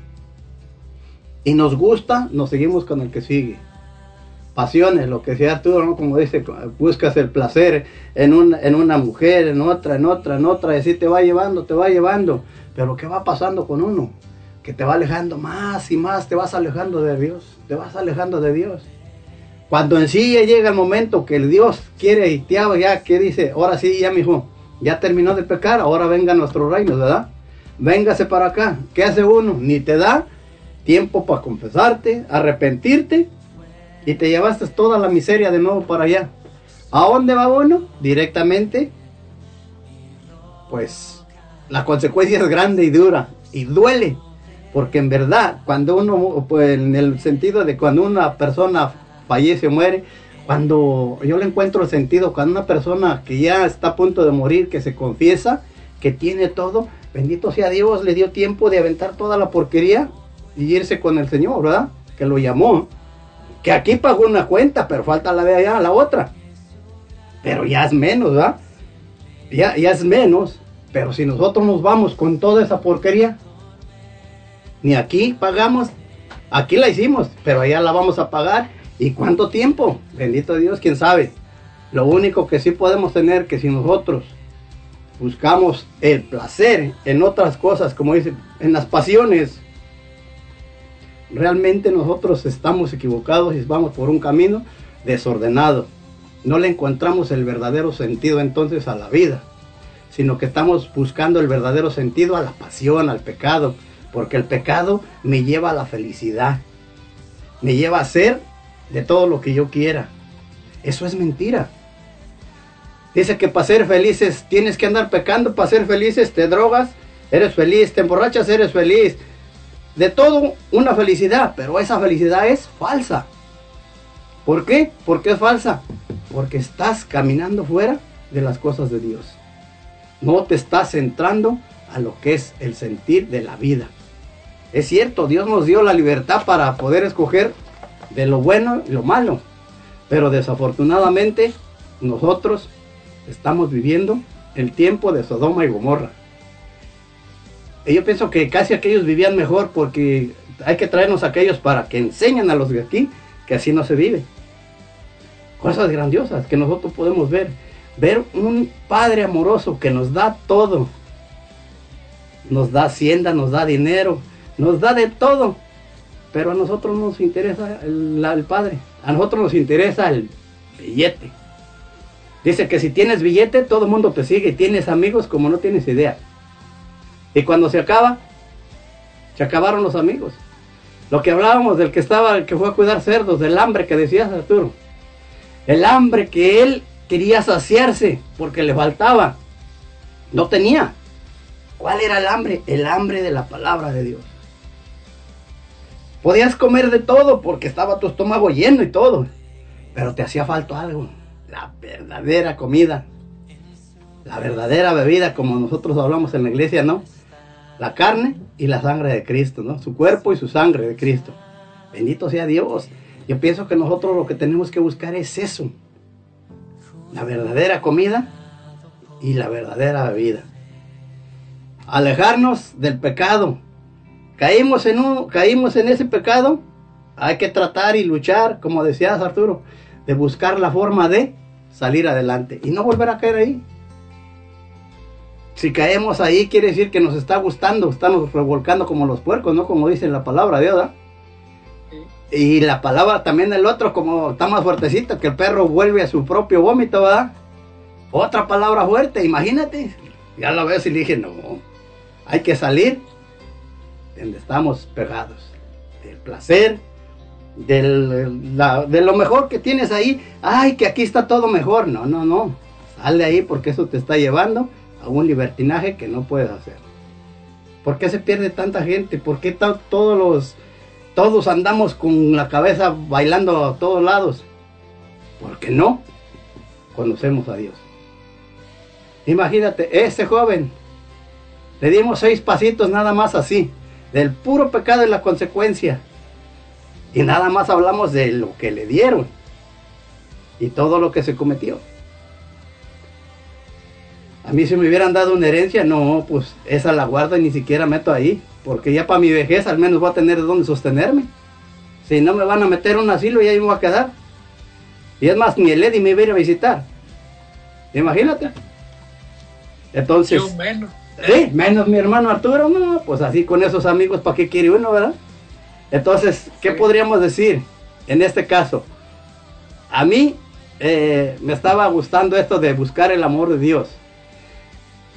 y nos gusta, nos seguimos con el que sigue. Pasiones, lo que decías tú, ¿no? Como dice, buscas el placer en, un- en una mujer, en otra, en otra, en otra, y así te va llevando, te va llevando. Pero ¿qué va pasando con uno? Que te va alejando más y más, te vas alejando de Dios, te vas alejando de Dios. Cuando en sí llega el momento que el Dios quiere y te haga ya, que dice, ahora sí, ya mi hijo, ya terminó de pecar, ahora venga nuestro reino, ¿verdad? Véngase para acá. ¿Qué hace uno? Ni te da tiempo para confesarte, arrepentirte y te llevaste toda la miseria de nuevo para allá. ¿A dónde va uno? Directamente pues la consecuencia es grande y dura y duele. Porque en verdad, cuando uno, pues en el sentido de cuando una persona fallece o muere, cuando yo le encuentro el sentido, cuando una persona que ya está a punto de morir, que se confiesa, que tiene todo, bendito sea Dios, le dio tiempo de aventar toda la porquería y irse con el Señor, ¿verdad? Que lo llamó. Que aquí pagó una cuenta, pero falta la de allá, la otra. Pero ya es menos, ¿verdad? Ya, ya es menos. Pero si nosotros nos vamos con toda esa porquería, ni aquí pagamos, aquí la hicimos, pero allá la vamos a pagar. ¿Y cuánto tiempo? Bendito Dios, quién sabe. Lo único que sí podemos tener que si nosotros buscamos el placer en otras cosas, como dice, en las pasiones, realmente nosotros estamos equivocados y vamos por un camino desordenado. No le encontramos el verdadero sentido entonces a la vida, sino que estamos buscando el verdadero sentido a la pasión, al pecado, porque el pecado me lleva a la felicidad, me lleva a ser de todo lo que yo quiera. Eso es mentira. Dice que para ser felices tienes que andar pecando, para ser felices te drogas, eres feliz, te emborrachas, eres feliz. De todo una felicidad, pero esa felicidad es falsa. ¿Por qué? ¿Por qué es falsa? Porque estás caminando fuera de las cosas de Dios. No te estás centrando a lo que es el sentir de la vida. Es cierto, Dios nos dio la libertad para poder escoger de lo bueno y lo malo. Pero desafortunadamente nosotros estamos viviendo el tiempo de Sodoma y Gomorra. Yo pienso que casi aquellos vivían mejor porque hay que traernos a aquellos para que enseñen a los de aquí que así no se vive. Cosas grandiosas que nosotros podemos ver. Ver un Padre amoroso que nos da todo. Nos da hacienda, nos da dinero, nos da de todo. Pero a nosotros no nos interesa el, el Padre. A nosotros nos interesa el billete. Dice que si tienes billete, todo el mundo te sigue. Tienes amigos como no tienes idea. Y cuando se acaba, se acabaron los amigos. Lo que hablábamos del que estaba, el que fue a cuidar cerdos, del hambre que decías Arturo. El hambre que él quería saciarse porque le faltaba. No tenía. ¿Cuál era el hambre? El hambre de la palabra de Dios. Podías comer de todo porque estaba tu estómago lleno y todo. Pero te hacía falta algo. La verdadera comida. La verdadera bebida, como nosotros hablamos en la iglesia, ¿no? La carne y la sangre de Cristo, ¿no? Su cuerpo y su sangre de Cristo. Bendito sea Dios. Yo pienso que nosotros lo que tenemos que buscar es eso. La verdadera comida y la verdadera bebida. Alejarnos del pecado. Caímos en, un, caímos en ese pecado. Hay que tratar y luchar, como decías Arturo, de buscar la forma de salir adelante y no volver a caer ahí. Si caemos ahí, quiere decir que nos está gustando, estamos revolcando como los puercos, ¿no? Como dice la palabra de Dios, ¿verdad? Y la palabra también del otro, como está más fuertecita, que el perro vuelve a su propio vómito, ¿verdad? Otra palabra fuerte, imagínate. Ya la veo y le dije, no, hay que salir de donde estamos pegados. Del placer, del, la- de lo mejor que tienes ahí. Ay, que aquí está todo mejor. No, no, no. Sal de ahí porque eso te está llevando a un libertinaje que no puedes hacer. ¿Por qué se pierde tanta gente? ¿Por qué todos los todos andamos con la cabeza bailando a todos lados? Porque no conocemos a Dios. Imagínate, ese joven, le dimos seis pasitos nada más así, del puro pecado y la consecuencia. Y nada más hablamos de lo que le dieron y todo lo que se cometió. A mí si me hubieran dado una herencia, no, pues esa la guardo y ni siquiera meto ahí. Porque ya para mi vejez al menos voy a tener de dónde sostenerme. Si no me van a meter un asilo y ahí me voy a quedar. Y es más, ni el Eddie me va a ir a visitar. Imagínate. Entonces, Yo menos. sí, menos mi hermano Arturo, no, pues así con esos amigos, ¿para qué quiere uno, verdad? Entonces, ¿qué podríamos decir en este caso? A mí eh, me estaba gustando esto de buscar el amor de Dios.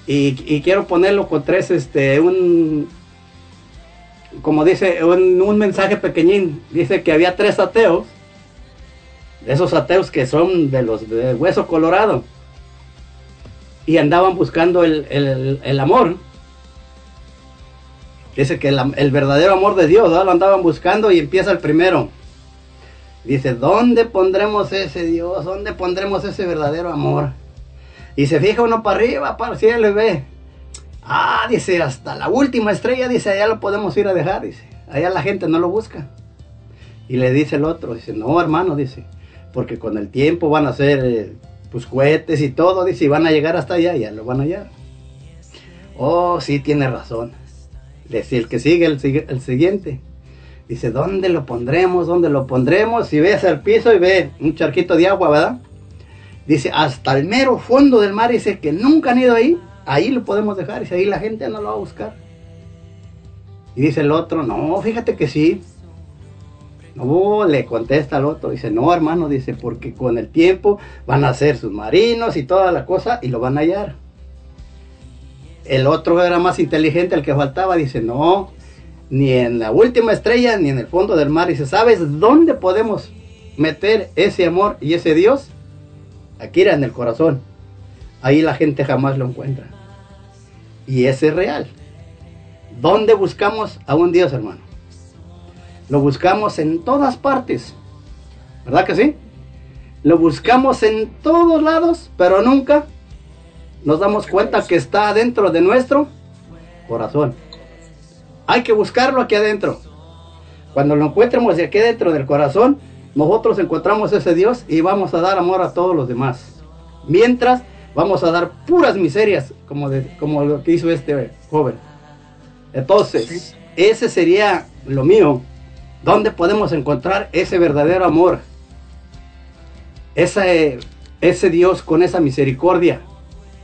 Y, quiero ponerlo con tres, este, un, como dice, un, mensaje pequeñín. Dice que había tres ateos. Esos ateos que son de los de hueso colorado. y andaban buscando el, el- el amor. Dice que el, verdadero amor de Dios, lo andaban buscando y empieza el primero. Dice, ¿dónde pondremos ese Dios? ¿Dónde pondremos ese verdadero amor? Y se fija uno para arriba, para el cielo y ve. Ah, dice, hasta la última estrella, dice, allá lo podemos ir a dejar, dice. Allá la gente no lo busca. Y le dice el otro, dice, no, hermano, dice, porque con el tiempo van a hacer eh, pues cohetes y todo, dice, y van a llegar hasta allá, ya lo van a hallar. Oh, sí, tiene razón. Dice, el que sigue, el, el siguiente. Dice, ¿dónde lo pondremos? ¿Dónde lo pondremos? Si ves al piso y ve un charquito de agua, ¿verdad? Dice, hasta el mero fondo del mar, dice que nunca han ido ahí, ahí lo podemos dejar, dice, ahí la gente no lo va a buscar. Y dice el otro, no, fíjate que sí. No, le contesta al otro, dice, no hermano, dice, porque con el tiempo van a ser submarinos y toda la cosa y lo van a hallar. El otro era más inteligente, el que faltaba, dice, no, ni en la última estrella, ni en el fondo del mar. Dice, ¿sabes dónde podemos meter ese amor y ese Dios? Aquí era en el corazón. Ahí la gente jamás lo encuentra. Y ese es real. ¿Dónde buscamos a un Dios, hermano? Lo buscamos en todas partes. ¿Verdad que sí? Lo buscamos en todos lados, pero nunca nos damos cuenta que está dentro de nuestro corazón. Hay que buscarlo aquí adentro. Cuando lo encuentremos aquí dentro del corazón, nosotros encontramos ese Dios y vamos a dar amor a todos los demás. Mientras vamos a dar puras miserias, como, de- como lo que hizo este joven. Entonces, ese sería lo mío. ¿Dónde podemos encontrar ese verdadero amor? Ese, ese Dios con esa misericordia.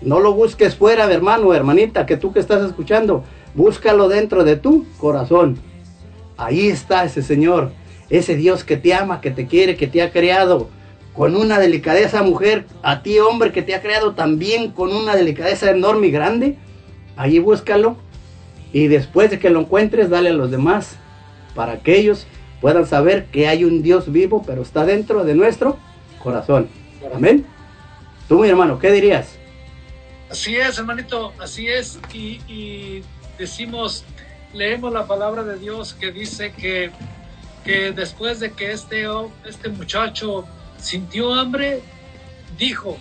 No lo busques fuera, hermano, hermanita, que tú que estás escuchando. Búscalo dentro de tu corazón. Ahí está ese Señor, ese Dios que te ama, que te quiere, que te ha creado con una delicadeza, mujer, a ti, hombre, que te ha creado también con una delicadeza enorme y grande. Allí búscalo y después de que lo encuentres, dale a los demás para que ellos puedan saber que hay un Dios vivo, pero está dentro de nuestro corazón. Amén. Tú, mi hermano, ¿qué dirías? Así es, hermanito, así es. Y, y decimos, leemos la palabra de Dios que dice que, que después de que este, este muchacho sintió hambre, dijo,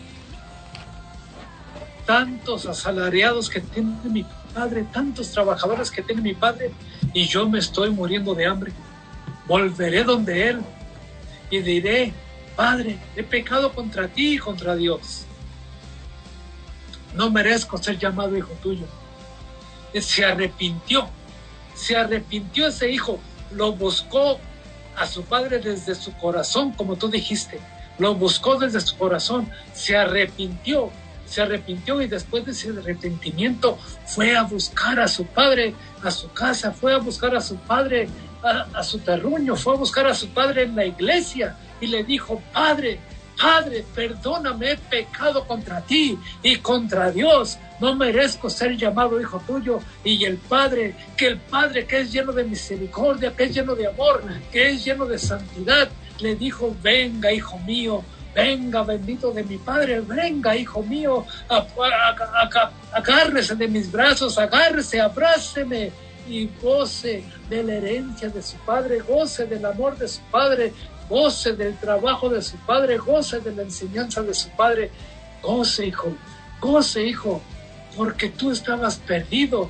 tantos asalariados que tiene mi padre, tantos trabajadores que tiene mi padre, y yo me estoy muriendo de hambre. Volveré donde él y diré, Padre, he pecado contra ti y contra Dios no merezco ser llamado hijo tuyo. Se arrepintió, se arrepintió ese hijo, lo buscó a su padre desde su corazón, como tú dijiste, lo buscó desde su corazón, se arrepintió, se arrepintió y después de ese arrepentimiento fue a buscar a su padre, a su casa, fue a buscar a su padre, a, su terruño, fue a buscar a su padre en la iglesia y le dijo, Padre, Padre, perdóname, he pecado contra ti y contra Dios. No merezco ser llamado hijo tuyo. Y el Padre, que el Padre que es lleno de misericordia, que es lleno de amor, que es lleno de santidad, le dijo, venga, hijo mío, venga, bendito de mi Padre, venga, hijo mío, agárrese de mis brazos, agárrese, abráceme y goce de la herencia de su Padre, goce del amor de su Padre, goce del trabajo de su padre, goce de la enseñanza de su padre, goce hijo, goce hijo, porque tú estabas perdido,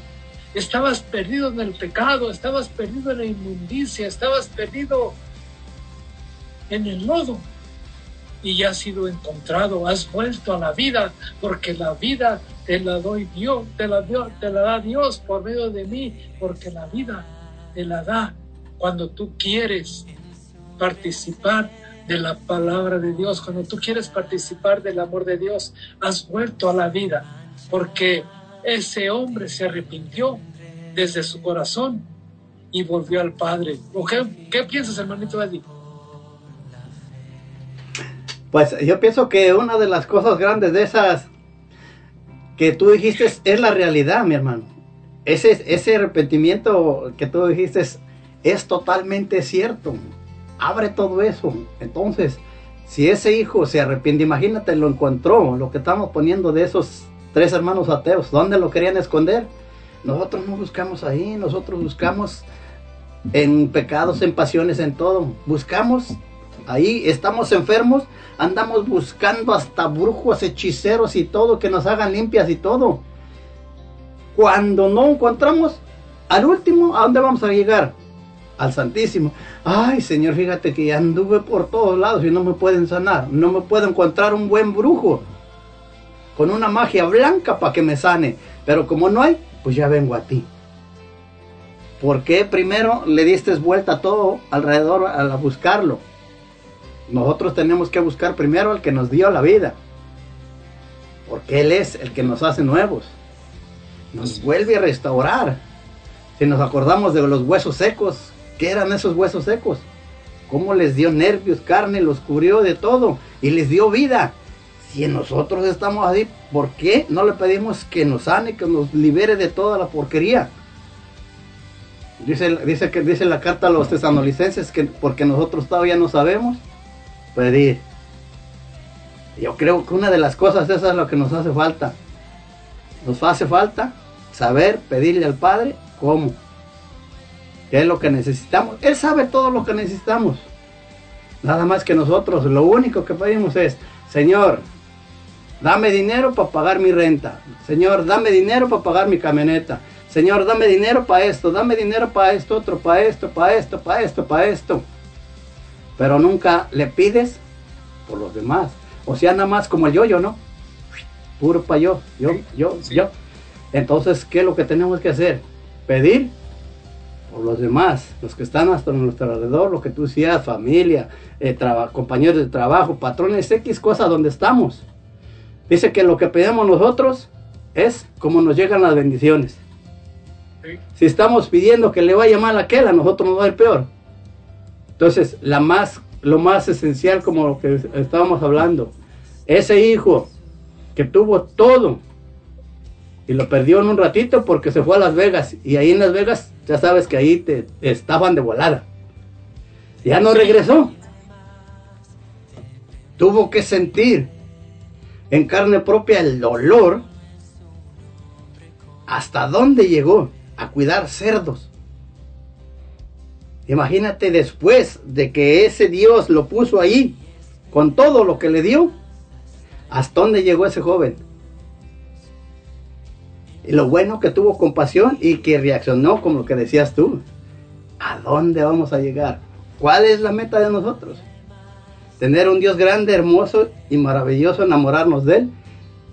estabas perdido en el pecado, estabas perdido en la inmundicia, estabas perdido en el lodo. Y ya has sido encontrado, has vuelto a la vida, porque la vida te la doy Dios, te la, te la da Dios por medio de mí, porque la vida te la da cuando tú quieres participar de la palabra de Dios, cuando tú quieres participar del amor de Dios, has vuelto a la vida, porque ese hombre se arrepintió desde su corazón y volvió al Padre. ¿O qué, qué piensas, hermanito Eddie? Pues yo pienso que una de las cosas grandes de esas que tú dijiste es la realidad, mi hermano. Ese, ese arrepentimiento que tú dijiste es totalmente cierto. Abre todo eso. Entonces, si ese hijo se arrepiente, imagínate, lo encontró, lo que estamos poniendo de esos tres hermanos ateos. ¿Dónde lo querían esconder? Nosotros no buscamos ahí, nosotros buscamos en pecados, en pasiones, en todo. Buscamos ahí, estamos enfermos, andamos buscando hasta brujos, hechiceros y todo, que nos hagan limpias y todo. Cuando no encontramos, al último, ¿a dónde vamos a llegar? Al Santísimo. Ay, Señor, fíjate que anduve por todos lados y no me pueden sanar. No me puedo encontrar un buen brujo con una magia blanca para que me sane. Pero como no hay, pues ya vengo a ti. ¿Por qué primero le diste vuelta a todo alrededor a buscarlo? Nosotros tenemos que buscar primero al que nos dio la vida. Porque Él es el que nos hace nuevos. Nos vuelve a restaurar. Si nos acordamos de los huesos secos, ¿qué eran esos huesos secos? ¿Cómo les dio nervios, carne, los cubrió de todo y les dio vida? Si nosotros estamos así, ¿por qué no le pedimos que nos sane, que nos libere de toda la porquería? Dice, dice, que, dice la carta a los tesanolicenses que porque nosotros todavía no sabemos pedir. Yo creo que una de las cosas esa es lo que nos hace falta. Nos hace falta saber pedirle al Padre cómo. ¿Qué es lo que necesitamos? Él sabe todo lo que necesitamos. Nada más que nosotros lo único que pedimos es, Señor, dame dinero para pagar mi renta. Señor, dame dinero para pagar mi camioneta. Señor, dame dinero para esto, dame dinero para esto, otro, para esto, para esto, para esto, para esto. Pero nunca le pides por los demás. O sea, nada más como el yo-yo, ¿no? Puro para yo, yo, yo, yo. Entonces, ¿qué es lo que tenemos que hacer? Pedir por los demás, los que están hasta nuestro alrededor, lo que tú seas, familia, eh, compañeros de trabajo, patrones, X cosas donde estamos. Dice que lo que pedimos nosotros es como nos llegan las bendiciones. Si estamos pidiendo que le vaya mal a aquel, a nosotros nos va a ir peor. Entonces, la más, lo más esencial, como lo que estábamos hablando, ese hijo que tuvo todo y lo perdió en un ratito porque se fue a Las Vegas y ahí en Las Vegas ya sabes que ahí te, te estaban de volada. Ya no regresó. Tuvo que sentir en carne propia el dolor hasta dónde llegó a cuidar cerdos. Imagínate después de que ese Dios lo puso ahí, con todo lo que le dio, hasta dónde llegó ese joven. Y lo bueno que tuvo compasión y que reaccionó como lo que decías tú. ¿A dónde vamos a llegar? ¿Cuál es la meta de nosotros? Tener un Dios grande, hermoso y maravilloso, enamorarnos de Él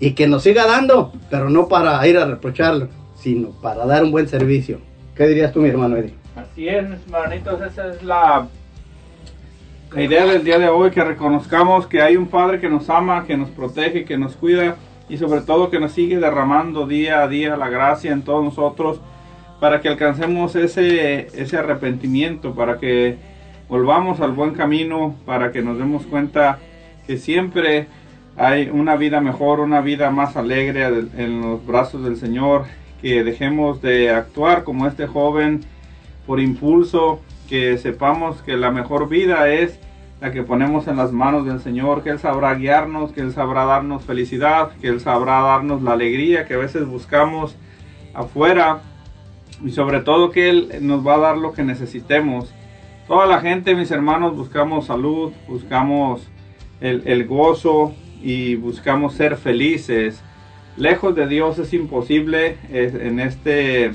y que nos siga dando, pero no para ir a reprocharlo, sino para dar un buen servicio. ¿Qué dirías tú, mi hermano Eddie? Así es, mis hermanitos, esa es la, la idea del día de hoy, que reconozcamos que hay un Padre que nos ama, que nos protege, que nos cuida y sobre todo que nos sigue derramando día a día la gracia en todos nosotros para que alcancemos ese, ese arrepentimiento, para que volvamos al buen camino, para que nos demos cuenta que siempre hay una vida mejor, una vida más alegre en los brazos del Señor, que dejemos de actuar como este joven por impulso, que sepamos que la mejor vida es la que ponemos en las manos del Señor, que Él sabrá guiarnos, que Él sabrá darnos felicidad, que Él sabrá darnos la alegría que a veces buscamos afuera y sobre todo que Él nos va a dar lo que necesitemos. Toda la gente, mis hermanos, buscamos salud, buscamos el, gozo y buscamos ser felices. Lejos de Dios es imposible eh, en este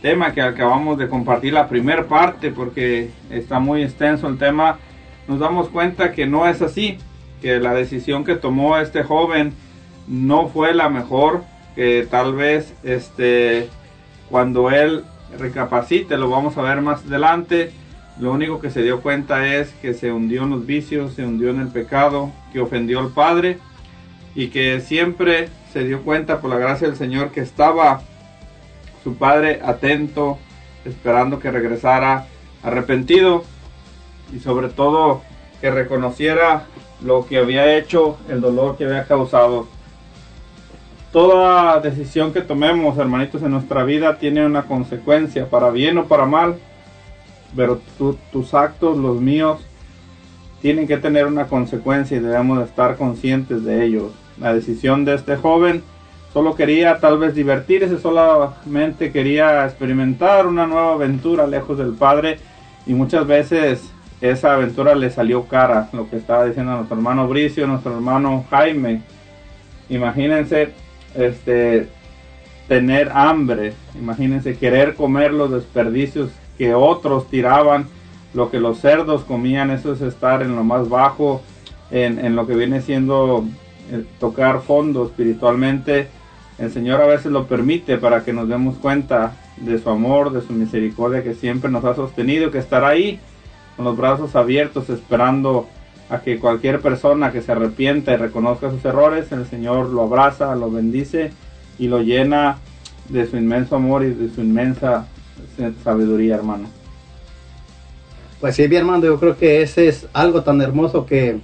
tema que acabamos de compartir la primera parte porque está muy extenso el tema nos damos cuenta que no es así que la decisión que tomó este joven no fue la mejor que tal vez este cuando él recapacite lo vamos a ver más adelante. Lo único que se dio cuenta es que se hundió en los vicios se hundió en el pecado que ofendió al padre y que siempre se dio cuenta por la gracia del Señor que estaba su padre atento, esperando que regresara arrepentido y sobre todo que reconociera lo que había hecho, el dolor que había causado. Toda decisión que tomemos, hermanitos, en nuestra vida tiene una consecuencia, para bien o para mal, pero tu- tus actos, los míos, tienen que tener una consecuencia y debemos de estar conscientes de ellos. La decisión de este joven solo quería tal vez divertirse, solamente quería experimentar una nueva aventura lejos del Padre y muchas veces esa aventura le salió cara, lo que estaba diciendo nuestro hermano Bricio, nuestro hermano Jaime. Imagínense este tener hambre, imagínense querer comer los desperdicios que otros tiraban, lo que los cerdos comían, eso es estar en lo más bajo, en, en lo que viene siendo eh, tocar fondo espiritualmente. El Señor a veces lo permite para que nos demos cuenta de su amor, de su misericordia que siempre nos ha sostenido, que estará ahí con los brazos abiertos esperando a que cualquier persona que se arrepienta y reconozca sus errores, el Señor lo abraza, lo bendice y lo llena de su inmenso amor y de su inmensa sabiduría, hermano. Pues sí, mi hermano, yo creo que ese es algo tan hermoso que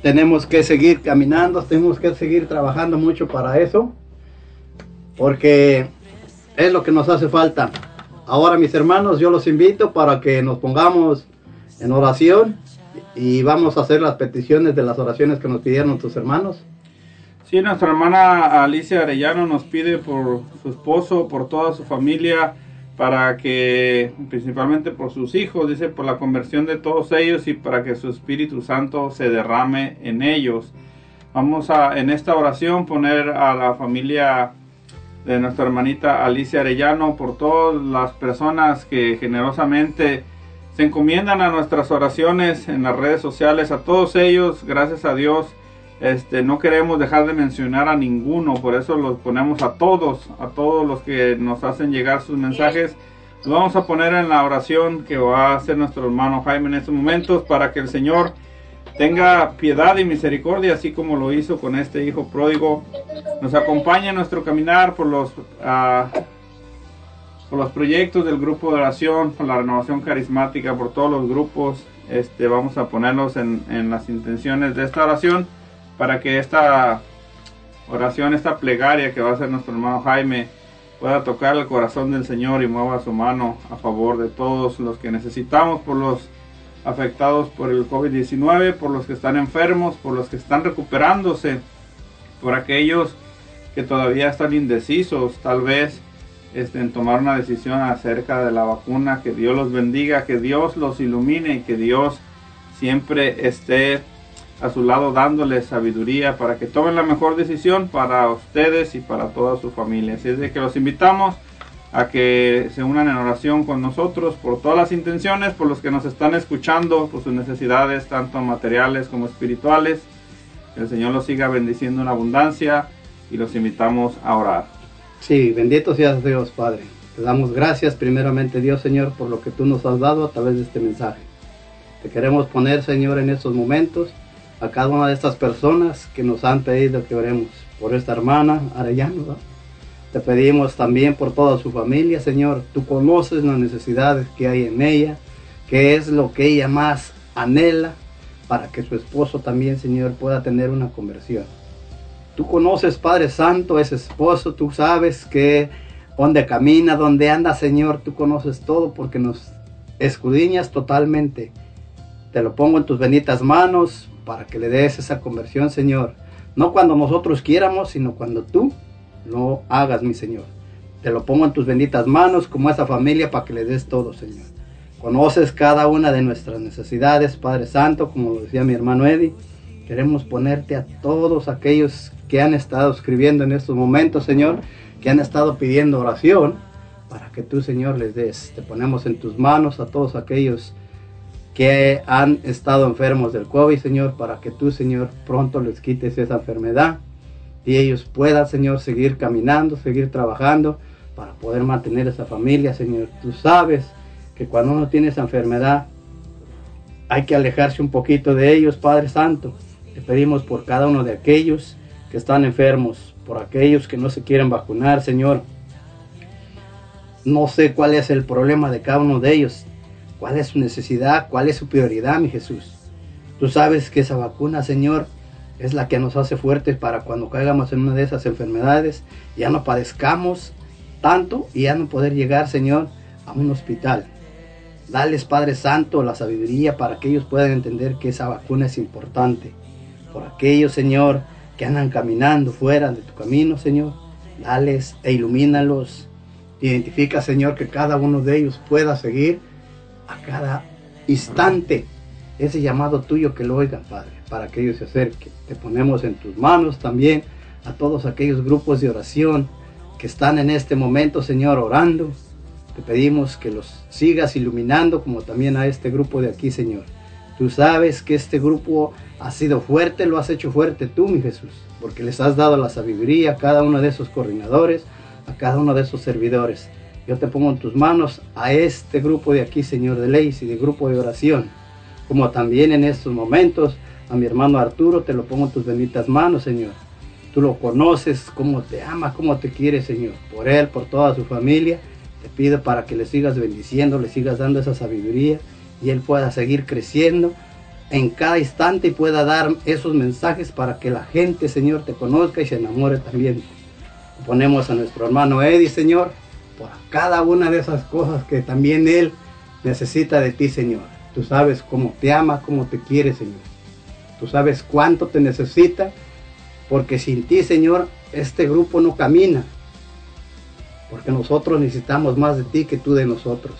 tenemos que seguir caminando, tenemos que seguir trabajando mucho para eso, porque es lo que nos hace falta. Ahora, mis hermanos, yo los invito para que nos pongamos en oración y vamos a hacer las peticiones de las oraciones que nos pidieron nuestros hermanos. Sí, nuestra hermana Alicia Arellano nos pide por su esposo, por toda su familia, para que, principalmente por sus hijos, dice, por la conversión de todos ellos y para que su Espíritu Santo se derrame en ellos. Vamos a, en esta oración, poner a la familia de nuestra hermanita Alicia Arellano, por todas las personas que generosamente se encomiendan a nuestras oraciones en las redes sociales, a todos ellos, gracias a Dios. Este, no queremos dejar de mencionar a ninguno, por eso los ponemos a todos, a todos los que nos hacen llegar sus mensajes. Los vamos a poner en la oración que va a hacer nuestro hermano Jaime en estos momentos para que el Señor tenga piedad y misericordia, así como lo hizo con este hijo pródigo. Nos acompañe en nuestro caminar por los, uh, por los proyectos del grupo de oración, por la renovación carismática, por todos los grupos. Este, vamos a ponerlos en, en las intenciones de esta oración para que esta oración, esta plegaria que va a hacer nuestro hermano Jaime, pueda tocar el corazón del Señor y mueva su mano a favor de todos los que necesitamos, por los afectados por el COVID-19, por los que están enfermos, por los que están recuperándose, por aquellos que todavía están indecisos, tal vez este, en tomar una decisión acerca de la vacuna, que Dios los bendiga, que Dios los ilumine y que Dios siempre esté a su lado dándoles sabiduría para que tomen la mejor decisión para ustedes y para toda su familia. Así es de que los invitamos a que se unan en oración con nosotros por todas las intenciones, por los que nos están escuchando, por sus necesidades, tanto materiales como espirituales. Que el Señor los siga bendiciendo en abundancia y los invitamos a orar. Sí, bendito seas Dios, Padre. Te damos gracias primeramente, Dios Señor, por lo que tú nos has dado a través de este mensaje. Te queremos poner, Señor, en estos momentos a cada una de estas personas que nos han pedido que oremos por esta hermana Arellano. ¿no? Te pedimos también por toda su familia, Señor. Tú conoces las necesidades que hay en ella, que es lo que ella más anhela para que su esposo también, Señor, pueda tener una conversión. Tú conoces, Padre Santo, ese esposo, tú sabes que dónde camina, dónde anda, Señor, tú conoces todo porque nos escudriñas totalmente. Te lo pongo en tus benditas manos para que le des esa conversión, Señor. No cuando nosotros quieramos, sino cuando tú lo hagas, mi Señor. Te lo pongo en tus benditas manos como esa familia para que le des todo, Señor. Conoces cada una de nuestras necesidades, Padre Santo, como decía mi hermano Eddie. Queremos ponerte a todos aquellos que han estado escribiendo en estos momentos, Señor, que han estado pidiendo oración, para que tú, Señor, les des. Te ponemos en tus manos a todos aquellos que han estado enfermos del COVID, Señor, para que tú, Señor, pronto les quites esa enfermedad y ellos puedan, Señor, seguir caminando, seguir trabajando para poder mantener esa familia, Señor. Tú sabes que cuando uno tiene esa enfermedad hay que alejarse un poquito de ellos, Padre Santo. Te pedimos por cada uno de aquellos que están enfermos, por aquellos que no se quieren vacunar, Señor. No sé cuál es el problema de cada uno de ellos, cuál es su necesidad, cuál es su prioridad, mi Jesús. Tú sabes que esa vacuna, Señor, es la que nos hace fuertes para cuando caigamos en una de esas enfermedades, ya no padezcamos tanto y ya no poder llegar, Señor, a un hospital. Dales, Padre Santo, la sabiduría para que ellos puedan entender que esa vacuna es importante. Por aquellos, Señor, que andan caminando fuera de tu camino, Señor. Dales e ilumínalos. Identifica, Señor, que cada uno de ellos pueda seguir a cada instante ese llamado tuyo que lo oigan, Padre, para que ellos se acerquen. Te ponemos en tus manos también a todos aquellos grupos de oración que están en este momento, Señor, orando. Te pedimos que los sigas iluminando como también a este grupo de aquí, Señor. Tú sabes que este grupo ha sido fuerte, lo has hecho fuerte tú, mi Jesús, porque les has dado la sabiduría a cada uno de esos coordinadores, a cada uno de esos servidores. Yo te pongo en tus manos a este grupo de aquí, Señor de leyes y de grupo de oración, como también en estos momentos a mi hermano Arturo, te lo pongo en tus benditas manos, Señor. Tú lo conoces, cómo te ama, cómo te quiere, Señor. Por él, por toda su familia, te pido para que le sigas bendiciendo, le sigas dando esa sabiduría y él pueda seguir creciendo en cada instante y pueda dar esos mensajes para que la gente, Señor, te conozca y se enamore también. Ponemos a nuestro hermano Eddie, Señor, por cada una de esas cosas que también él necesita de ti, Señor. Tú sabes cómo te ama, cómo te quiere, Señor. Tú sabes cuánto te necesita, porque sin ti, Señor, este grupo no camina. Porque nosotros necesitamos más de ti que tú de nosotros.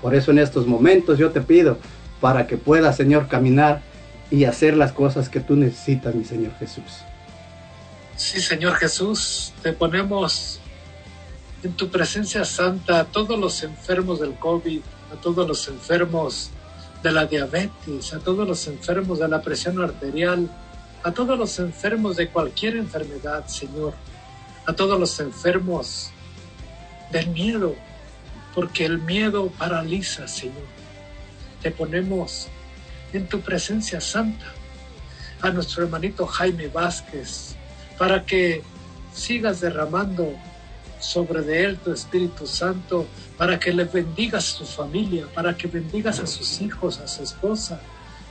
Por eso en estos momentos yo te pido para que puedas, Señor, caminar y hacer las cosas que tú necesitas, mi Señor Jesús. Sí, Señor Jesús, te ponemos en tu presencia santa a todos los enfermos del COVID, a todos los enfermos de la diabetes, a todos los enfermos de la presión arterial, a todos los enfermos de cualquier enfermedad, Señor, a todos los enfermos del miedo, porque el miedo paraliza, Señor. Te ponemos en tu presencia santa a nuestro hermanito Jaime Vázquez, para que sigas derramando sobre de él tu Espíritu Santo, para que le bendigas a su familia, para que bendigas a sus hijos, a su esposa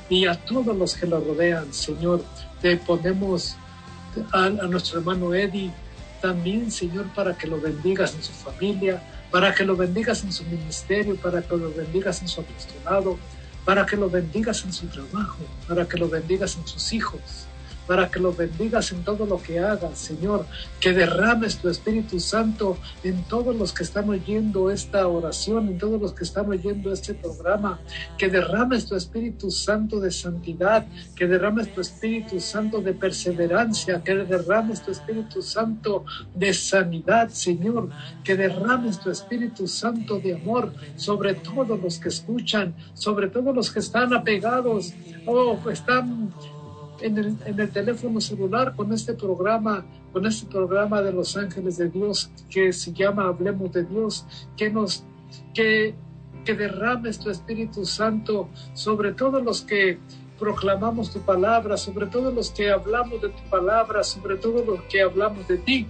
y a todos los que lo rodean, Señor. Te ponemos a, a nuestro hermano Eddie también, Señor, para que lo bendigas en su familia, para que lo bendigas en su ministerio, para que lo bendigas en su apostolado, para que lo bendigas en su trabajo, para que lo bendigas en sus hijos, para que lo bendigas en todo lo que haga, Señor, que derrames tu Espíritu Santo en todos los que están oyendo esta oración, en todos los que están oyendo este programa, que derrames tu Espíritu Santo de santidad, que derrames tu Espíritu Santo de perseverancia, que derrames tu Espíritu Santo de sanidad, Señor, que derrames tu Espíritu Santo de amor sobre todos los que escuchan, sobre todos los que están apegados, oh, están en el, en el teléfono celular con este programa, con este programa de los ángeles de Dios que se llama Hablemos de Dios, que nos, que, que derrames tu Espíritu Santo sobre todos los que proclamamos tu palabra, sobre todos los que hablamos de tu palabra, sobre todo los que hablamos de ti.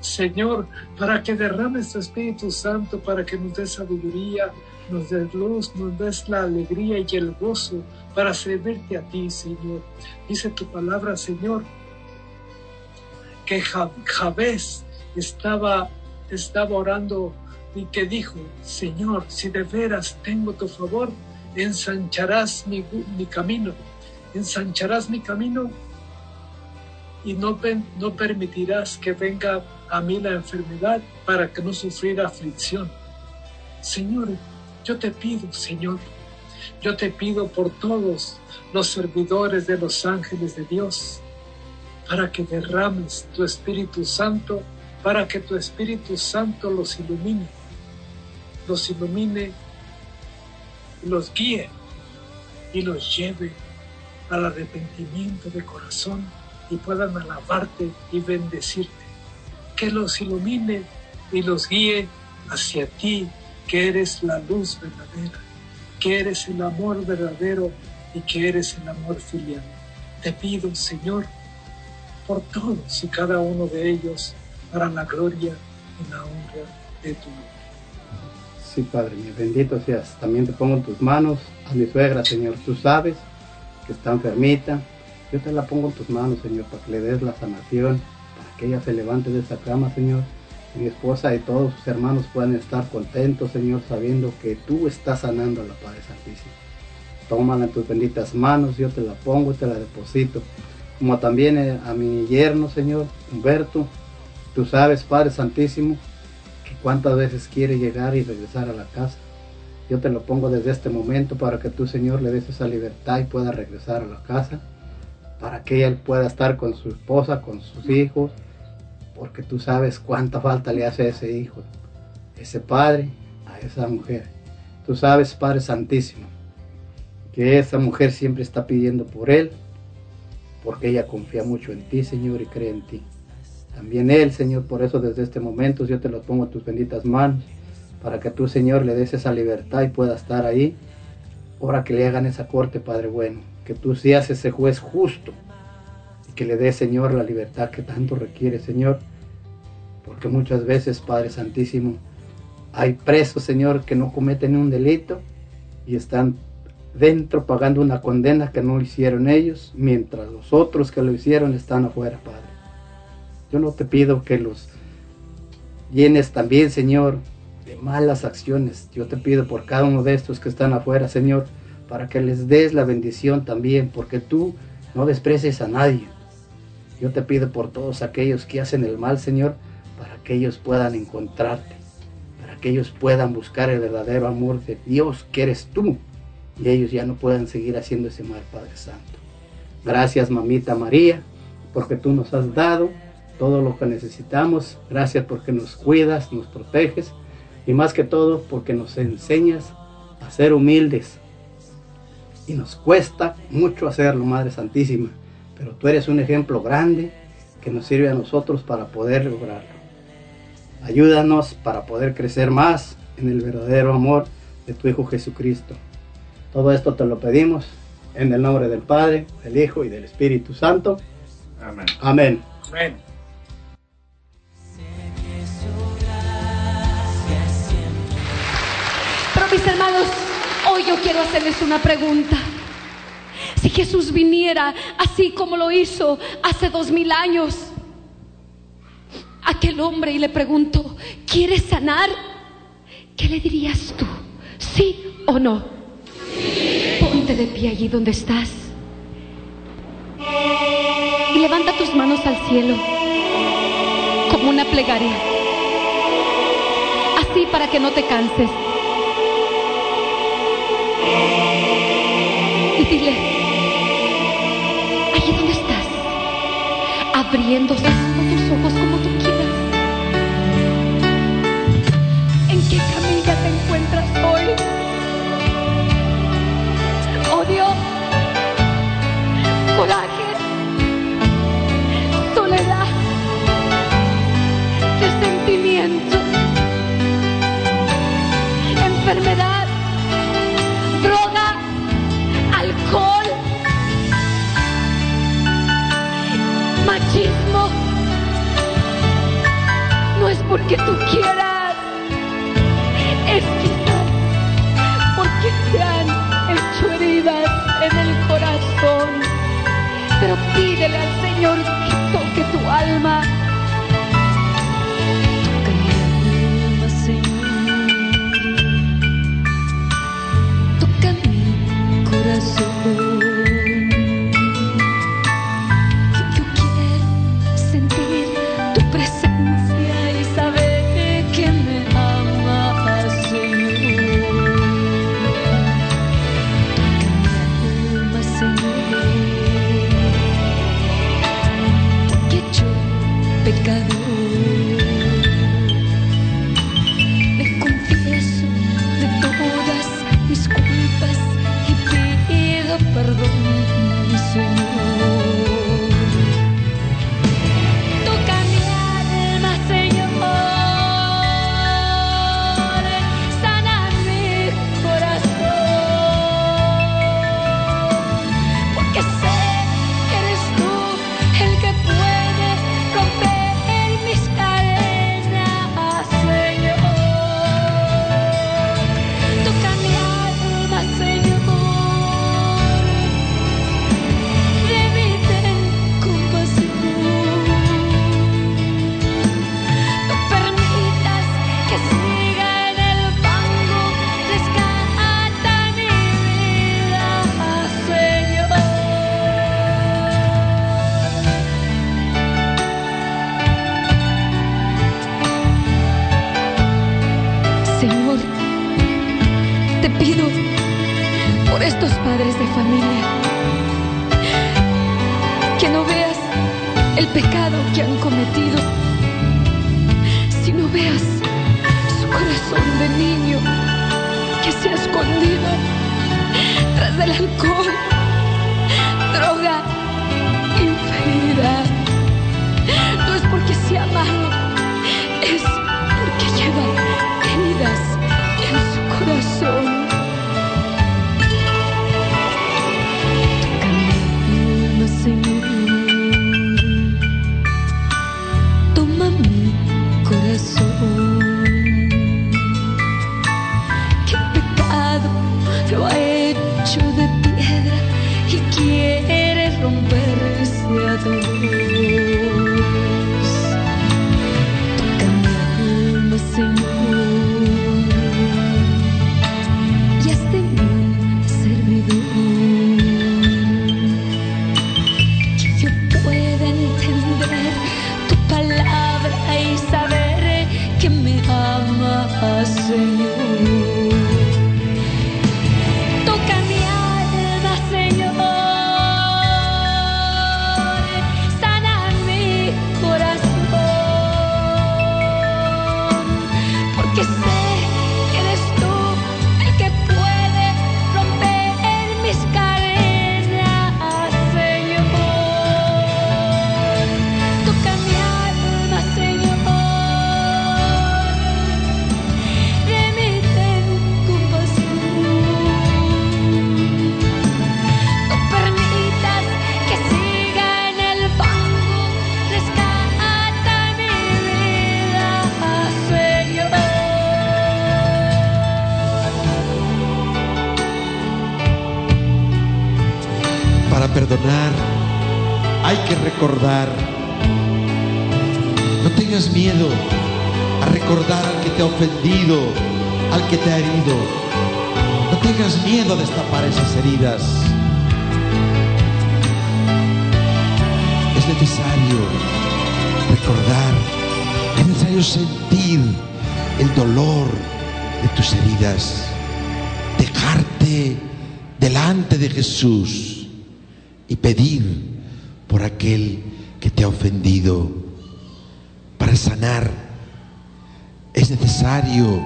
Señor, para que derrames tu Espíritu Santo, para que nos des sabiduría, nos des luz, nos des la alegría y el gozo para servirte a ti, Señor. Dice tu palabra, Señor, que Ja- Jabez estaba, orando y que dijo, Señor, si de veras tengo tu favor, ensancharás mi, mi camino, ensancharás mi camino y no, no permitirás que venga a mí la enfermedad para que no sufriera aflicción. Señor, yo te pido, Señor, yo te pido por todos los servidores de los ángeles de Dios, para que derrames tu Espíritu Santo, para que tu Espíritu Santo los ilumine, los ilumine, los guíe y los lleve al arrepentimiento de corazón y puedan alabarte y bendecirte. Que los ilumine y los guíe hacia ti, que eres la luz verdadera, que eres el amor verdadero y que eres el amor filial. Te pido, Señor, por todos y cada uno de ellos, para la gloria y la honra de tu nombre. Sí, Padre mío, bendito seas. También te pongo en tus manos a mi suegra, Señor. Tú sabes que está enfermita. Yo te la pongo en tus manos, Señor, para que le des la sanación, para que ella se levante de esa cama, Señor. Mi esposa y todos sus hermanos puedan estar contentos, Señor, sabiendo que tú estás sanando a la Padre Santísimo. Tómala en tus benditas manos, yo te la pongo y te la deposito. como también eh, a mi yerno, Señor, Humberto. Tú sabes, Padre Santísimo, que cuántas veces quiere llegar y regresar a la casa. Yo te lo pongo desde este momento para que tú, Señor, le des esa libertad y pueda regresar a la casa, para que él pueda estar con su esposa, con sus hijos, porque tú sabes cuánta falta le hace a ese hijo, ese padre, a esa mujer. Tú sabes, Padre Santísimo, que esa mujer siempre está pidiendo por él, porque ella confía mucho en ti, Señor, y cree en ti. También él, Señor, por eso desde este momento yo te lo pongo en tus benditas manos, para que tú, Señor, le des esa libertad y pueda estar ahí, ahora que le hagan esa corte, Padre bueno, que tú seas ese juez justo, que le des, Señor, la libertad que tanto requiere, Señor, porque muchas veces, Padre Santísimo, hay presos, Señor, que no cometen un delito y están dentro pagando una condena que no hicieron ellos, mientras los otros que lo hicieron están afuera, Padre. Yo no te pido que los llenes también, Señor, de malas acciones. Yo te pido por cada uno de estos que están afuera, Señor, para que les des la bendición también, porque tú no desprecies a nadie. Yo te pido por todos aquellos que hacen el mal, Señor, para que ellos puedan encontrarte, para que ellos puedan buscar el verdadero amor de Dios, que eres tú, y ellos ya no puedan seguir haciendo ese mal, Padre Santo. Gracias, mamita María, porque tú nos has dado todo lo que necesitamos. Gracias porque nos cuidas, nos proteges y más que todo porque nos enseñas a ser humildes. Y nos cuesta mucho hacerlo, Madre Santísima, pero tú eres un ejemplo grande que nos sirve a nosotros para poder lograrlo. Ayúdanos para poder crecer más en el verdadero amor de tu Hijo Jesucristo. Todo esto te lo pedimos en el nombre del Padre, del Hijo y del Espíritu Santo. Amén. Amén. Amén. Pero mis hermanos, hoy yo quiero hacerles una pregunta. Si Jesús viniera así como lo hizo hace dos mil años, aquel hombre y le preguntó, ¿quieres sanar? ¿Qué le dirías tú? ¿Sí o no? Ponte de pie allí donde estás. Y levanta tus manos al cielo como una plegaria. Así para que no te canses. Y dile, abriendo porque tú quieras, es quizás porque te han hecho heridas en el corazón. Pero pídele al Señor que toque tu alma. Toca mi alma, Señor. Toca mi corazón. Perdonar hay que recordar. No tengas miedo a recordar al que te ha ofendido, al que te ha herido. No tengas miedo a destapar esas heridas. Es necesario recordar, es necesario sentir el dolor de tus heridas, dejarte delante de Jesús y pedir por aquel que te ha ofendido. Para sanar es necesario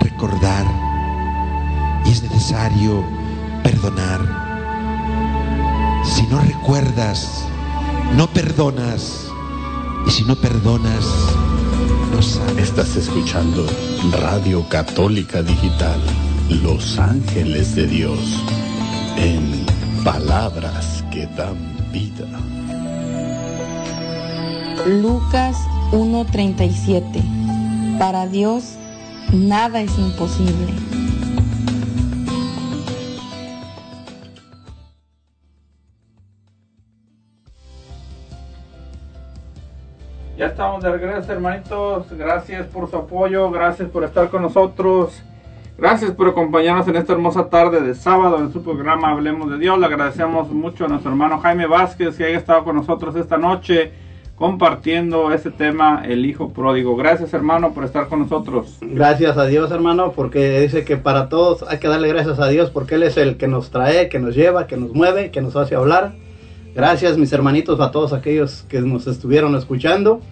recordar y es necesario perdonar. Si no recuerdas, no perdonas. Y si no perdonas, no sanas. Estás escuchando Radio Católica Digital, Los Ángeles de Dios, en palabras que dan vida. Lucas 1:37 Para Dios nada es imposible. Ya estamos de regreso, hermanitos. Gracias por su apoyo, gracias por estar con nosotros. Gracias por acompañarnos en esta hermosa tarde de sábado en su programa Hablemos de Dios. Le agradecemos mucho a nuestro hermano Jaime Vázquez que haya estado con nosotros esta noche compartiendo este tema, el Hijo Pródigo. Gracias, hermano, por estar con nosotros. Gracias a Dios, hermano, porque dice que para todos hay que darle gracias a Dios porque Él es el que nos trae, que nos lleva, que nos mueve, que nos hace hablar. Gracias, mis hermanitos, a todos aquellos que nos estuvieron escuchando.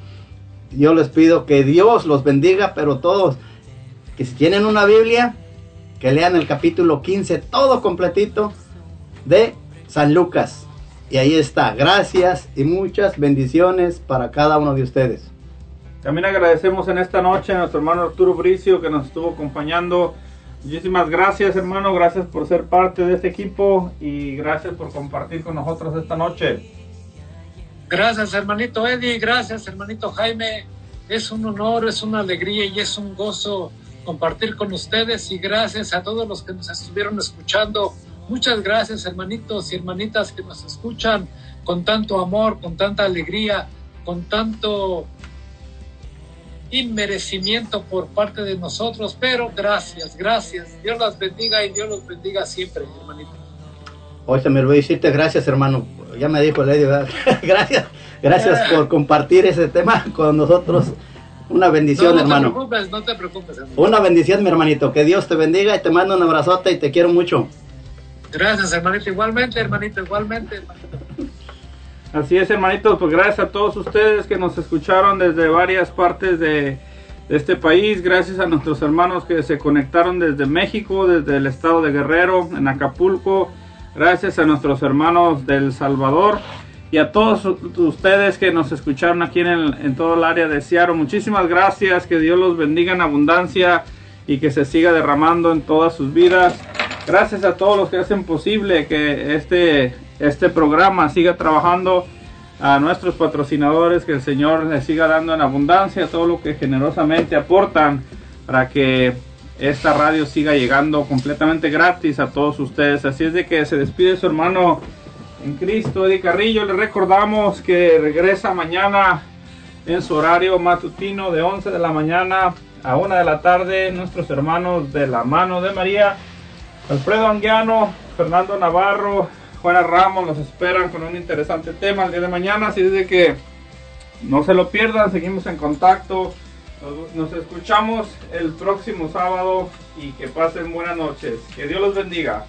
Yo les pido que Dios los bendiga, pero todos, que si tienen una Biblia, que lean el capítulo 15, todo completito de San Lucas. Y ahí está. Gracias y muchas bendiciones para cada uno de ustedes. También agradecemos en esta noche a nuestro hermano Arturo Bricio que nos estuvo acompañando. Muchísimas gracias, hermano. Gracias por ser parte de este equipo y gracias por compartir con nosotros esta noche. Gracias, hermanito Eddie. Gracias, hermanito Jaime. Es un honor, es una alegría y es un gozo compartir con ustedes. Y gracias a todos los que nos estuvieron escuchando. Muchas gracias, hermanitos y hermanitas que nos escuchan con tanto amor, con tanta alegría, con tanto inmerecimiento por parte de nosotros. Pero gracias, gracias. Dios las bendiga y Dios los bendiga siempre, hermanito. Hoy se me olvidó decirte gracias, hermano. Ya me dijo ¿verdad? gracias, gracias por compartir ese tema con nosotros. Una bendición, no, no hermano. te preocupes, no te preocupes. hermano. Una bendición, mi hermanito. Que Dios te bendiga y te mando un abrazote y te quiero mucho. Gracias, hermanito, igualmente, hermanito, igualmente. hermanito. Así es, hermanitos, pues gracias a todos ustedes que nos escucharon desde varias partes de, de este país. Gracias a nuestros hermanos que se conectaron desde México, desde el estado de Guerrero, en Acapulco. Gracias a nuestros hermanos del Salvador y a todos ustedes que nos escucharon aquí en, en todo el área de Seattle. Muchísimas gracias, que Dios los bendiga en abundancia y que se siga derramando en todas sus vidas. Gracias a todos los que hacen posible que este, este programa siga trabajando. A nuestros patrocinadores, que el Señor les siga dando en abundancia todo lo que generosamente aportan para que esta radio siga llegando completamente gratis a todos ustedes. Así es de que se despide su hermano en Cristo, Eddie Carrillo. Le recordamos que regresa mañana en su horario matutino de 11 de la mañana a 1 de la tarde. Nuestros hermanos de la mano de María, Alfredo Anguiano, Fernando Navarro, Juana Ramos nos esperan con un interesante tema el día de mañana. Así de que no se lo pierdan, seguimos en contacto. Nos escuchamos el próximo sábado y que pasen buenas noches. Que Dios los bendiga.